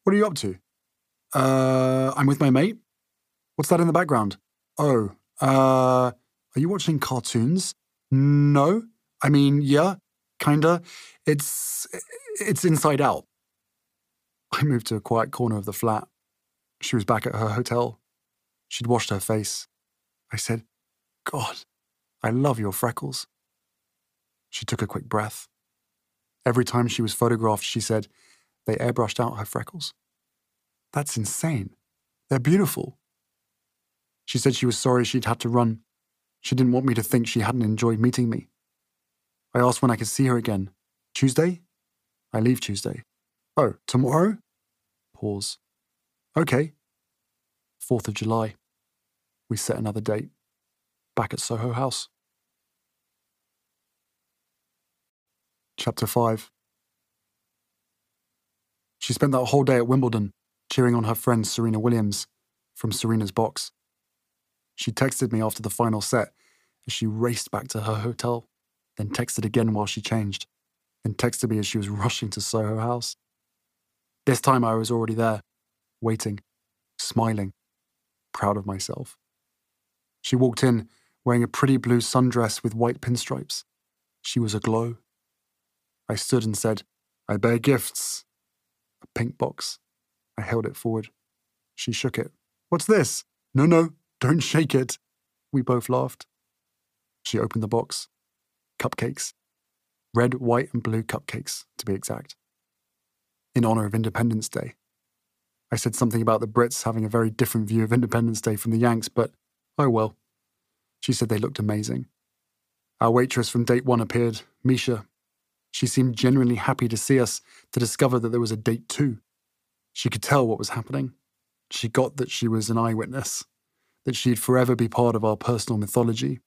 What are you up to? Uh, I'm with my mate. What's that in the background? Oh, uh, are you watching cartoons? No. I mean, yeah, kinda. It's it's inside out. I moved to a quiet corner of the flat. She was back at her hotel. She'd washed her face. I said, God, I love your freckles. She took a quick breath. Every time she was photographed, she said, they airbrushed out her freckles. That's insane. They're beautiful. She said she was sorry she'd had to run. She didn't want me to think she hadn't enjoyed meeting me. I asked when I could see her again. Tuesday? I leave Tuesday. Oh, tomorrow? Pause. Okay. 4th of July we set another date. Back at Soho House. Chapter 5 She spent that whole day at Wimbledon, cheering on her friend Serena Williams from Serena's box. She texted me after the final set as she raced back to her hotel, then texted again while she changed, then texted me as she was rushing to Soho House. This time I was already there, waiting, smiling, proud of myself. She walked in wearing a pretty blue sundress with white pinstripes. She was aglow. I stood and said, I bear gifts. A pink box. I held it forward. She shook it. What's this? No, no, don't shake it. We both laughed. She opened the box. Cupcakes. Red, white, and blue cupcakes, to be exact. In honour of Independence Day. I said something about the Brits having a very different view of Independence Day from the Yanks, but Oh well. She said they looked amazing. Our waitress from date one appeared, Misha. She seemed genuinely happy to see us, to discover that there was a date two. She could tell what was happening. She got that she was an eyewitness, that she'd forever be part of our personal mythology.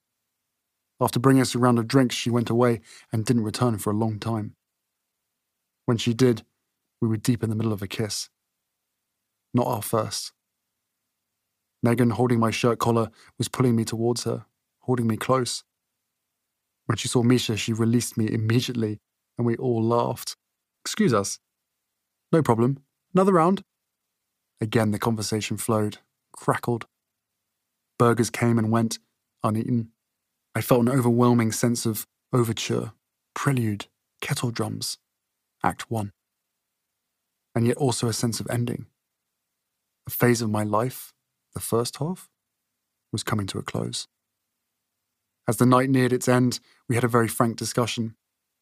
After bringing us a round of drinks, she went away and didn't return for a long time. When she did, we were deep in the middle of a kiss. Not our first. Megan, holding my shirt collar, was pulling me towards her, holding me close. When she saw Misha, she released me immediately, and we all laughed. Excuse us. No problem. Another round. Again, the conversation flowed, crackled. Burgers came and went, uneaten. I felt an overwhelming sense of overture, prelude, kettle drums, Act 1. And yet also a sense of ending. A phase of my life, the first half, was coming to a close. As the night neared its end, we had a very frank discussion.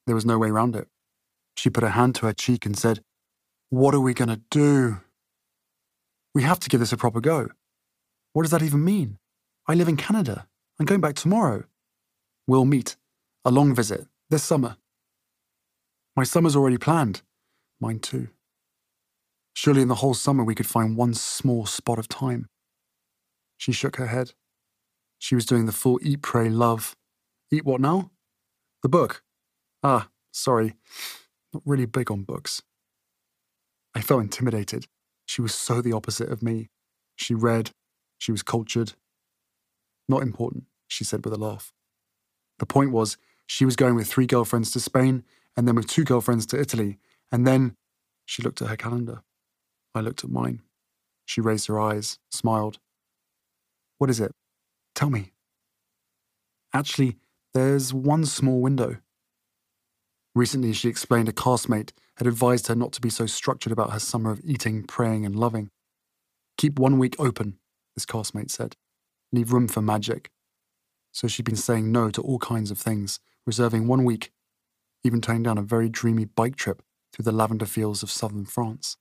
There was no way round it. She put her hand to her cheek and said, What are we going to do? We have to give this a proper go. What does that even mean? I live in Canada. I'm going back tomorrow. We'll meet. A long visit. This summer. My summer's already planned. Mine too. Surely in the whole summer we could find one small spot of time. She shook her head. She was doing the full eat, pray, love. Eat what now? The book. Ah, sorry. Not really big on books. I felt intimidated. She was so the opposite of me. She read. She was cultured. Not important, she said with a laugh. The point was, she was going with three girlfriends to Spain, and then with two girlfriends to Italy, and then she looked at her calendar. I looked at mine. She raised her eyes, smiled. What is it? Tell me. Actually, there's one small window. Recently, she explained a classmate had advised her not to be so structured about her summer of eating, praying, and loving. Keep one week open, this classmate said. Leave room for magic. So she'd been saying no to all kinds of things, reserving one week, even turning down a very dreamy bike trip through the lavender fields of southern France.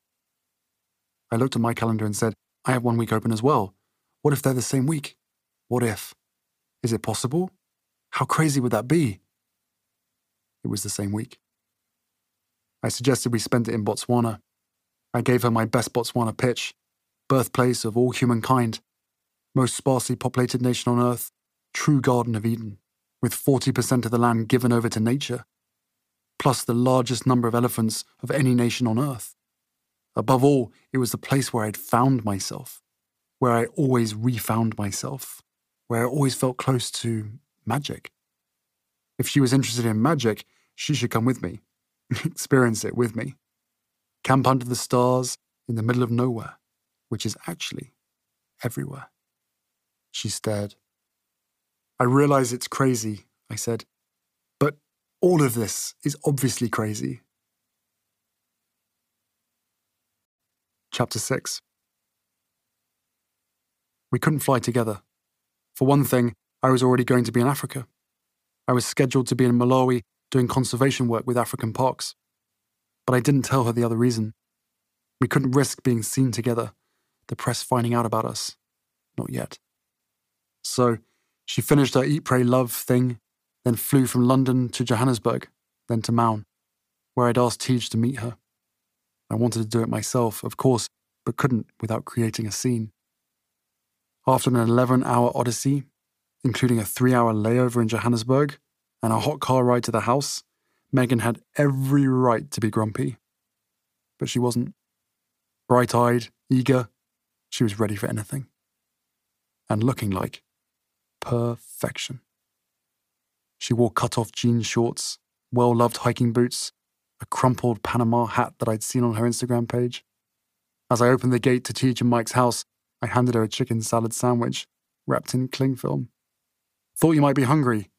I looked at my calendar and said, I have one week open as well. What if they're the same week? What if? Is it possible? How crazy would that be? It was the same week. I suggested we spend it in Botswana. I gave her my best Botswana pitch birthplace of all humankind, most sparsely populated nation on earth, true Garden of Eden, with 40% of the land given over to nature, plus the largest number of elephants of any nation on earth. Above all, it was the place where I'd found myself, where I always refound myself, where I always felt close to magic. If she was interested in magic, she should come with me, experience it with me. Camp under the stars in the middle of nowhere, which is actually everywhere. She stared. I realize it's crazy, I said, but all of this is obviously crazy. Chapter 6 We couldn't fly together. For one thing, I was already going to be in Africa. I was scheduled to be in Malawi doing conservation work with African parks. But I didn't tell her the other reason. We couldn't risk being seen together, the press finding out about us. Not yet. So, she finished her Eat, Pray, Love thing, then flew from London to Johannesburg, then to Maun, where I'd asked Teej to meet her. I wanted to do it myself, of course, but couldn't without creating a scene. After an 11 hour odyssey, including a three hour layover in Johannesburg and a hot car ride to the house, Megan had every right to be grumpy. But she wasn't. Bright eyed, eager, she was ready for anything. And looking like perfection. She wore cut off jean shorts, well loved hiking boots, a crumpled Panama hat that I'd seen on her Instagram page. As I opened the gate to Teej and Mike's house, I handed her a chicken salad sandwich wrapped in cling film. Thought you might be hungry.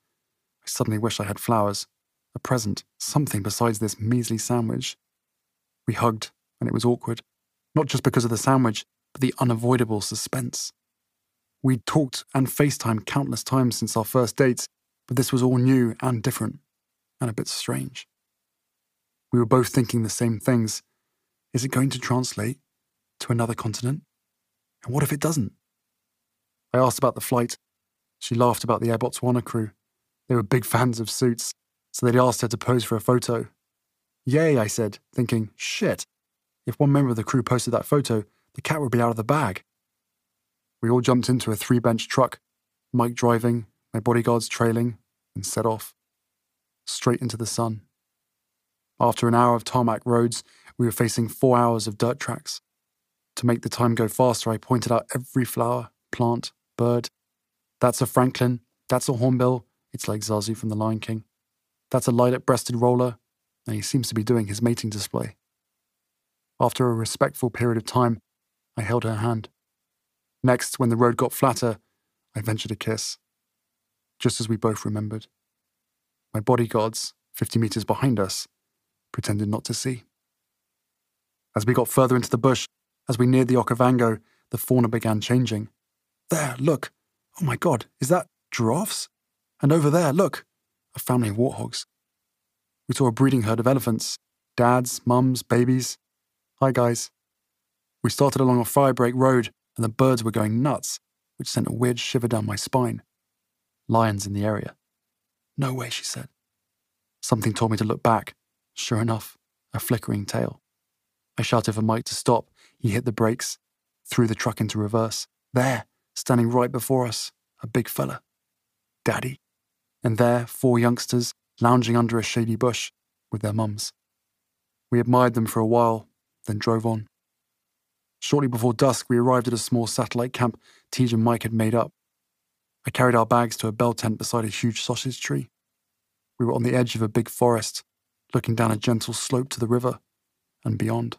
I suddenly wish I had flowers, a present, something besides this measly sandwich. We hugged, and it was awkward, not just because of the sandwich, but the unavoidable suspense. We'd talked and FaceTimed countless times since our first dates, but this was all new and different, and a bit strange. We were both thinking the same things. Is it going to translate to another continent? And what if it doesn't? I asked about the flight. She laughed about the Air Botswana crew. They were big fans of suits, so they'd asked her to pose for a photo. Yay, I said, thinking, shit, if one member of the crew posted that photo, the cat would be out of the bag. We all jumped into a three bench truck, Mike driving, my bodyguards trailing, and set off. Straight into the sun. After an hour of tarmac roads, we were facing four hours of dirt tracks. To make the time go faster, I pointed out every flower, plant, bird. That's a francolin. that's a hornbill, it's like Zazu from The Lion King. That's a lilac breasted roller, and he seems to be doing his mating display. After a respectful period of time, I held her hand. Next, when the road got flatter, I ventured a kiss, just as we both remembered. My bodyguards, 50 metres behind us, pretended not to see. As we got further into the bush, as we neared the Okavango, the fauna began changing. There, look. Oh my god, is that giraffes? And over there, look, a family of warthogs. We saw a breeding herd of elephants dads, mums, babies. Hi, guys. We started along a firebreak road, and the birds were going nuts, which sent a weird shiver down my spine. Lions in the area. No way, she said. Something told me to look back. Sure enough, a flickering tail. I shouted for Mike to stop. He hit the brakes, threw the truck into reverse. There, standing right before us, a big fella. Daddy. And there, four youngsters lounging under a shady bush with their mums. We admired them for a while, then drove on. Shortly before dusk, we arrived at a small satellite camp Teej and Mike had made up. I carried our bags to a bell tent beside a huge sausage tree. We were on the edge of a big forest, looking down a gentle slope to the river, and beyond,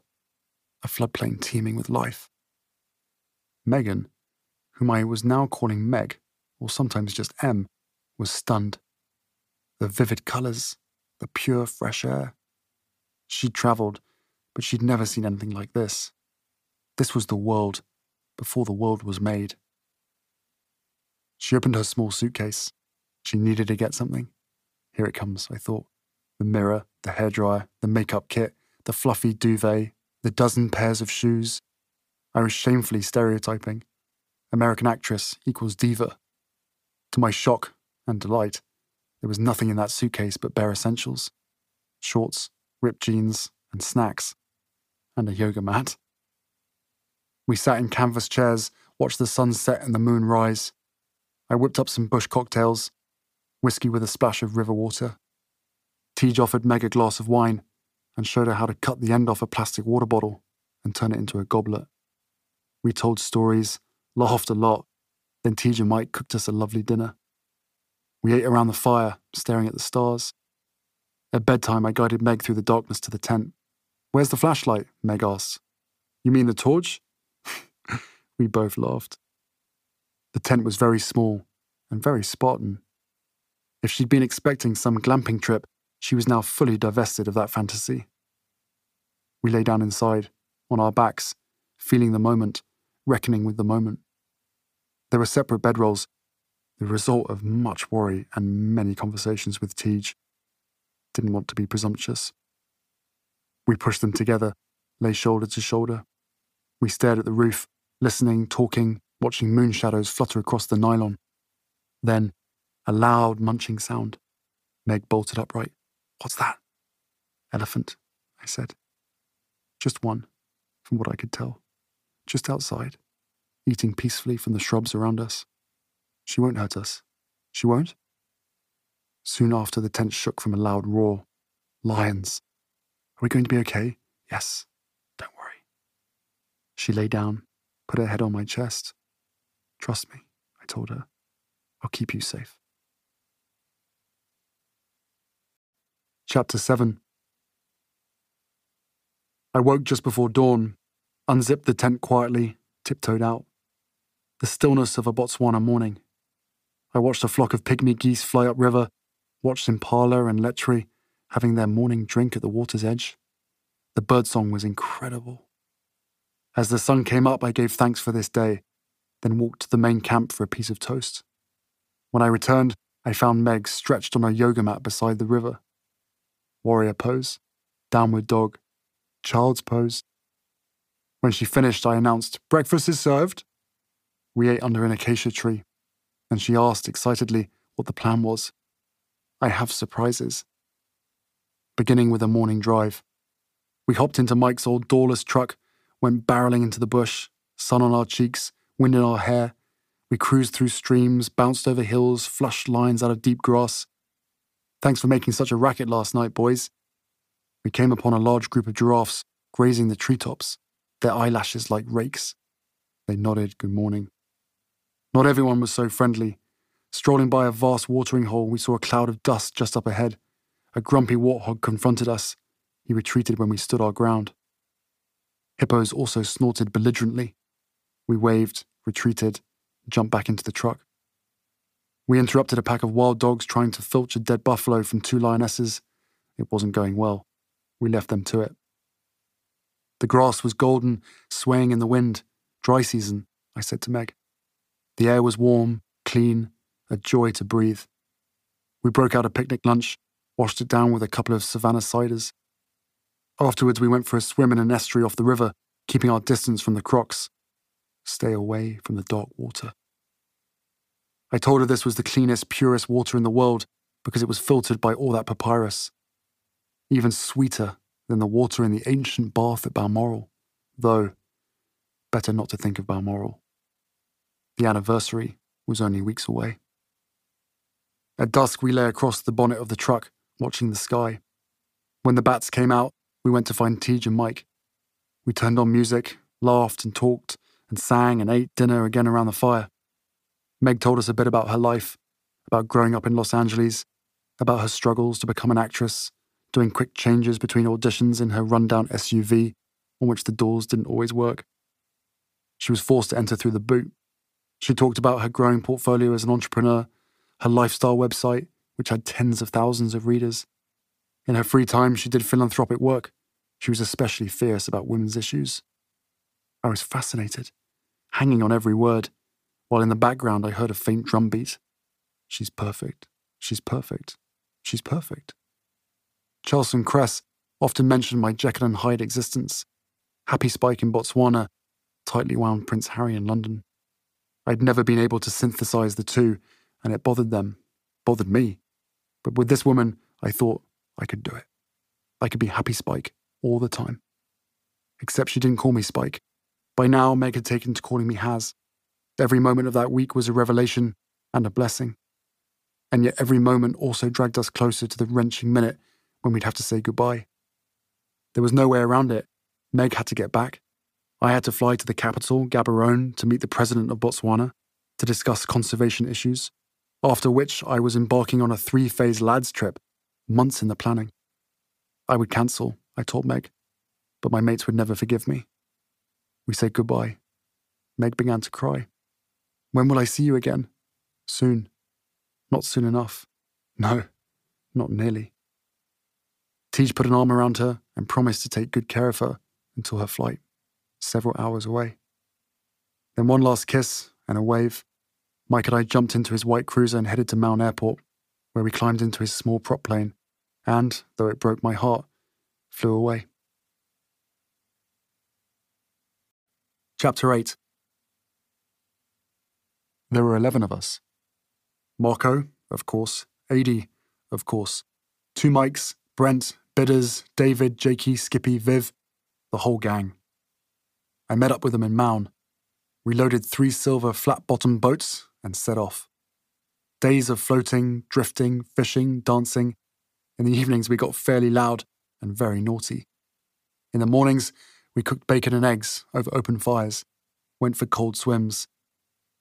a floodplain teeming with life. Megan, whom I was now calling Meg, or sometimes just M, was stunned. The vivid colours, the pure fresh air. She'd travelled, but she'd never seen anything like this. This was the world before the world was made. She opened her small suitcase. She needed to get something. Here it comes, I thought. The mirror, the hairdryer, the makeup kit, the fluffy duvet, the dozen pairs of shoes. I was shamefully stereotyping. American actress equals diva. To my shock and delight, there was nothing in that suitcase but bare essentials shorts, ripped jeans, and snacks, and a yoga mat. We sat in canvas chairs, watched the sun set and the moon rise. I whipped up some bush cocktails, whiskey with a splash of river water. Teej offered Meg a glass of wine and showed her how to cut the end off a plastic water bottle and turn it into a goblet. We told stories, laughed a lot, then Teej and Mike cooked us a lovely dinner. We ate around the fire, staring at the stars. At bedtime, I guided Meg through the darkness to the tent. Where's the flashlight? Meg asked. You mean the torch? we both laughed. The tent was very small and very Spartan. If she'd been expecting some glamping trip, she was now fully divested of that fantasy. We lay down inside, on our backs, feeling the moment, reckoning with the moment. There were separate bedrolls, the result of much worry and many conversations with Teej. Didn't want to be presumptuous. We pushed them together, lay shoulder to shoulder. We stared at the roof, listening, talking, watching moon shadows flutter across the nylon. Then, a loud munching sound. Meg bolted upright. What's that? Elephant, I said. Just one, from what I could tell. Just outside, eating peacefully from the shrubs around us. She won't hurt us. She won't? Soon after, the tent shook from a loud roar. Lions. Are we going to be okay? Yes. Don't worry. She lay down, put her head on my chest. Trust me, I told her. I'll keep you safe. Chapter 7 I woke just before dawn, unzipped the tent quietly, tiptoed out. The stillness of a Botswana morning. I watched a flock of pygmy geese fly upriver, watched impala and lechwe having their morning drink at the water's edge. The birdsong was incredible. As the sun came up, I gave thanks for this day, then walked to the main camp for a piece of toast. When I returned, I found Meg stretched on a yoga mat beside the river. Warrior pose, downward dog, child's pose. When she finished, I announced, Breakfast is served. We ate under an acacia tree, and she asked excitedly what the plan was. I have surprises. Beginning with a morning drive. We hopped into Mike's old doorless truck, went barreling into the bush, sun on our cheeks, wind in our hair. We cruised through streams, bounced over hills, flushed lines out of deep grass. Thanks for making such a racket last night, boys. We came upon a large group of giraffes grazing the treetops, their eyelashes like rakes. They nodded good morning. Not everyone was so friendly. Strolling by a vast watering hole, we saw a cloud of dust just up ahead. A grumpy warthog confronted us. He retreated when we stood our ground. Hippos also snorted belligerently. We waved, retreated, jumped back into the truck. We interrupted a pack of wild dogs trying to filch a dead buffalo from two lionesses. It wasn't going well. We left them to it. The grass was golden, swaying in the wind. Dry season, I said to Meg. The air was warm, clean, a joy to breathe. We broke out a picnic lunch, washed it down with a couple of Savannah ciders. Afterwards, we went for a swim in an estuary off the river, keeping our distance from the crocs. Stay away from the dark water. I told her this was the cleanest, purest water in the world because it was filtered by all that papyrus. Even sweeter than the water in the ancient bath at Balmoral, though better not to think of Balmoral. The anniversary was only weeks away. At dusk, we lay across the bonnet of the truck, watching the sky. When the bats came out, we went to find Teej and Mike. We turned on music, laughed and talked, and sang and ate dinner again around the fire. Meg told us a bit about her life, about growing up in Los Angeles, about her struggles to become an actress, doing quick changes between auditions in her rundown SUV, on which the doors didn't always work. She was forced to enter through the boot. She talked about her growing portfolio as an entrepreneur, her lifestyle website, which had tens of thousands of readers. In her free time, she did philanthropic work. She was especially fierce about women's issues. I was fascinated, hanging on every word, while in the background I heard a faint drum beat. She's perfect. She's perfect. She's perfect. Chels and Cress often mentioned my Jekyll and Hyde existence. Happy Spike in Botswana, tightly wound Prince Harry in London. I'd never been able to synthesize the two, and it bothered them, bothered me. But with this woman, I thought I could do it. I could be Happy Spike all the time. Except she didn't call me Spike. By now, Meg had taken to calling me Haz. Every moment of that week was a revelation and a blessing. And yet every moment also dragged us closer to the wrenching minute when we'd have to say goodbye. There was no way around it. Meg had to get back. I had to fly to the capital, Gaborone, to meet the president of Botswana to discuss conservation issues, after which I was embarking on a three phase lads trip, months in the planning. I would cancel, I told Meg, but my mates would never forgive me. We said goodbye. Meg began to cry. When will I see you again? Soon. Not soon enough. No, not nearly. Teej put an arm around her and promised to take good care of her until her flight, several hours away. Then one last kiss and a wave. Mike and I jumped into his white cruiser and headed to Maun Airport, where we climbed into his small prop plane and, though it broke my heart, flew away. Chapter 8 There were 11 of us. Marco, of course, Adi, of course, two Mikes, Brent, Bidders, David, Jakey, Skippy, Viv, the whole gang. I met up with them in Maun. We loaded three silver flat bottomed boats and set off. Days of floating, drifting, fishing, dancing. In the evenings, we got fairly loud and very naughty. In the mornings, we cooked bacon and eggs over open fires, went for cold swims.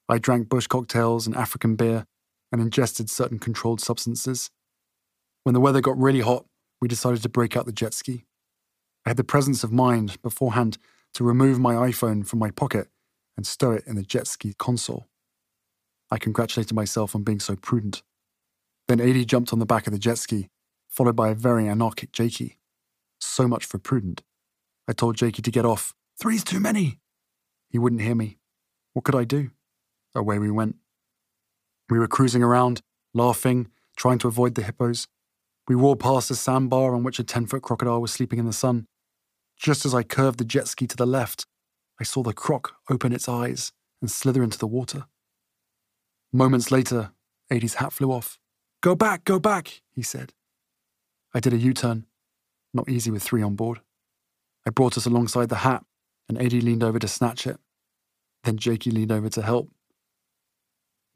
I drank bush cocktails and African beer and ingested certain controlled substances. When the weather got really hot, we decided to break out the jet ski. I had the presence of mind beforehand to remove my iPhone from my pocket and stow it in the jet ski console. I congratulated myself on being so prudent. Then Adi jumped on the back of the jet ski, followed by a very anarchic Jakey. So much for prudent. I told Jakey to get off. Three's too many. He wouldn't hear me. What could I do? Away we went. We were cruising around, laughing, trying to avoid the hippos. We roared past a sandbar on which a 10 foot crocodile was sleeping in the sun. Just as I curved the jet ski to the left, I saw the croc open its eyes and slither into the water. Moments later, Adi's hat flew off, Go back, go back, he said. I did a U turn. Not easy with three on board. I brought us alongside the hat, and Adi leaned over to snatch it. Then Jakey leaned over to help.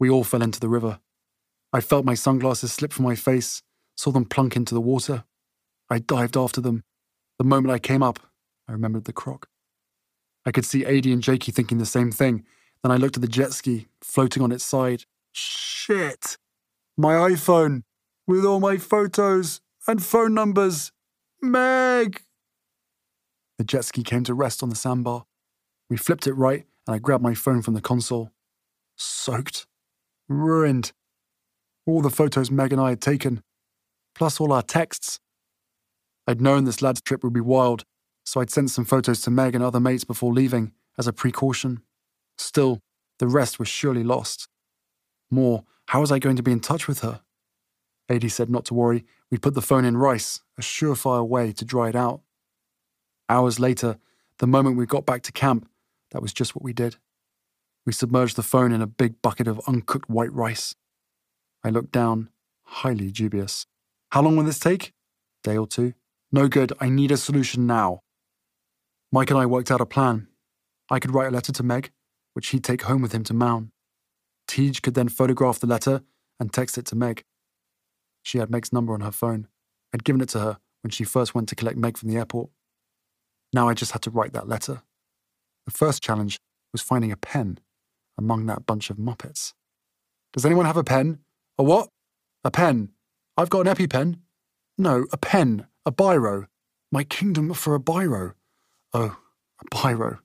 We all fell into the river. I felt my sunglasses slip from my face, saw them plunk into the water. I dived after them. The moment I came up, I remembered the croc. I could see Adi and Jakey thinking the same thing. Then I looked at the jet ski, floating on its side. Shit! My iPhone, with all my photos and phone numbers. Meg! The jet ski came to rest on the sandbar. We flipped it right, and I grabbed my phone from the console. Soaked. Ruined. All the photos Meg and I had taken, plus all our texts. I'd known this lad's trip would be wild, so I'd sent some photos to Meg and other mates before leaving, as a precaution. Still, the rest was surely lost. More, how was I going to be in touch with her? Adi said not to worry, we'd put the phone in rice, a surefire way to dry it out. Hours later, the moment we got back to camp, that was just what we did. We submerged the phone in a big bucket of uncooked white rice. I looked down, highly dubious. How long will this take? Day or two. No good. I need a solution now. Mike and I worked out a plan. I could write a letter to Meg, which he'd take home with him to Maun. Teej could then photograph the letter and text it to Meg. She had Meg's number on her phone. I'd given it to her when she first went to collect Meg from the airport. Now I just had to write that letter. The first challenge was finding a pen among that bunch of muppets. Does anyone have a pen? A what? A pen. I've got an EpiPen. No, a pen, a biro. My kingdom for a biro. Oh, a biro.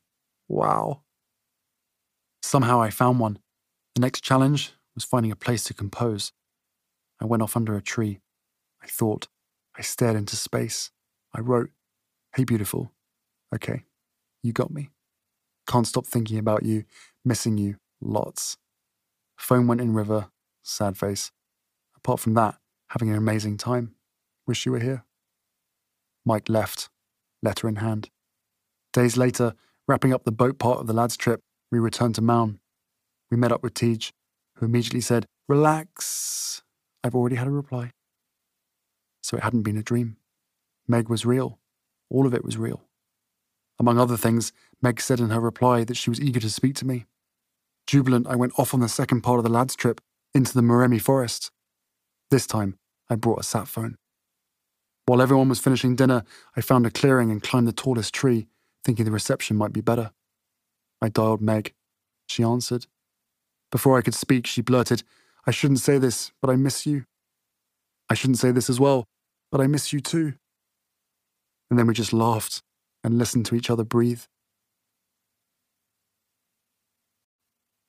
Wow. Somehow I found one. The next challenge was finding a place to compose. I went off under a tree. I thought. I stared into space. I wrote, Hey, beautiful. Okay, you got me. Can't stop thinking about you, missing you, lots. Phone went in river, sad face. Apart from that, having an amazing time. Wish you were here. Mike left, letter in hand. Days later, wrapping up the boat part of the lads' trip, we returned to Maun. We met up with Teej, who immediately said, Relax. I've already had a reply. So it hadn't been a dream. Meg was real. All of it was real. Among other things, Meg said in her reply that she was eager to speak to me. Jubilant, I went off on the second part of the lads' trip into the Moremi forest. This time, I brought a sat phone. While everyone was finishing dinner, I found a clearing and climbed the tallest tree thinking the reception might be better. I dialed Meg. She answered. Before I could speak, she blurted, I shouldn't say this, but I miss you. I shouldn't say this as well, but I miss you too. And then we just laughed and listened to each other breathe.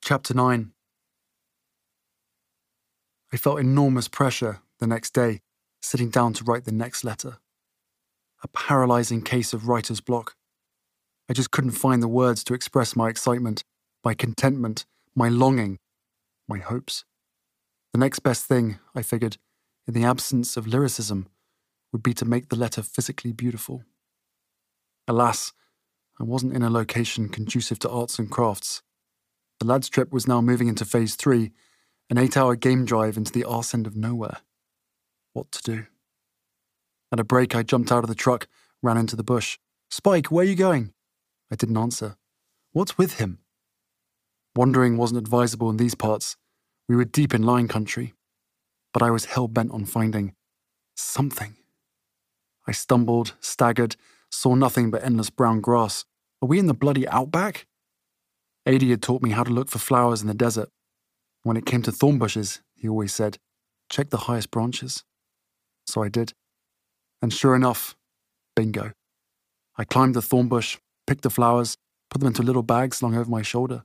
Chapter 9 I felt enormous pressure the next day, sitting down to write the next letter. A paralyzing case of writer's block. I just couldn't find the words to express my excitement, my contentment, my longing, my hopes. The next best thing, I figured, in the absence of lyricism, would be to make the letter physically beautiful. Alas, I wasn't in a location conducive to arts and crafts. The lads' trip was now moving into phase three, an eight hour game drive into the arse end of nowhere. What to do? At a break, I jumped out of the truck, ran into the bush. Spike, where are you going? I didn't answer. What's with him? Wandering wasn't advisable in these parts. We were deep in lion country. But I was hell bent on finding something. I stumbled, staggered, saw nothing but endless brown grass. Are we in the bloody outback? Adi had taught me how to look for flowers in the desert. When it came to thorn bushes, he always said, check the highest branches. So I did. And sure enough, bingo. I climbed the thorn bush, picked the flowers, put them into little bags slung over my shoulder.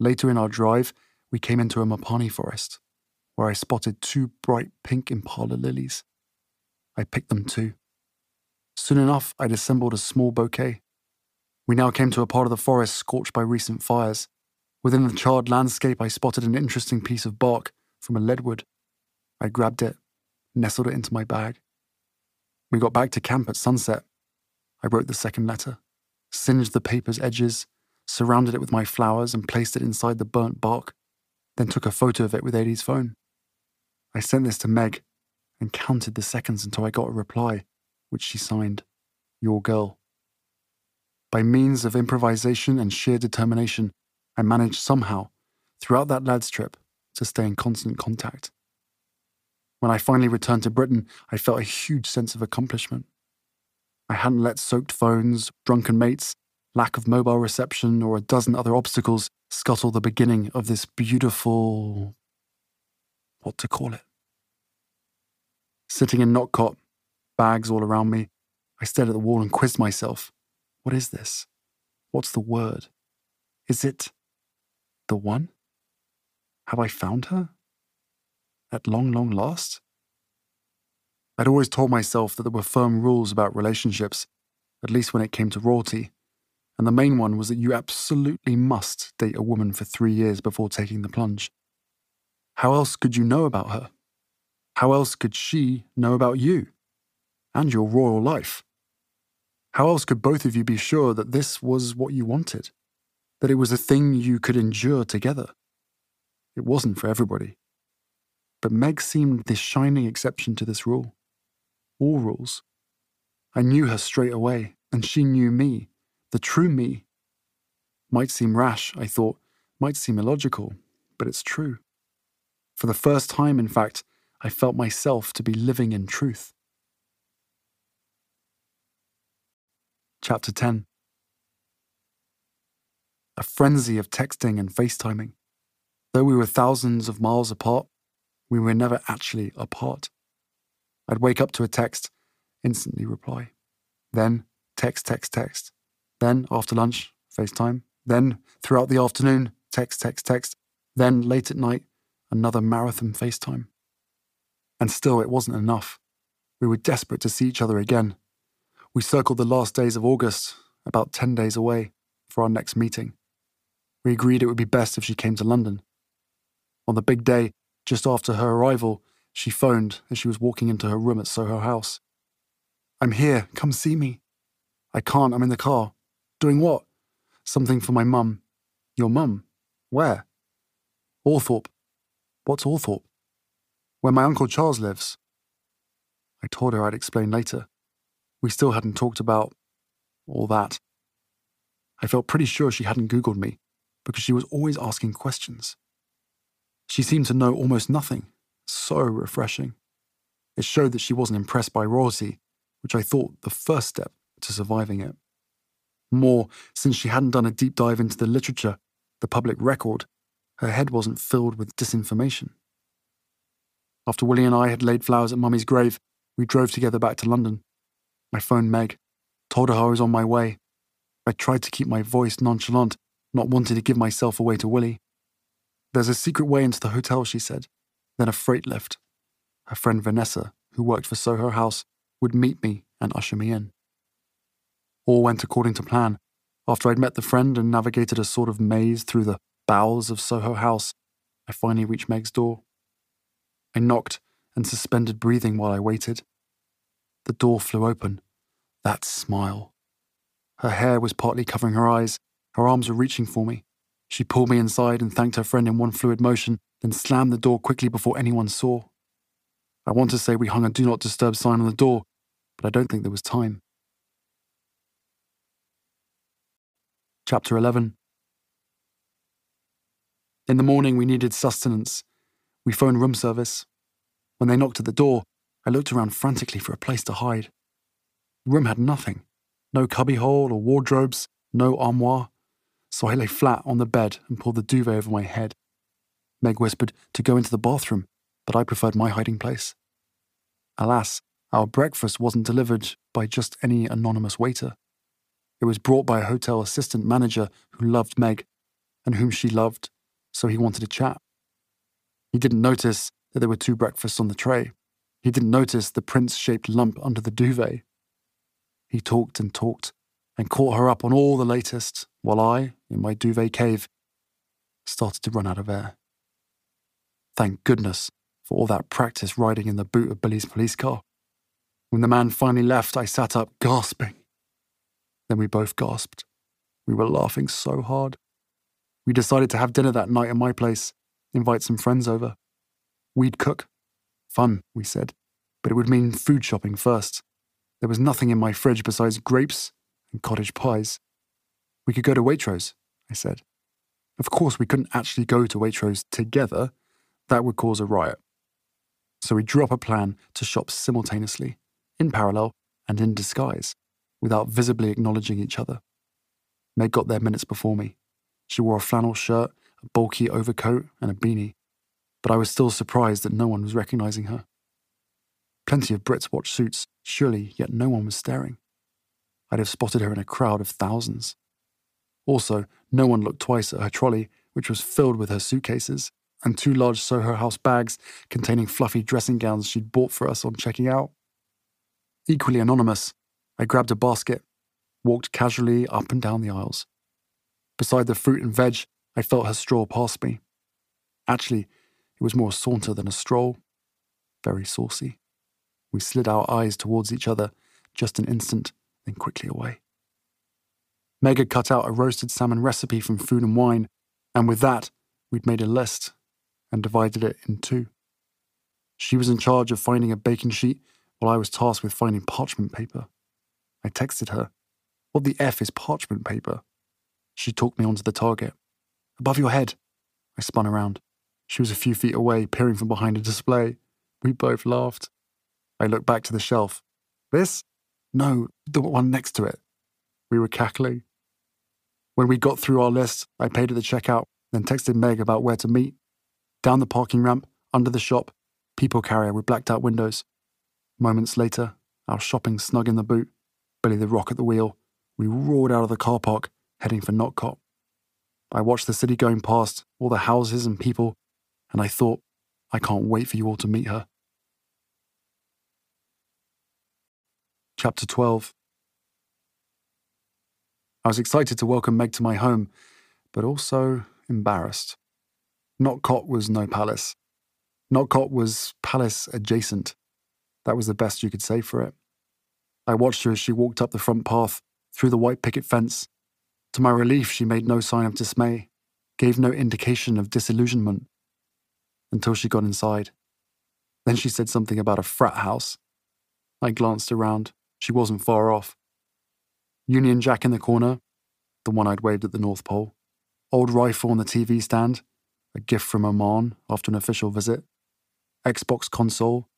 Later in our drive, we came into a Mopani forest, where I spotted two bright pink impala lilies. I picked them too. Soon enough, I'd assembled a small bouquet. We now came to a part of the forest scorched by recent fires. Within the charred landscape, I spotted an interesting piece of bark from a leadwood. I grabbed it, nestled it into my bag. We got back to camp at sunset. I wrote the second letter singed the paper's edges, surrounded it with my flowers, and placed it inside the burnt bark, then took a photo of it with Adi's phone. I sent this to Meg and counted the seconds until I got a reply, which she signed, Your Girl. By means of improvisation and sheer determination, I managed somehow, throughout that lad's trip, to stay in constant contact. When I finally returned to Britain, I felt a huge sense of accomplishment. I hadn't let soaked phones, drunken mates, lack of mobile reception, or a dozen other obstacles scuttle the beginning of this beautiful. what to call it. Sitting in Nott Cott, bags all around me, I stared at the wall and quizzed myself what is this? What's the word? Is it the one? Have I found her? At long, long last? I'd always told myself that there were firm rules about relationships, at least when it came to royalty, and the main one was that you absolutely must date a woman for three years before taking the plunge. How else could you know about her? How else could she know about you and your royal life? How else could both of you be sure that this was what you wanted? That it was a thing you could endure together? It wasn't for everybody. But Meg seemed the shining exception to this rule. All rules. I knew her straight away, and she knew me, the true me. Might seem rash, I thought, might seem illogical, but it's true. For the first time, in fact, I felt myself to be living in truth. Chapter 10 A frenzy of texting and FaceTiming. Though we were thousands of miles apart, we were never actually apart. I'd wake up to a text, instantly reply. Then, text, text, text. Then, after lunch, FaceTime. Then, throughout the afternoon, text, text, text. Then, late at night, another marathon FaceTime. And still, it wasn't enough. We were desperate to see each other again, we circled the last days of August, about 10 days away, for our next meeting. We agreed it would be best if she came to London. On the big day, just after her arrival, she phoned as she was walking into her room at Soho House. I'm here, come see me. I can't, I'm in the car. Doing what? Something for my mum. Your mum? Where? Althorp. What's Althorp? Where my Uncle Charles lives. I told her I'd explain later. We still hadn't talked about all that. I felt pretty sure she hadn't Googled me because she was always asking questions. She seemed to know almost nothing. So refreshing. It showed that she wasn't impressed by royalty, which I thought the first step to surviving it. More, since she hadn't done a deep dive into the literature, the public record, her head wasn't filled with disinformation. After Willie and I had laid flowers at Mummy's grave, we drove together back to London. I phoned Meg, told her I was on my way. I tried to keep my voice nonchalant, not wanting to give myself away to Willie. There's a secret way into the hotel, she said, then a freight lift. Her friend Vanessa, who worked for Soho House, would meet me and usher me in. All went according to plan. After I'd met the friend and navigated a sort of maze through the bowels of Soho House, I finally reached Meg's door. I knocked and suspended breathing while I waited. The door flew open. That smile. Her hair was partly covering her eyes. Her arms were reaching for me. She pulled me inside and thanked her friend in one fluid motion, then slammed the door quickly before anyone saw. I want to say we hung a do not disturb sign on the door, but I don't think there was time. Chapter 11 In the morning, we needed sustenance. We phoned room service. When they knocked at the door, I looked around frantically for a place to hide. The room had nothing no cubbyhole or wardrobes, no armoire, so I lay flat on the bed and pulled the duvet over my head. Meg whispered to go into the bathroom, but I preferred my hiding place. Alas, our breakfast wasn't delivered by just any anonymous waiter. It was brought by a hotel assistant manager who loved Meg and whom she loved, so he wanted to chat. He didn't notice that there were two breakfasts on the tray, he didn't notice the prince shaped lump under the duvet. He talked and talked and caught her up on all the latest, while I, in my duvet cave, started to run out of air. Thank goodness for all that practice riding in the boot of Billy's police car. When the man finally left, I sat up, gasping. Then we both gasped. We were laughing so hard. We decided to have dinner that night at my place, invite some friends over. We'd cook, Fun, we said, but it would mean food shopping first. There was nothing in my fridge besides grapes and cottage pies. We could go to Waitrose, I said. Of course, we couldn't actually go to Waitrose together. That would cause a riot. So we drew up a plan to shop simultaneously, in parallel and in disguise, without visibly acknowledging each other. Meg got there minutes before me. She wore a flannel shirt, a bulky overcoat, and a beanie, but I was still surprised that no one was recognizing her. Plenty of Brits watch suits, surely, yet no one was staring. I'd have spotted her in a crowd of thousands. Also, no one looked twice at her trolley, which was filled with her suitcases, and two large Soho House bags containing fluffy dressing gowns she'd bought for us on checking out. Equally anonymous, I grabbed a basket, walked casually up and down the aisles. Beside the fruit and veg, I felt her straw pass me. Actually, it was more a saunter than a stroll. Very saucy. We slid our eyes towards each other just an instant, then quickly away. Meg had cut out a roasted salmon recipe from Food and Wine, and with that, we'd made a list and divided it in two. She was in charge of finding a baking sheet, while I was tasked with finding parchment paper. I texted her, What the F is parchment paper? She talked me onto the target. Above your head. I spun around. She was a few feet away, peering from behind a display. We both laughed. I looked back to the shelf. This? No, the one next to it. We were cackling. When we got through our list, I paid at the checkout, then texted Meg about where to meet. Down the parking ramp, under the shop, people carrier with blacked out windows. Moments later, our shopping snug in the boot, Billy the Rock at the wheel, we roared out of the car park, heading for Nott Cott. I watched the city going past, all the houses and people, and I thought, I can't wait for you all to meet her. Chapter 12 I was excited to welcome Meg to my home, but also embarrassed. Nott Cott was no palace. Nott Cott was palace adjacent. That was the best you could say for it. I watched her as she walked up the front path, through the white picket fence. To my relief, she made no sign of dismay, gave no indication of disillusionment, until she got inside. Then she said something about a frat house. I glanced around. She wasn't far off. Union Jack in the corner, the one I'd waved at the North Pole. Old rifle on the TV stand, a gift from Oman after an official visit. Xbox console.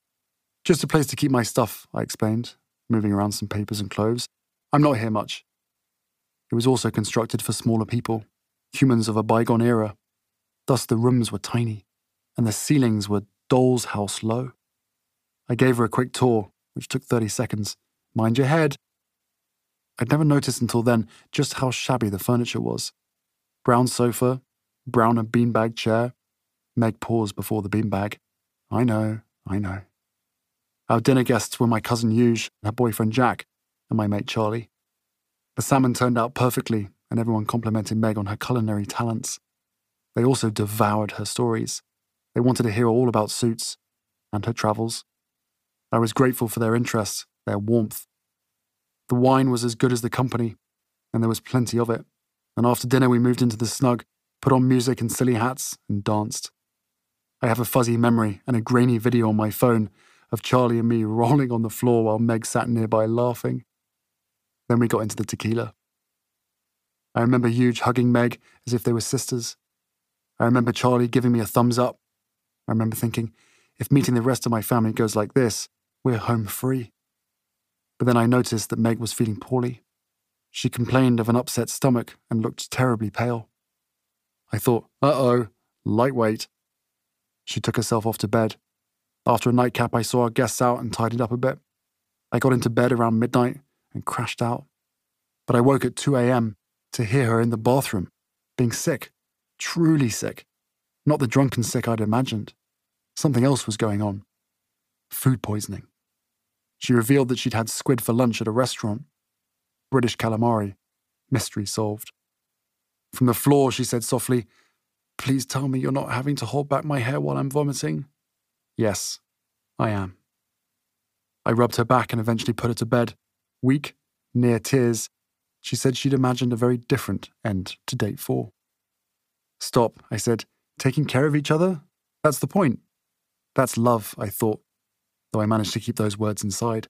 Just a place to keep my stuff, I explained, moving around some papers and clothes. I'm not here much. It was also constructed for smaller people, humans of a bygone era. Thus, the rooms were tiny, and the ceilings were doll's house low. I gave her a quick tour, which took 30 seconds. Mind your head. I'd never noticed until then just how shabby the furniture was. Brown sofa, brown and beanbag chair. Meg paused before the beanbag. I know, I know. Our dinner guests were my cousin Euge, her boyfriend Jack, and my mate Charlie. The salmon turned out perfectly, and everyone complimented Meg on her culinary talents. They also devoured her stories. They wanted to hear all about Suits and her travels. I was grateful for their interest, their warmth. The wine was as good as the company, and there was plenty of it. And after dinner, we moved into the snug, put on music and silly hats, and danced. I have a fuzzy memory and a grainy video on my phone of Charlie and me rolling on the floor while Meg sat nearby laughing. Then we got into the tequila. I remember Euge hugging Meg as if they were sisters. I remember Charlie giving me a thumbs up. I remember thinking, if meeting the rest of my family goes like this, we're home free. But then I noticed that Meg was feeling poorly. She complained of an upset stomach and looked terribly pale. I thought, uh oh, lightweight. She took herself off to bed. After a nightcap, I saw our guests out and tidied up a bit. I got into bed around midnight and crashed out. But I woke at 2 a.m. to hear her in the bathroom, being sick, truly sick. Not the drunken sick I'd imagined. Something else was going on food poisoning. She revealed that she'd had squid for lunch at a restaurant. British calamari. Mystery solved. From the floor, she said softly, Please tell me you're not having to hold back my hair while I'm vomiting. Yes, I am. I rubbed her back and eventually put her to bed. Weak, near tears, she said she'd imagined a very different end to date four. Stop, I said. Taking care of each other? That's the point. That's love, I thought, though I managed to keep those words inside.